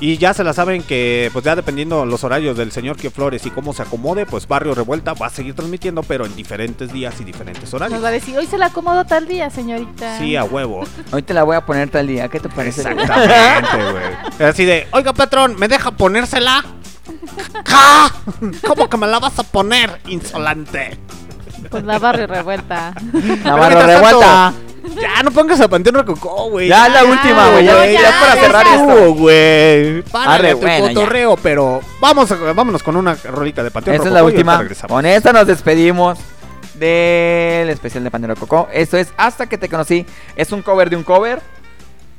Y ya se la saben que, pues ya dependiendo los horarios del señor que Flores y cómo se acomode, pues Barrio Revuelta va a seguir transmitiendo, pero en diferentes días y diferentes Nos horarios. va a decir, hoy se la acomodo tal día, señorita. Sí, a huevo. Hoy te la voy a poner tal día. ¿Qué te parece? Exactamente, güey. Así de, oiga, patrón, ¿me deja ponérsela? ¿Cómo que me la vas a poner, insolente? Pues la barrio revuelta. Navarro Pero mientras revuelta. Ya, no pongas a Panteón Rococó, güey. Ya es la última, güey. Ya, ya es para cerrar esto. güey. Párale tu bueno, ya. cotorreo, pero vamos, a- vámonos con una rolita de Panteón Esta es Rococó la y ahorita última. Con esta nos despedimos del especial de Pandero Coco. Esto es Hasta que te conocí. Es un cover de un cover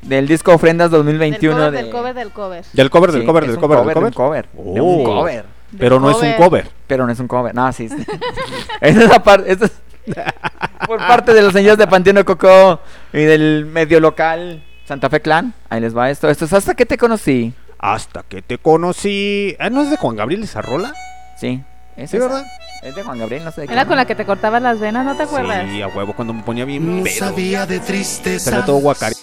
del disco Ofrendas 2021. del, cover, de... del cover del cover. Del cover, del Sí, cover, es del cover, del de cover. un cover. De Oh. un cover. Pero no es un cover. Pero no es un cover. No, sí. sí. Esta es la parte. Es por parte de los señores de Panteón Coco y del medio local Santa Fe Clan. Ahí les va esto. Esto es Hasta que te conocí. Hasta que te conocí. Ah, ¿no es de Juan Gabriel esa rola? Sí. ¿Es Sí, esa? ¿verdad? Es de Juan Gabriel, no sé de Era quién. con la que te cortabas las venas, ¿no te acuerdas? Sí, a huevo cuando me ponía bien No pedo. sabía de Salió tristeza, todo guacari.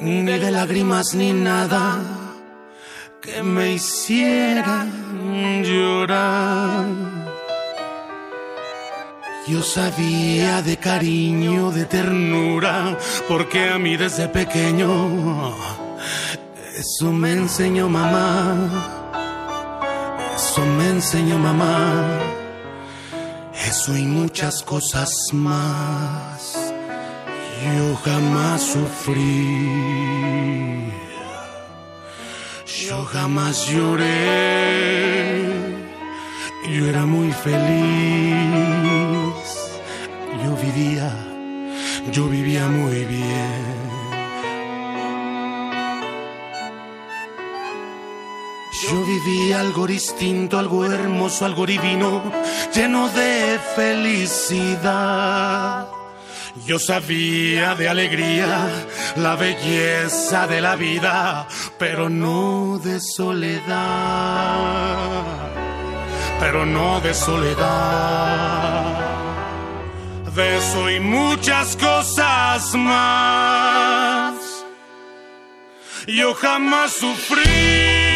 ni de lágrimas, ni nada que me hiciera llorar. Yo sabía de cariño, de ternura, porque a mí desde pequeño eso me enseñó mamá. Eso me enseñó mamá. Eso y muchas cosas más. Yo jamás sufrí. Jamás lloré. Yo era muy feliz. Yo vivía, yo vivía muy bien. Yo vivía algo distinto, algo hermoso, algo divino, lleno de felicidad. Yo sabía de alegría, la belleza de la vida, pero no de soledad, pero no de soledad. De eso y muchas cosas más. Yo jamás sufrí.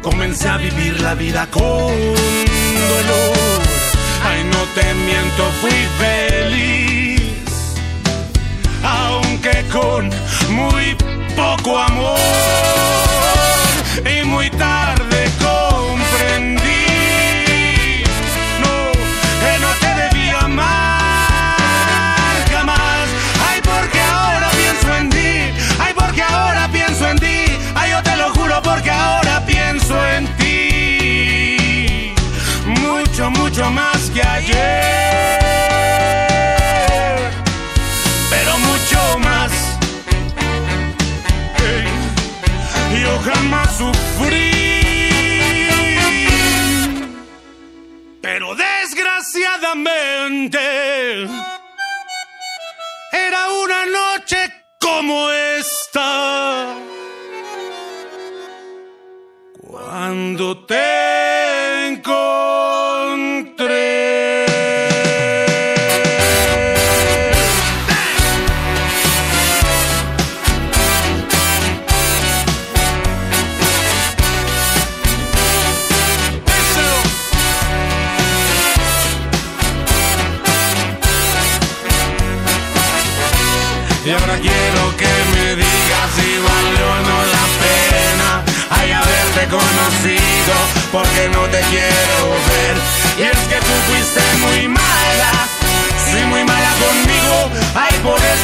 comencé a vivir la vida con dolor. Ay, no te miento, fui feliz, aunque con muy poco amor. Y muy tarde mucho, más que ayer, pero mucho más. Ey, Yo jamás sufrí, pero desgraciadamente era una noche como esta. Cuando te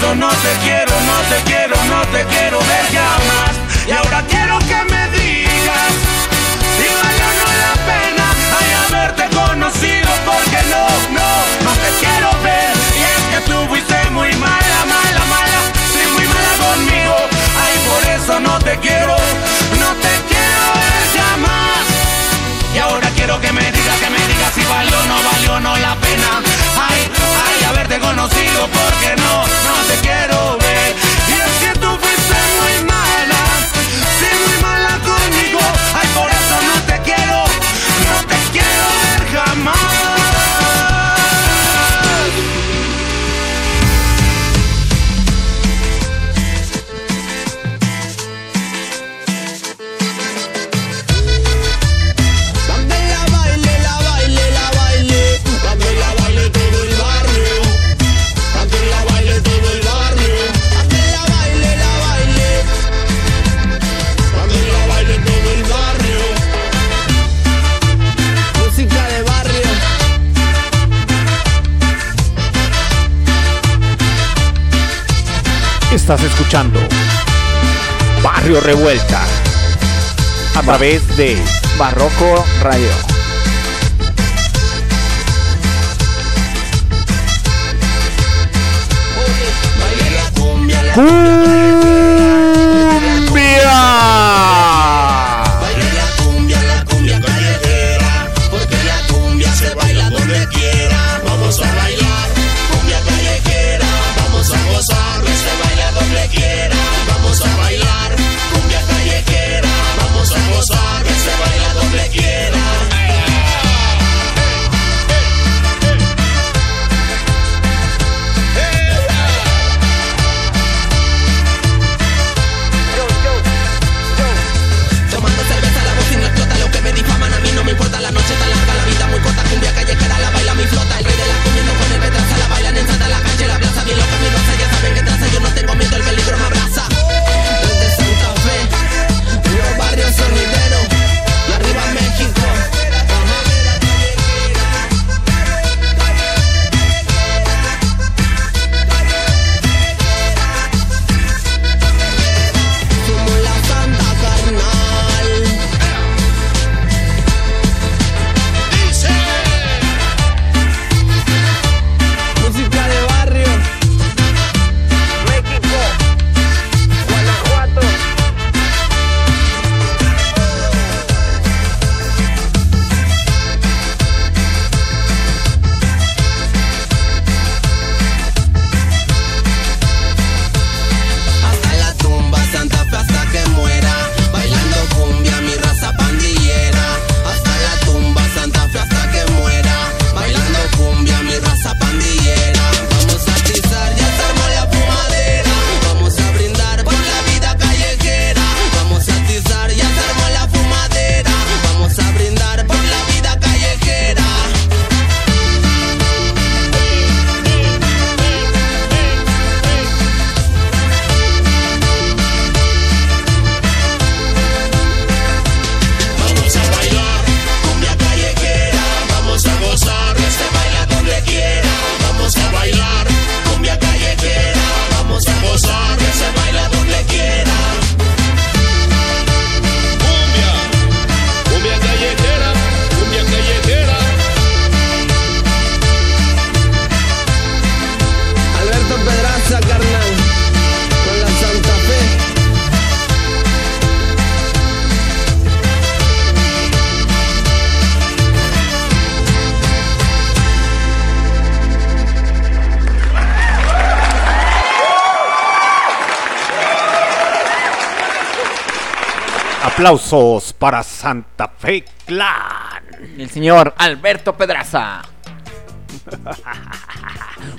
eso no te quiero, no te quiero, no te quiero ver ya más. Y ahora quiero que me digas si valió no la pena hay haberte conocido, porque no, no, no te quiero ver. Y es que tú fuiste muy mala, mala, mala, sí, muy mala conmigo. Ay, por eso no te quiero, no te quiero ver jamás. Y ahora quiero que me digas, que me digas si valió o no valió no la pena. Ay, tengo no sigo porque no, no te quiero. estás escuchando. Barrio Revuelta. A través de Barroco Radio. aplausos para Santa Fe Clan. El señor Alberto Pedraza.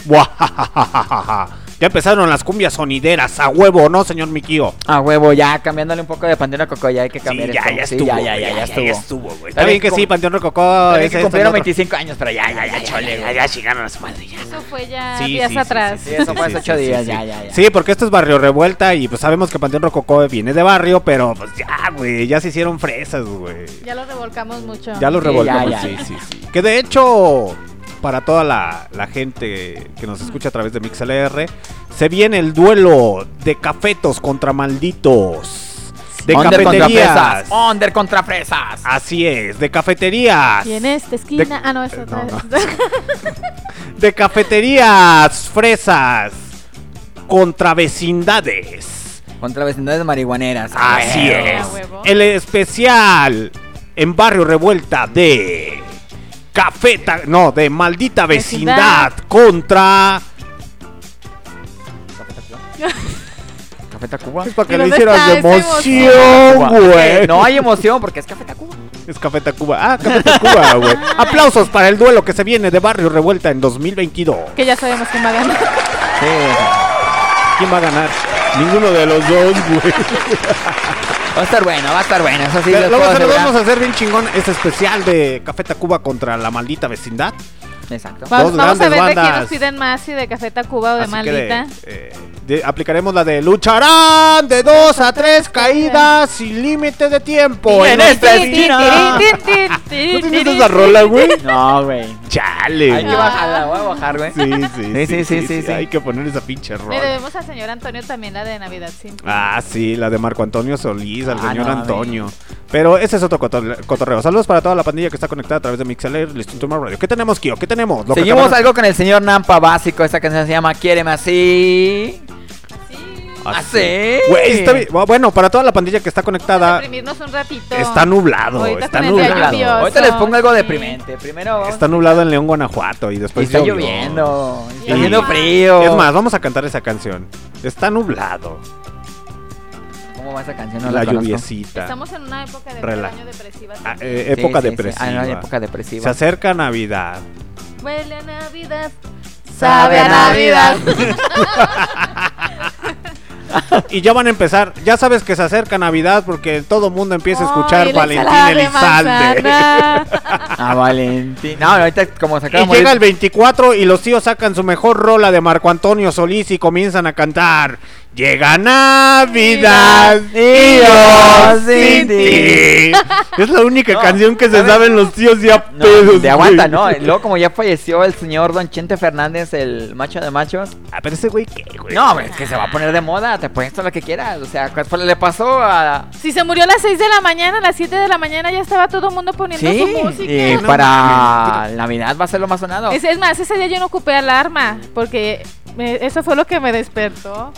ya empezaron las cumbias sonideras, a huevo, ¿no, señor Miquio? A huevo, ya, cambiándole un poco de Panteón Rococó, ya hay que cambiar sí, ya, esto. Ya, estuvo, ya, estuvo. Está, bien que sí, Panteón Rococó. Está bien que cumplieron 25 años, pero ya, ya, ya, ya, ya, chingaron a su madre. Eso fue ya Sí, días sí, sí, atrás. Sí, eso fue hace ocho días, sí. ya, ya, ya. Sí, porque esto es Barrio Revuelta y pues sabemos que Panteón Rococó viene de barrio, pero pues ya, güey, ya se hicieron fresas, güey. Ya lo revolcamos mucho. Ya lo Sí, revolvemos, ya, ya, sí, sí, sí. Que de hecho, para toda la, la gente que nos escucha a través de MixLR, se viene el duelo de cafetos contra malditos. De Under contra cafeterías. fresas. Under contra fresas. Así es, de cafeterías. Y en esta esquina. De- Ah, no, es Eh, otra. no, De cafeterías fresas contra vecindades. Contra vecindades marihuaneras. Así Ah, es. huevo. El especial en Barrio Revuelta de Cafeta, no, de Maldita Vecindad, Vecindad. contra Café Tacuba. es para que ¿Y le hicieras de emoción, güey. No hay emoción porque es Café Tacuba. Es Café Tacuba. Ah, Café Tacuba, güey. Aplausos para el duelo que se viene de Barrio Revuelta en 2022. Que ya sabemos quién va a ganar. Sí. ¿Quién va a ganar? Ninguno de los dos, güey. Va a estar bueno, va a estar bueno. Eso sí, lo vamos a hacer bien chingón ese especial de Café Tacuba contra la maldita vecindad. Exacto. Va- Dos vamos a ver grandes de quién bandas. nos piden más, si de Café Tacuba o de Así que de- Maldita. eh, de- aplicaremos la de lucharán de dos a tres caídas sin límite de tiempo. En esta esquina. ¿No tienes esa rola, güey? No, güey. Chale. Hay que bajarla, voy a bajar, güey. Sí, sí, Sí, sí, sí, sí, Hay sí. que poner esa pinche Le rola. debemos al señor Antonio también la de Navidad, sí. Ah, sí, la de Marco Antonio Solís, al Ah, señor no, Antonio. Pero ese es otro cotorre- cotorreo. Saludos para toda la pandilla que está conectada a través de MixLR, Listín Radio. ¿Qué tenemos, Kio? ¿Qué tenemos? Lo que Seguimos algo con el señor Nampa básico. Esta canción se llama Quiéreme así. Así. Güey, está bien. Bueno, para toda la pandilla que está Vamos a conectada, deprimirnos un ratito. está nublado. Ahorita Está nublado. lluvioso. Ahorita les pongo algo sí. deprimente. Primero. Está nublado en León, Guanajuato y y después está llovió. lloviendo. y Está haciendo frío. Es más, vamos a cantar esa canción. Está nublado. ¿Cómo va esa canción? No la la, lluviosita. Estamos en una época de Rela- año depresiva. Ah, eh, Sí, época sí, sí. depresiva. Ah, no, época Se depresiva. acerca Navidad. Huele a Navidad. Sabe a Navidad. Y ya van a empezar. Ya sabes que se acerca Navidad porque todo el mundo empieza a escuchar Valentín Elizalde. Ah, Valentín. No, ahorita como se acaba Y llega el 24 y los tíos sacan su mejor rola de Marco Antonio Solís y comienzan a cantar. Llega Navidad y yo sin ti. Es la única No, canción que se saben los tíos ya No, pedos. de aguanta, güey. ¿no? Luego, como ya falleció el señor Don Chente Fernández, el macho de machos. Ah, pero ese güey qué, güey. No, es que se va a poner de moda. Te pones todo lo que quieras. O sea, ¿cuál fue- le pasó a. Si se murió a las 6 de la mañana, a las 7 de la mañana ya estaba todo el mundo poniendo Sí, su música. y No para. Navidad va a ser lo más sonado. Es, es más, ese día yo no ocupé alarma, porque me- eso fue lo que me despertó.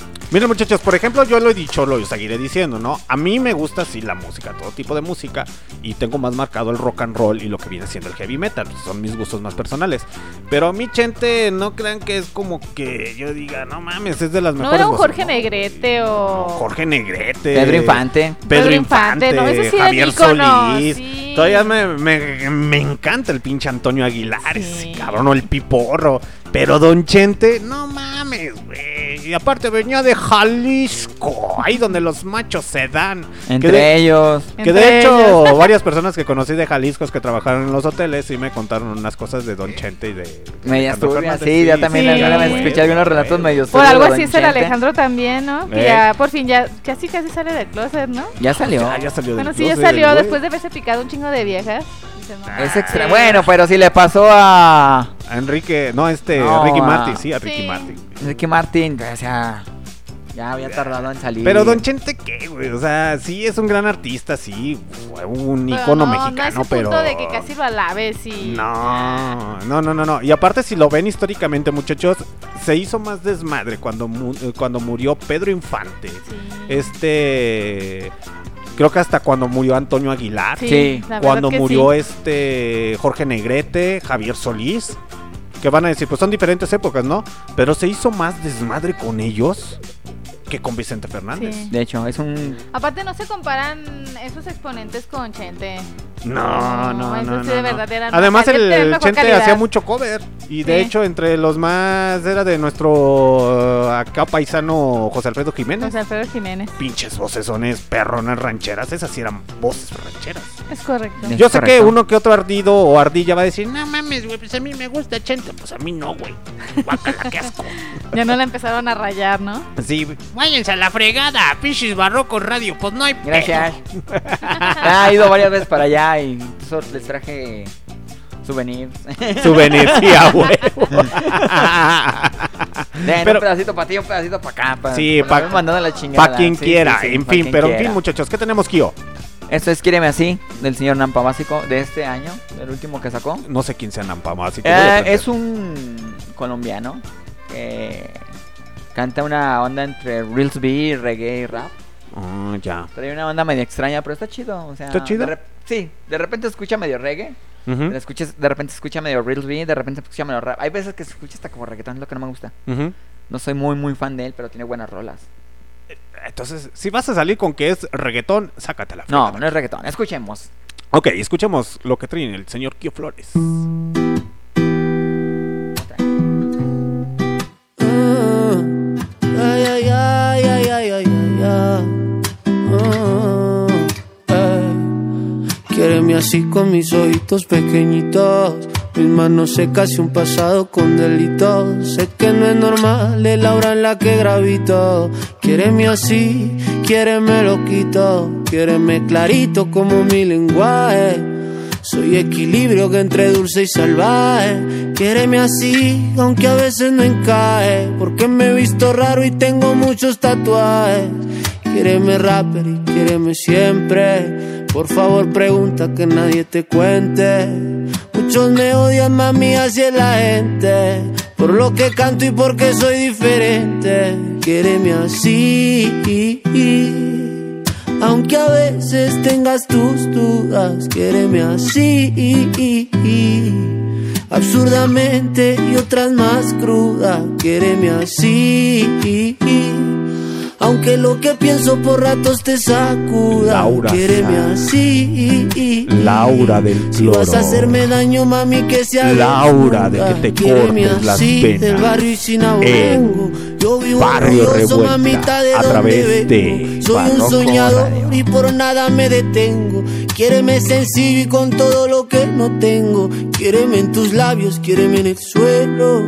Miren muchachos, por ejemplo, yo lo he dicho, lo seguiré diciendo, ¿no? A mí me gusta sí la música, todo tipo de música, y tengo más marcado el rock and roll y lo que viene siendo el heavy metal, son mis gustos más personales. Pero a mí, gente, no crean que es como que yo diga, no mames, es de las No mejores. era un voces". Jorge Negrete o... Jorge Negrete. Pedro Infante. Pedro Pedro Infante, Infante, no, ese sí Javier Solís. sí. Todavía me, me- me encanta el pinche Antonio Aguilar, Sí. ese cabrón, o el piporro. Pero Don Chente, no mames, güey. Y aparte venía de Jalisco, ahí donde los machos se dan. Entre que de, ellos. que Entre de hecho, ellos. varias personas que conocí de Jalisco que trabajaron en los hoteles y me contaron unas cosas de Don Chente y de. de turbias, Fernández. sí, ya también sí. alguna vez escuché algunos relatos medio Por algo así es el. Alejandro también, ¿no? Que Eh. ya por fin ya casi casi sale del closet, ¿no? Ya salió. Ya, ya salió del Bueno, sí, ya salió después de haberse picado un chingo de viejas. Es extra. Bueno, pero si le pasó a A Enrique, no, este, No, Ricky a- Martin, sí, a Ricky Sí. Martin. Ricky Martin, o sea, ya había tardado en salir. Pero Don Chente, ¿qué, güey? O sea, sí es un gran artista, sí, fue un Pero icono no, mexicano, no pero... punto de que casi lo alabes y... No, no, no, no, no. Y aparte, si lo ven históricamente, muchachos, se hizo más desmadre cuando, mu- cuando murió Pedro Infante. Sí. Este... Creo que hasta cuando murió Antonio Aguilar. Sí. Cuando murió sí. este Jorge Negrete, Javier Solís. Que van a decir, pues son diferentes épocas, ¿no? Pero se hizo más desmadre con ellos que con Vicente Fernández. Sí. De hecho, es un Aparte no se comparan esos exponentes con Chente. No, no, no. sí no, de no. verdad eran Además, el, Chente calidad. hacía mucho cover. Y de Sí. hecho, entre los más. Era de nuestro nuestro acá paisano José Alfredo Jiménez. José Alfredo Jiménez. Pinches vocesones, perronas rancheras. Esas sí eran voces rancheras. Es correcto. Es Yo sé que uno que otro ardido o ardilla va a decir, no mames, güey, pues a mí me gusta Chente. Pues a mí no, güey. Guácala, qué asco. Ya no la empezaron a rayar, ¿no? Sí, váyanse a la fregada, pinches barrocos radio, pues no hay pedo. Gracias. Ah, he ido varias veces para allá y eso les traje souvenirs. Souvenir, sí, a huevo. Den Pero- un pedacito para ti, un pedacito para acá. Pa, Sí, pa, pa- mandando la chingada. Pa' quien Sí, quiera, sí, sí, en fin, pero en fin, muchachos, ¿qué tenemos, Kio? Esto es Quíreme Así, del señor Nampa Básico, de este año, el último que sacó. No sé quién sea así que Eh, es un colombiano que canta una onda entre Reels B y reggae y rap. Ah, ya. Trae una onda medio extraña, pero está chido. O sea, ¿Está chido? de sí, de repente escucha medio reggae. Ujú, De, escuchas, de repente escucha medio Reels B, de repente escucha medio rap. Hay veces que se escucha hasta como reggaetón, es lo que no me gusta. No soy muy, muy fan de él, pero tiene buenas rolas. Entonces, si vas a salir con que es reggaetón, sácatela. No, no es reggaetón. Escuchemos. Ok, escuchemos lo que trae el señor Kio Flores. Quiéreme así con mis ojitos pequeñitos, mis manos secas y un pasado con delitos. Sé que no es normal, es la hora en la que gravito. Quiéreme así, quiéreme loquito, quiéreme clarito como mi lenguaje. Soy equilibrio que entre dulce y salvaje. Quiéreme así, aunque a veces no encaje. Porque me he visto raro y tengo muchos tatuajes. Quiéreme rapper y quiéreme siempre. Por favor, pregunta que nadie te cuente. Muchos me odian, mami, es la gente. Por lo que canto y porque soy diferente. Quiéreme así. Aunque a veces tengas tus dudas, quiéreme así. Absurdamente y otras más crudas, quiéreme así. Aunque lo que pienso por ratos te sacuda, Laura quiéreme Sanz. así. Laura del Si vas a cloro. hacerme daño, mami, que sea Laura, de que te cortes las así, venas del barrio y sin. Yo vivo Barrio Revuelta, mamita, de a donde través vengo. de Soy un soñador Radio. y por nada me detengo. Quiéreme sencillo y con todo lo que no tengo. Quiéreme en tus labios, quiéreme en el suelo.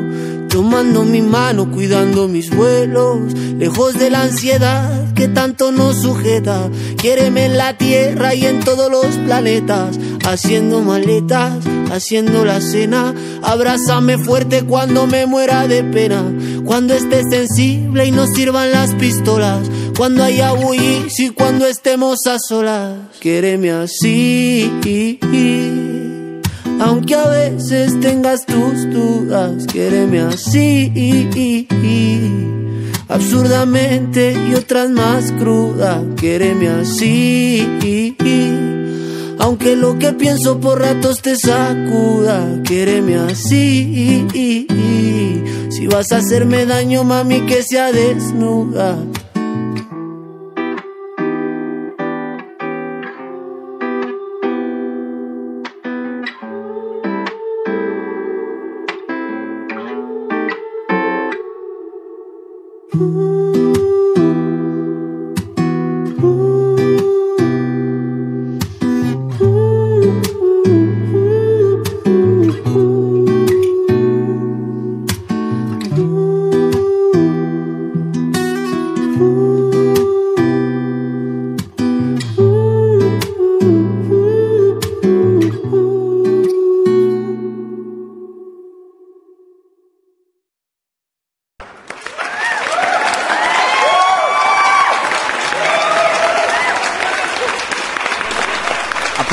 Tomando mi mano, cuidando mis vuelos. Lejos de la ansiedad que tanto nos sujeta. Quiéreme en la tierra y en todos los planetas. Haciendo maletas, haciendo la cena. Abrázame fuerte cuando me muera de pena. Cuando estés sensible y nos sirvan las pistolas. Cuando haya bullis y cuando estemos a solas. Quiéreme así. Aunque a veces tengas tus dudas, quiéreme así. Absurdamente y otras más crudas, quiéreme así. Aunque lo que pienso por ratos te sacuda, quiéreme así. Si vas a hacerme daño, mami, que sea desnuda.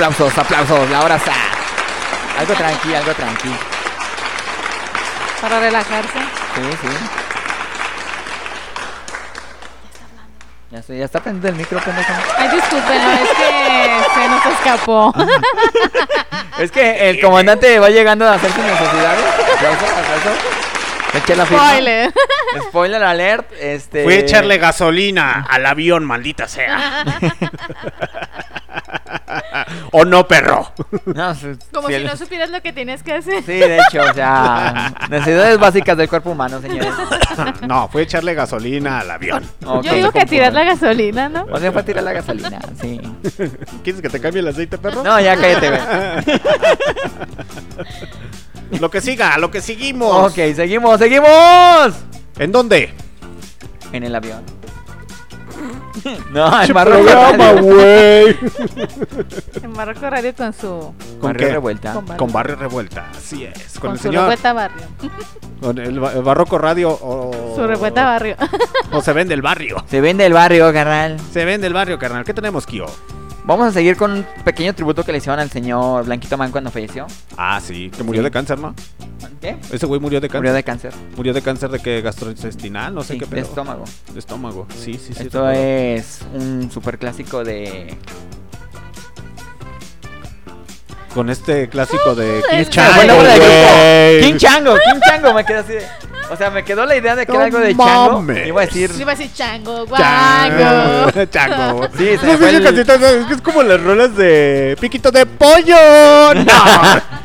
Aplausos, aplausos, la hora está. Algo tranqui, algo tranqui. Para relajarse. Sí, sí. Ya, estoy, ya está prendido el micro, pendejo. Ay, discúlpenlo, es que se nos escapó. Es que el comandante va llegando a hacer sus necesidades. Aplauso, aplauso. Eché la firma. Spoiler. Spoiler alert. Este. Fui a echarle gasolina al avión, maldita sea. ¿O no, perro? No, si- Como si el- no supieras lo que tienes que hacer. Sí, de hecho, o sea, necesidades básicas del cuerpo humano, señores. no, fue echarle gasolina al avión. Ok. Yo digo que tirar la gasolina, ¿no? O sea, fue a tirar la gasolina, sí. ¿Quieres que te cambie el aceite, perro? No, ya cállate, güey. Lo que siga, lo que seguimos. Ok, seguimos, seguimos. ¿En dónde? En el avión. No, en Marruecos programa, Radio. güey. En Marruecos Radio con su, ¿Con Barrio qué? Revuelta. Con barrio. Con Barrio Revuelta, así es. Con, con el su señor. revuelta barrio. Con el, ba- el Barroco Radio o. Su revuelta barrio. O se vende el barrio. Se vende el barrio, carnal. Se vende el barrio, carnal. ¿Qué tenemos, Kio? Vamos a seguir con un pequeño tributo que le hicieron al señor Blanquito Man cuando falleció. Ah, sí, que murió Sí. de cáncer, ¿no? ¿Qué? Ese güey murió de cáncer. Murió de cáncer. Murió de cáncer de que gastrointestinal, no sé Sí, qué de pedo. estómago. De estómago, sí, sí, sí. Esto es un super clásico de. Con este clásico de King el- Chango, grupo. güey. King Chango, King Chango, me quedé así de. O sea, me quedó la idea de que No era algo de Chango. Iba a decir. Iba a decir chango, guango. Chango. Chango. Sí, se No me fue el- casita, es que es como las rolas de Piquito de Pollo. No.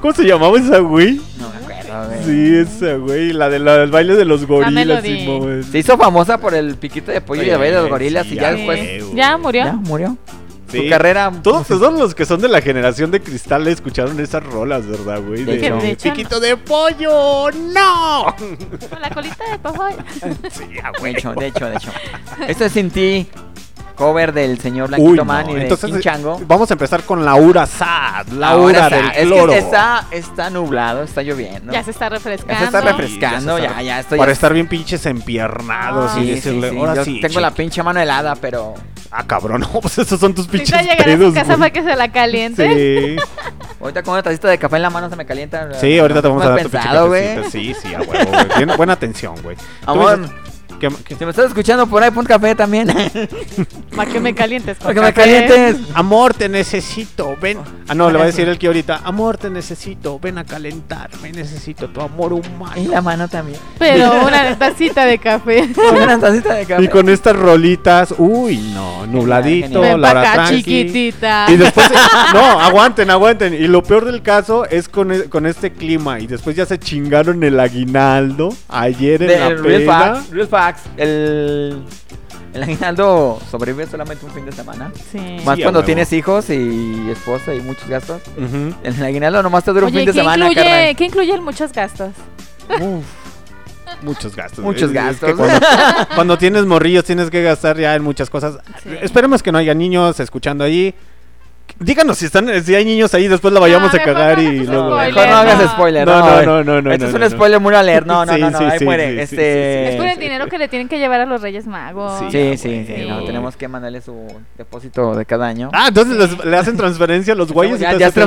¿Cómo se llamaba esa güey? No me acuerdo, güey. Sí, esa güey, la de del baile de los gorilas. Melody. Simón. Se hizo famosa por el piquito de pollo y el baile de los gorilas Sí, y ya después. güey. Ya murió. Ya murió. Sí. Su carrera. Todos, todos los que son de la generación de cristal escucharon esas rolas, ¿verdad, güey? De De, hecho. De hecho, Piquito de pollo, no. Con la colita de pajoy. Sí, a De huevo. hecho, de hecho, de hecho. Esto es Sin Ti, cover del señor Uy, Blanquito no. Man y de Entonces, King Chango. vamos a empezar con Laura Sad, Laura del está, es cloro. que está, está nublado, está lloviendo. Ya se está refrescando. Ya se está Sí, refrescando, ya se ya, está- ya, estoy. Para estar bien pinches empiernados Ah, y Sí, decirle, sí, ahora yo sí. tengo la chico". pinche mano helada, pero. Ah, cabrón, no, pues esos son tus pinches Necesita llegar a pedos, casa para que se la caliente. Sí, Ahorita con una tacita de café en la mano se me calienta. sí, ahorita te vamos a ¿No dar tu pinche. Sí, sí, a huevo, güey. Bien- buena atención, güey. Amor, si me estás escuchando por ahí, pon café también. Para que me calientes. Para que me calientes. Amor, te necesito, ven. Ah, no, le va a decir el que ahorita. Amor, te necesito, ven a calentarme. Necesito tu amor humano. Y la mano también. Pero una tacita de café. Una tacita de café. Y con estas rolitas, uy, no, nubladito. Ven la acá, tranqui. chiquitita. Y después, no, aguanten, aguanten. Y lo peor del caso es con, e- con este clima. Y después ya se chingaron el aguinaldo ayer en la Del Real peda. Real El, el aguinaldo sobrevive solamente un fin de semana. Sí. Más Sí, a cuando huevo. tienes hijos y esposa y muchos gastos. Ujú. El aguinaldo nomás te dura un Oye, fin de ¿qué semana, incluye, carnal. ¿qué incluye el muchos gastos? Uf, muchos gastos. Muchos Es- es gastos. que cuando, cuando tienes morrillos tienes que gastar ya en muchas cosas. Sí. Esperemos que no haya niños escuchando ahí. Díganos si están, si hay niños ahí, después la vayamos No, a cagar y luego. Mejor no hagas spoiler. No, No, no, no, no, no, Este es un no. spoiler muy alert. No, no, no, no. ahí sí, muere. sí, sí, este... Es por el dinero que le tienen que llevar a los Reyes Magos. Sí, sí, sí. no, tenemos que mandarle su depósito de cada año. Ah, entonces les- le hacen transferencia a los güeyes.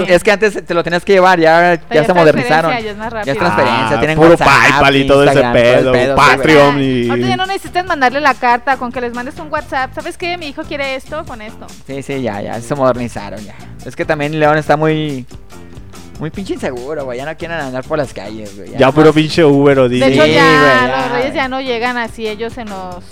es, que antes te lo tenías que llevar, ya, ya, se modernizaron. Ya es más Ya es rápido. transferencia, Ah, tienen puro PayPal y todo ese pedo, Patreon y... Ahorita ya no necesitas mandarle la carta, con que les mandes un WhatsApp. ¿Sabes qué? Mi hijo quiere esto con esto. Sí, sí, ya, ya, se modernizaron ya. Es que también León está muy... Muy pinche inseguro, güey. Ya no quieren andar por las calles, güey. Ya puro pinche Uber o De Didi. hecho, Sí, ya güey, ya, los Reyes ya no llegan así ellos en los.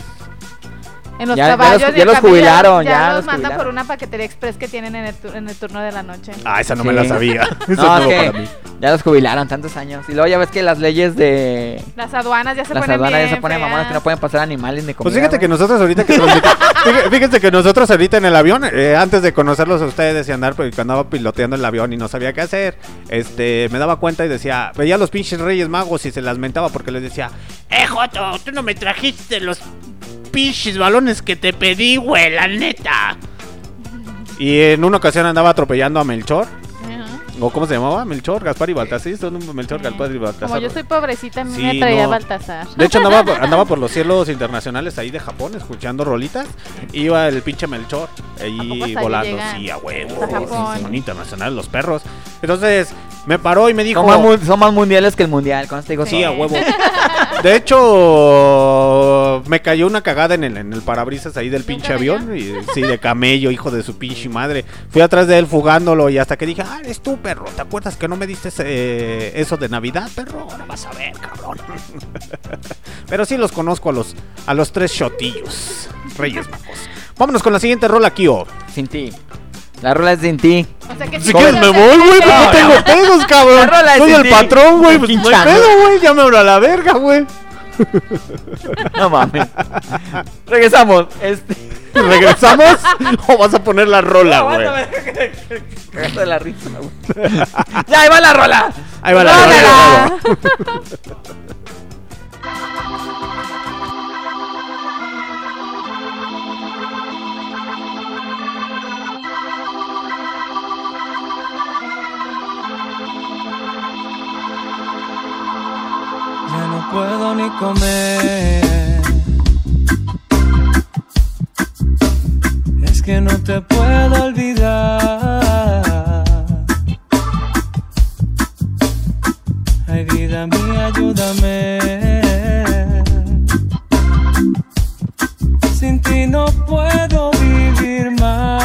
En los Ya- ya los- ya jubilaron, Ya, ya los los mandan por una paquetería express que tienen en el, tu- en el turno de la noche. Ah, esa no Sí. me la sabía. Eso es No, nuevo es que para mí. ya los jubilaron tantos años. Y luego ya ves que las leyes de... Las aduanas ya se las ponen aduanas ya se ponen mamonas que no pueden pasar animales ni comida. Pues fíjate que nosotros ahorita que fíjate- Fíjense que nosotros ahorita en el avión, eh, antes de conocerlos a ustedes y andar, porque cuando andaba piloteando el avión y no sabía qué hacer, este, me daba cuenta y decía, veía a los pinches reyes magos y se las mentaba porque les decía, eh, Joto, tú no me trajiste los pinches balones que te pedí, güey, la neta. Y en una ocasión andaba atropellando a Melchor, o ¿cómo se llamaba? Melchor, Gaspar y Baltasar, ¿sí? son Melchor. Gaspar y Baltasar. Como yo soy pobrecita, a mí Sí, me traía no. Baltasar. De hecho, andaba, por- andaba por los cielos internacionales ahí de Japón, escuchando rolitas. Iba el pinche Melchor ¿A poco ahí volando, sí, a huevo. Sí, son internacionales los perros. Entonces, me paró y me dijo. Son más, mu- son más mundiales que el mundial, con este digo Sí, a huevo. De hecho, me cayó una cagada en el, en el parabrisas ahí del ¿De un pinche avión. Y, sí, de camello, hijo de su pinche madre. Fui atrás de él fugándolo y hasta que dije, ah, eres tú, perro. ¿Te acuerdas que no me diste ese- eso de Navidad, perro? Ahora vas a ver, cabrón. Pero sí los conozco a los, a los tres shotillos. Reyes Magos. Vámonos con la siguiente rola, Kio. Sin ti. La rola es sin ti. O sea que Si quieres me voy, güey, pues no No, tengo no. pedos, cabrón. La rola es Soy sin el ti. patrón, güey, pues no hay pedo, güey. Ya me abro a la verga, güey. No mames. Regresamos. Este. ¿Regresamos o vas a poner la rola, güey? Cagaste de la risa, güey. Ya, ahí va la rola. Ahí va la rola. Puedo ni comer. Es que no te puedo olvidar. Ay, vida mía, ayúdame. Sin ti no puedo vivir más.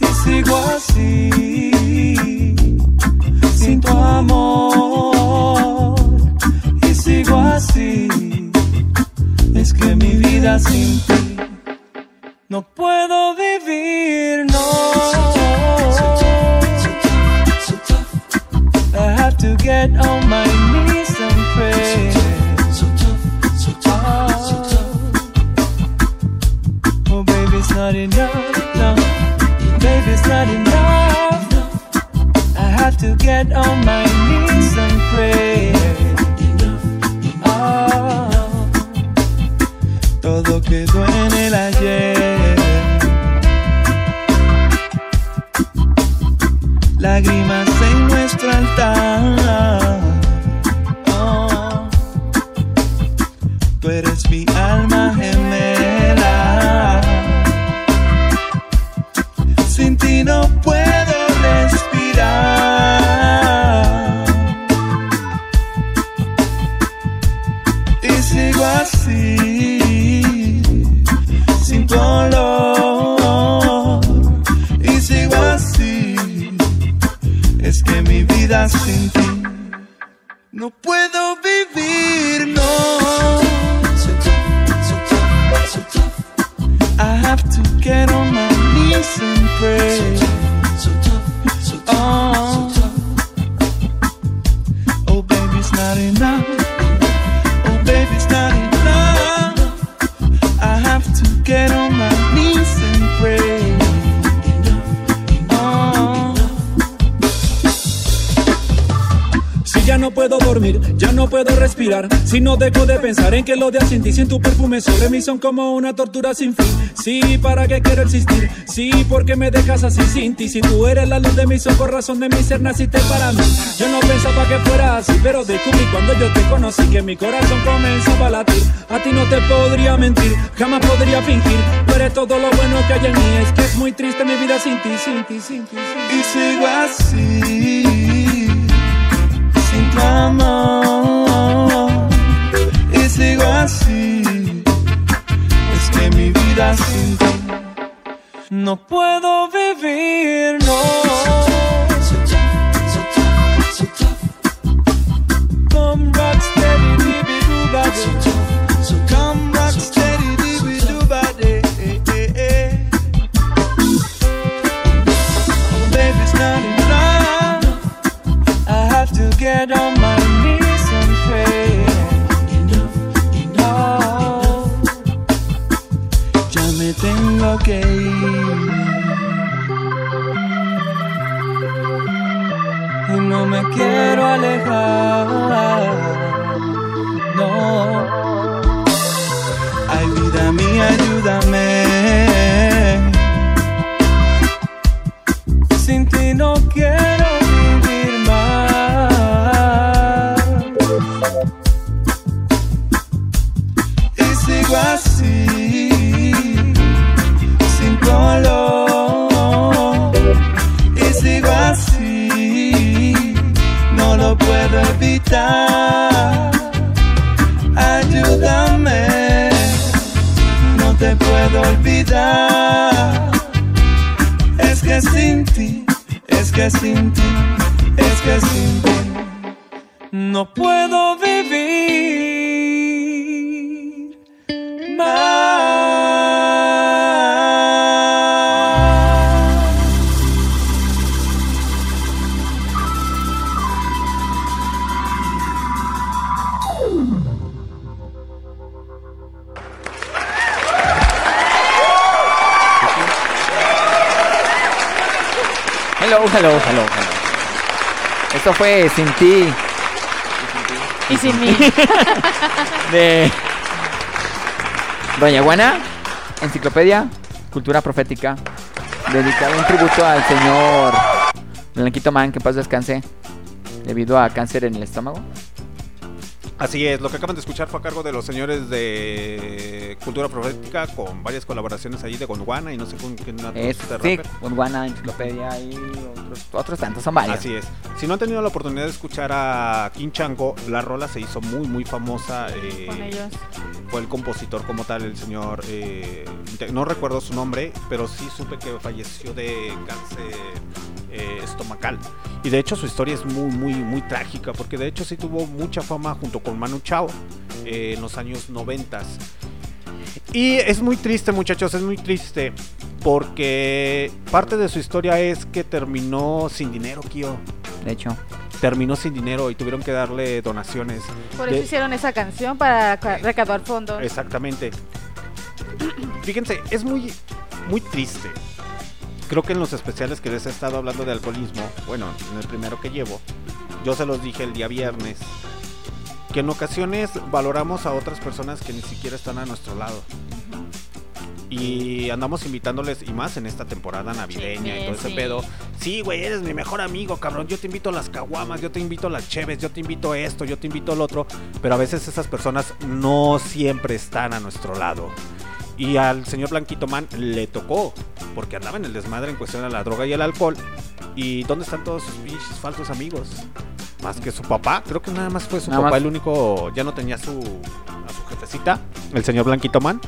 y sigo así, tu amor, y sigo así, es que mi vida sin ti no puedo vivir, no. I have to get on my knees and pray. Oh, baby, it's not enough, to get on my knees and pray. Ah, todo quedó en el ayer. Lágrimas en nuestro altar. No puedo vivir, no. I have to get on my knees and pray. Ya no puedo respirar. Si no dejo de pensar en que lo de sin sin tu perfume sobre mí son como una tortura sin fin. Sí, ¿para qué quiero existir? Sí, porque me dejas así sin ti. Si tú eres la luz de mis ojos, razón de mi ser, naciste para mí. Yo no pensaba que fuera así, pero descubrí cuando yo te conocí que mi corazón comenzaba a latir. A ti no te podría mentir, jamás podría fingir. Tú eres todo lo bueno que hay en mí. Es que es muy triste mi vida sin sin ti, sin ti. Sin ti. y sigo así, amor, y así, es que mi vida sin ti no puedo vivir, Sin Ti Y sin mí. de Doña Guana, Enciclopedia, Cultura Profética, dedicado un tributo al señor Blanquito Man, que en paz descanse, debido a cáncer en el estómago. Así es, lo que acaban de escuchar fue a cargo de los señores de Cultura Profética con varias colaboraciones allí de Gondwana y no sé con quién Es, de sí, rapper. Gondwana, Enciclopedia y otros, otros tantos, son varios. Así es. Si no han tenido la oportunidad de escuchar a King Chango, la rola se hizo muy, muy famosa. eh, Con ellos. Fue el compositor como tal, el señor. eh, no recuerdo su nombre, pero sí supe que falleció de cáncer eh, estomacal. Y de hecho su historia es muy, muy, muy trágica, porque de hecho sí tuvo mucha fama junto con Manu Chao eh, en los años 90. Y es muy triste, muchachos, es muy triste. Porque parte de su historia es que terminó sin dinero, Kio. De hecho, Terminó sin dinero y tuvieron que darle donaciones. Por De- eso hicieron esa canción para ca- recaudar fondos. Exactamente. Fíjense, es muy, muy triste. Creo que en los especiales que les he estado hablando de alcoholismo, bueno, en el primero que llevo, yo se los dije el día viernes, que en ocasiones valoramos a otras personas que ni siquiera están a nuestro lado. Y andamos invitándoles, y más en esta temporada navideña y todo ese sí. pedo. Sí, güey, eres mi mejor amigo, cabrón. Yo te invito a las caguamas, yo te invito a las cheves, yo te invito a esto, yo te invito al otro. Pero a veces esas personas no siempre están a nuestro lado. Y al señor Blanquito Man le tocó, porque andaba en el desmadre en cuestión de la droga y el alcohol. ¿Y dónde están todos sus pinches falsos amigos? Más que su papá, creo que nada más fue su Nada papá más. el único, ya no tenía su, a su jefecita, el señor Blanquito Man.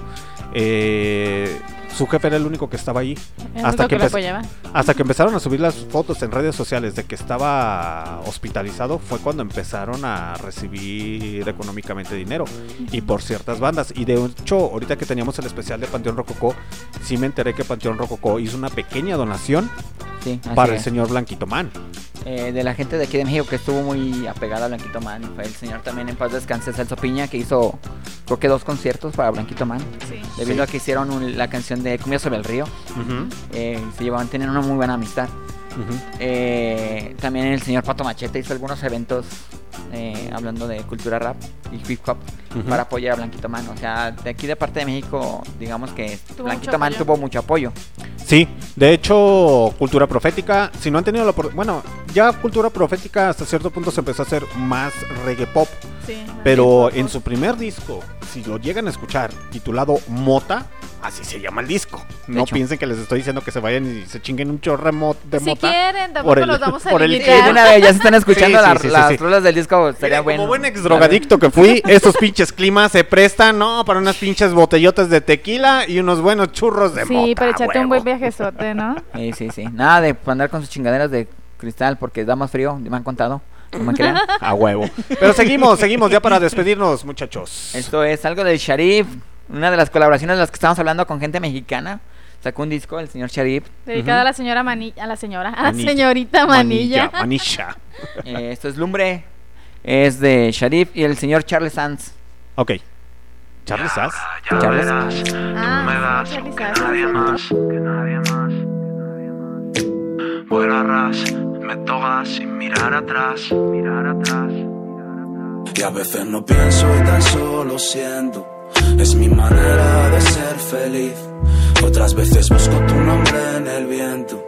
Eh, su jefe era el único que estaba ahí. El Hasta que, que hasta que empezaron a subir las fotos en redes sociales de que estaba hospitalizado, fue cuando empezaron a recibir económicamente dinero y por ciertas bandas. Y de hecho, ahorita que teníamos el especial de Panteón Rococó, sí me enteré que Panteón Rococó hizo una pequeña donación sí, para el es. señor Blanquito Man. Eh, de la gente de aquí de México que estuvo muy apegada a Blanquito Man. Fue el señor también en paz descanse, Celso Piña, que hizo creo que dos conciertos para Blanquito Man. Sí. Debido Sí. a que hicieron un- la canción de Cumbia sobre el río. Eh, se llevaban, tenían una muy buena amistad. Eh, también el señor Pato Machete hizo algunos eventos eh, hablando de cultura rap y hip hop para apoyar a Blanquito Man. O sea, de aquí de parte de México, digamos que Tuvo Blanquito Man apoyo. tuvo mucho apoyo. Sí, de hecho, Cultura Profética, si no han tenido la oportunidad, bueno, ya Cultura Profética hasta cierto punto se empezó a hacer más reggae pop, Sí, pero en su primer disco, si lo llegan a escuchar, titulado Mota, así se llama el disco. No hecho. piensen que les estoy diciendo que se vayan y se chinguen un chorre mo- de Si mota. quieren, tampoco por el- los vamos a por el- de limitar. una vez ya se están escuchando Sí, sí, la- sí, sí, las sí. rolas del estaría bueno. Como buen ex drogadicto que fui, estos pinches climas se prestan, ¿no? Para unas pinches botellotas de tequila y unos buenos churros de Sí, mota. para echarte un huevo. buen viajezote, ¿no? Sí, sí, sí. Nada de andar con sus chingaderas de cristal porque da más frío, me han contado. No me crean. A huevo. Pero seguimos, seguimos ya para despedirnos, muchachos. Esto es algo del Sharif, una de las colaboraciones de las que estamos hablando con gente mexicana. Sacó un disco el señor Sharif. Dedicada Ujú. a la señora Manilla, a la señora, a la Manilla. señorita Manilla. Manilla. Eh, esto es Lumbre. Es de Sharif y el señor Charles Sanz. Ok. Charles Sass. Charles Ah, más. Vuela ras, me toca sin mirar atrás, mirar atrás. Y a veces no pienso y tan solo siento. Es mi manera de ser feliz. Otras veces busco tu nombre en el viento.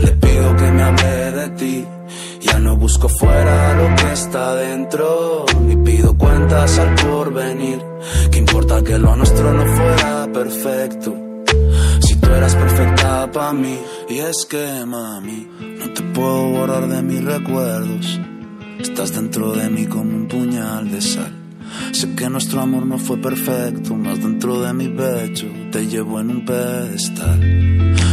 Le pido que me hable de ti. Ya no busco fuera lo que está dentro. Ni pido cuentas al porvenir. Que importa que lo nuestro no fuera perfecto. Si tú eras perfecta para mí. Y es que, mami, no te puedo borrar de mis recuerdos. Estás dentro de mí como un puñal de sal. Sé que nuestro amor no fue perfecto, más dentro de mi pecho te llevo en un pedestal.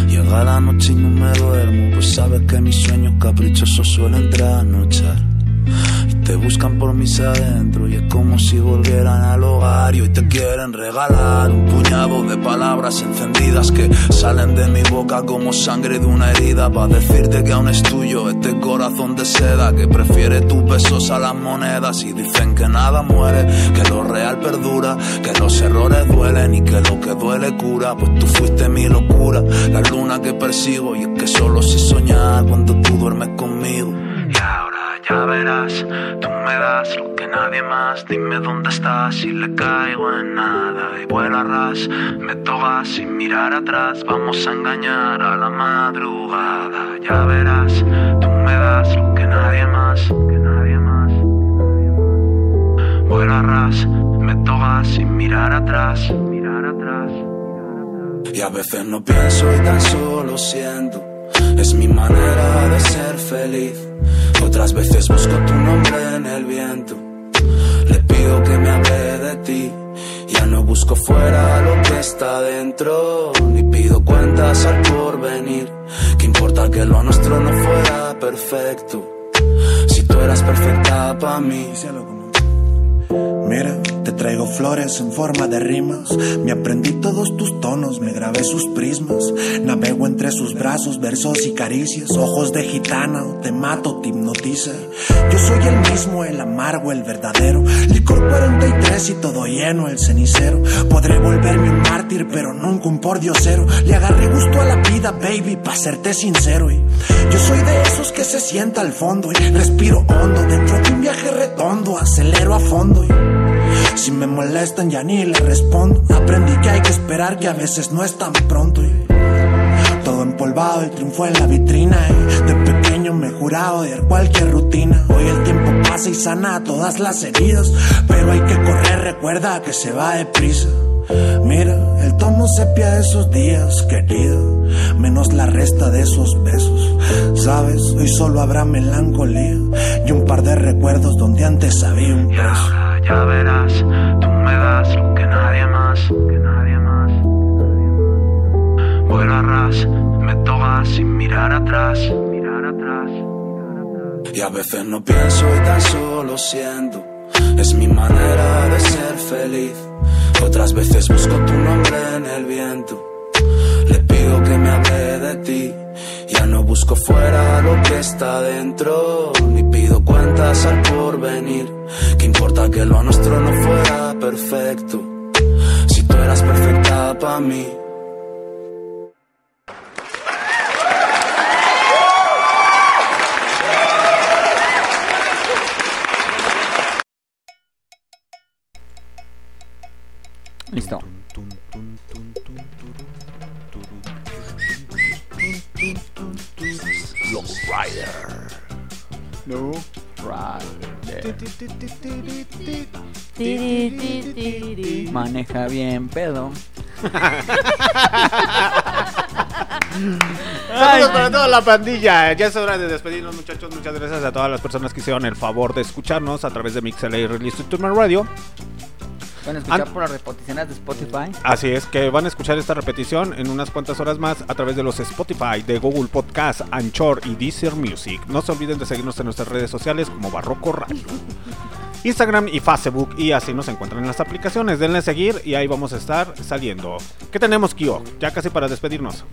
Llega la noche y no me duermo, pues sabes que mis sueños caprichosos suelen trasnochar. Te buscan por mis adentro y es como si volvieran al hogar y hoy te quieren regalar un puñado de palabras encendidas que salen de mi boca como sangre de una herida para decirte que aún es tuyo este corazón de seda que prefiere tus besos a las monedas y dicen que nada muere, que lo real perdura, que los errores duelen y que lo que duele cura, pues tú fuiste mi locura, la luna que persigo y es que solo sé soñar cuando tú duermes conmigo. Y ya verás, tú me das lo que nadie más. Dime dónde estás si le caigo en nada. Y vuela ras, me toca sin mirar atrás. Vamos a engañar a la madrugada. Ya verás, tú me das lo que nadie más. Que nadie. Vuela ras, me toca sin. Mirar atrás. Y a veces no pienso y tan solo siento. Es mi manera de ser feliz. Otras veces busco tu nombre en el viento. Le pido que me hable de ti. Ya no busco fuera lo que está dentro. Ni pido cuentas al porvenir. Que importa que lo nuestro no fuera perfecto. Si tú eras perfecta para mí. Mira, traigo flores en forma de rimas. Me aprendí todos tus tonos, me grabé sus prismas. Navego entre sus brazos, versos y caricias. Ojos de gitana, o te mato, te hipnotiza. Yo soy el mismo, el amargo, el verdadero. Licor 43 y todo lleno, el cenicero. Podré volverme un mártir, pero nunca un pordiosero. Le agarré gusto a la vida, baby, pa' serte sincero. Y yo soy de esos que se sienta al fondo y respiro hondo. Dentro de un viaje redondo, acelero a fondo. Y si me molestan ya ni le respondo. Aprendí que hay que esperar que a veces no es tan pronto. Y todo empolvado, el triunfo en la vitrina. Y de pequeño me juraba odiar cualquier rutina. Hoy el tiempo pasa y sana todas las heridas. Pero hay que correr, recuerda que se va deprisa. Mira, el tono sepia de esos días, querida. Menos la resta de esos besos. Sabes, hoy solo habrá melancolía. Y un par de recuerdos donde antes había un beso. Ya verás, tú me das lo que nadie más. Que más. Vuela ras, me toca sin mirar atrás. Mirar atrás. Y a veces no pienso y tan solo siento. Es mi manera de ser feliz. Otras veces busco tu nombre en el viento. Le pido que me hable de ti. Ya no busco fuera lo que está dentro. Ni pido cuentas al porvenir. Que importa que lo nuestro no fuera perfecto. Si tú eras perfecta para mí. Maneja bien pedo. Saludos para toda la pandilla. Ya es hora de despedirnos, muchachos. Muchas gracias a todas las personas que hicieron el favor de escucharnos a través de MixLA Release to Radio. Pueden escuchar por las repeticiones de Spotify. Así es que van a escuchar esta repetición en unas cuantas horas más a través de los Spotify, de Google Podcast, Anchor y Deezer Music. No se olviden de seguirnos en nuestras redes sociales como Barroco Radio. Instagram y Facebook y así nos encuentran en las aplicaciones. Denle a seguir y ahí vamos a estar saliendo. ¿Qué tenemos, Kio? Ya casi para despedirnos.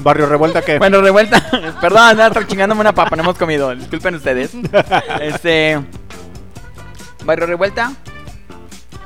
Barrio Revuelta que... Bueno, revuelta. Perdón, andaba chingándome una papa, no hemos comido. Disculpen ustedes. Este. Barrio Revuelta.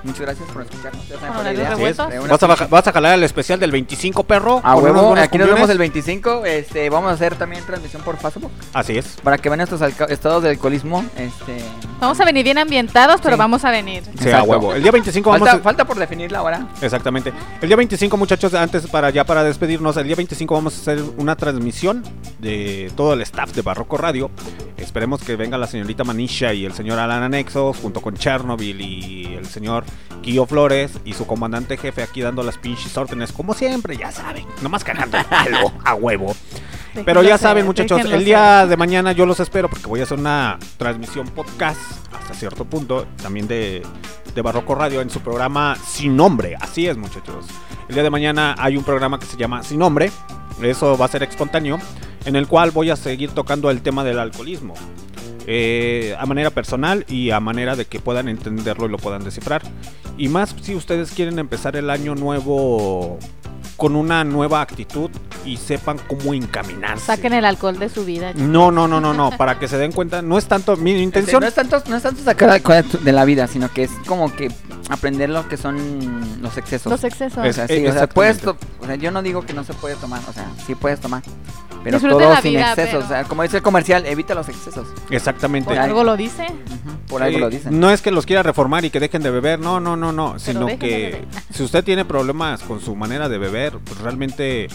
Muchas gracias por escucharnos. Ya saben la. Así es. Una ¿Vas a, baja- vas a jalar el especial del 25, perro? A con unos huevo, buenos aquí nos vemos cumbiones? el 25. Este, vamos a hacer también transmisión por Facebook. Así es. Para que vean estos alca- estados de alcoholismo. Este. Vamos a venir bien ambientados, pero vamos a venir. Sí, a huevo. El día 25 vamos falta, a... falta por definirla ahora. Exactamente. El día 25, muchachos, antes para ya para despedirnos, el día 25 vamos a hacer una transmisión de todo el staff de Barroco Radio. Esperemos que venga la señorita Manisha y el señor Alan Anexo, junto con Chernobyl y el señor Kio Flores y su comandante jefe aquí dando las pinches órdenes, como siempre, ya saben, nomás cagando a huevo. Pero ya saben, muchachos, el día de mañana yo los espero porque voy a hacer una transmisión podcast hasta cierto punto, también de, de Barroco Radio en su programa Sin Nombre. Así es, muchachos. El día de mañana hay un programa que se llama Sin Nombre. Eso va a ser espontáneo, en el cual voy a seguir tocando el tema del alcoholismo. Eh, a manera personal y a manera de que puedan entenderlo y lo puedan descifrar. Y más si ustedes quieren empezar el año nuevo con una nueva actitud y sepan cómo encaminarse. Saquen el alcohol de su vida. No, no, no, no, no, para que se den cuenta, no es tanto mi intención. No es tanto, no es tanto sacar alcohol de la vida, sino que es como que aprender lo que son los excesos. Los excesos. O sea, Es- sí, o sea, puedes o sea, yo no digo que no se puede tomar, o sea, sí puedes tomar. Pero Disfruten todo la sin vida, excesos. pero- O sea, como dice el comercial, evita los excesos. Exactamente. Por algo lo dice. Por algo lo dicen. No es que los quiera reformar y que dejen de beber, no, no, no, no, sino dejen de que beber. si usted tiene problemas con su manera de beber, pues realmente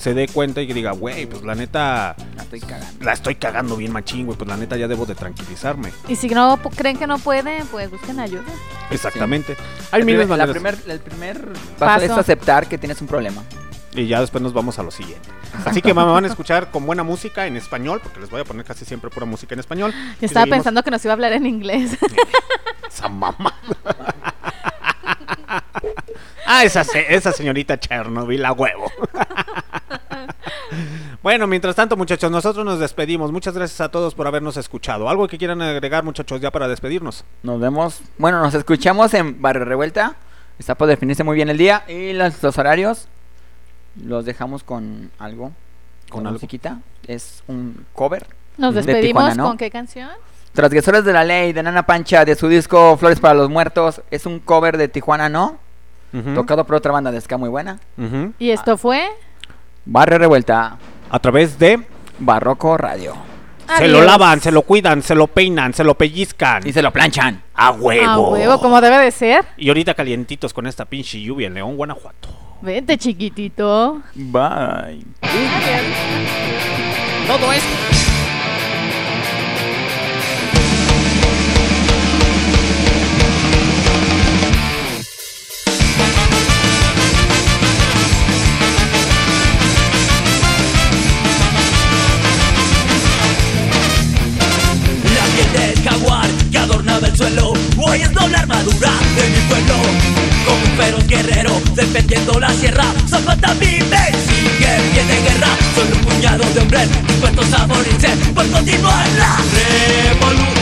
se dé cuenta y que diga, güey, pues la neta La estoy cagando. la estoy cagando bien machín, güey, pues la neta ya debo de tranquilizarme. Y si no po- creen que no pueden, pues busquen ayuda. Exactamente. Hay La miles primer- la maneras. primer, el primer paso, Paso. es aceptar que tienes un problema. Y ya después nos vamos a lo siguiente. Así que me van a escuchar con buena música en español, porque les voy a poner casi siempre pura música en español. Yo estaba seguimos- pensando que nos iba a hablar en inglés. Esa mamá. ah, esa, esa señorita Chernobyl, a huevo. bueno, mientras tanto, muchachos, nosotros nos despedimos. Muchas gracias a todos por habernos escuchado. ¿Algo que quieran agregar, muchachos, ya para despedirnos? Nos vemos, bueno, nos escuchamos en Barrio Revuelta. Está por definirse muy bien el día y los, los horarios los dejamos con algo. ¿Con Con algo? musiquita. Es un cover. Nos de despedimos Tijuana, ¿no? con qué canción? Transgresores de la Ley de Nana Pancha de su disco Flores para los Muertos. Es un cover de Tijuana, ¿no? Tocado por otra banda de ska muy buena. Y esto fue. Barrio Revuelta, A través de... Barroco Radio. Se lo lavan, se lo cuidan, se lo peinan, se lo pellizcan. Y se lo planchan. A huevo. A huevo, como debe de ser. Y ahorita calientitos con esta pinche lluvia en León, Guanajuato. Vente, chiquitito. Bye. Todo es... La piel del jaguar que adornaba el suelo Hoy es doble armadura de mi pueblo Como un feroz guerrero defendiendo la sierra. Zapata vive, sigue pie de guerra. Solo un puñado de hombres dispuestos a morirse Por continuar la revolución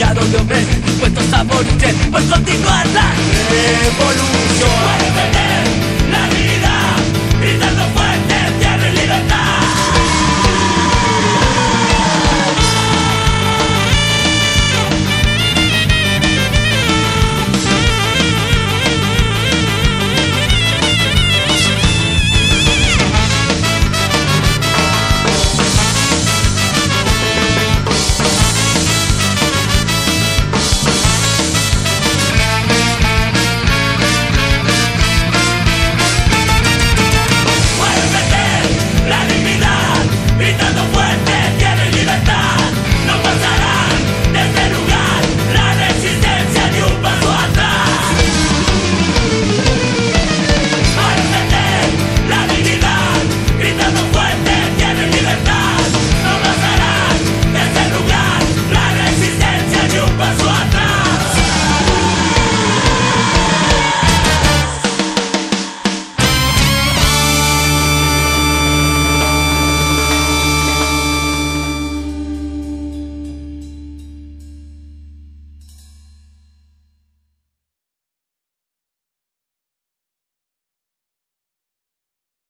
puñado de hombres dispuestos a morirse por continuar la revolución.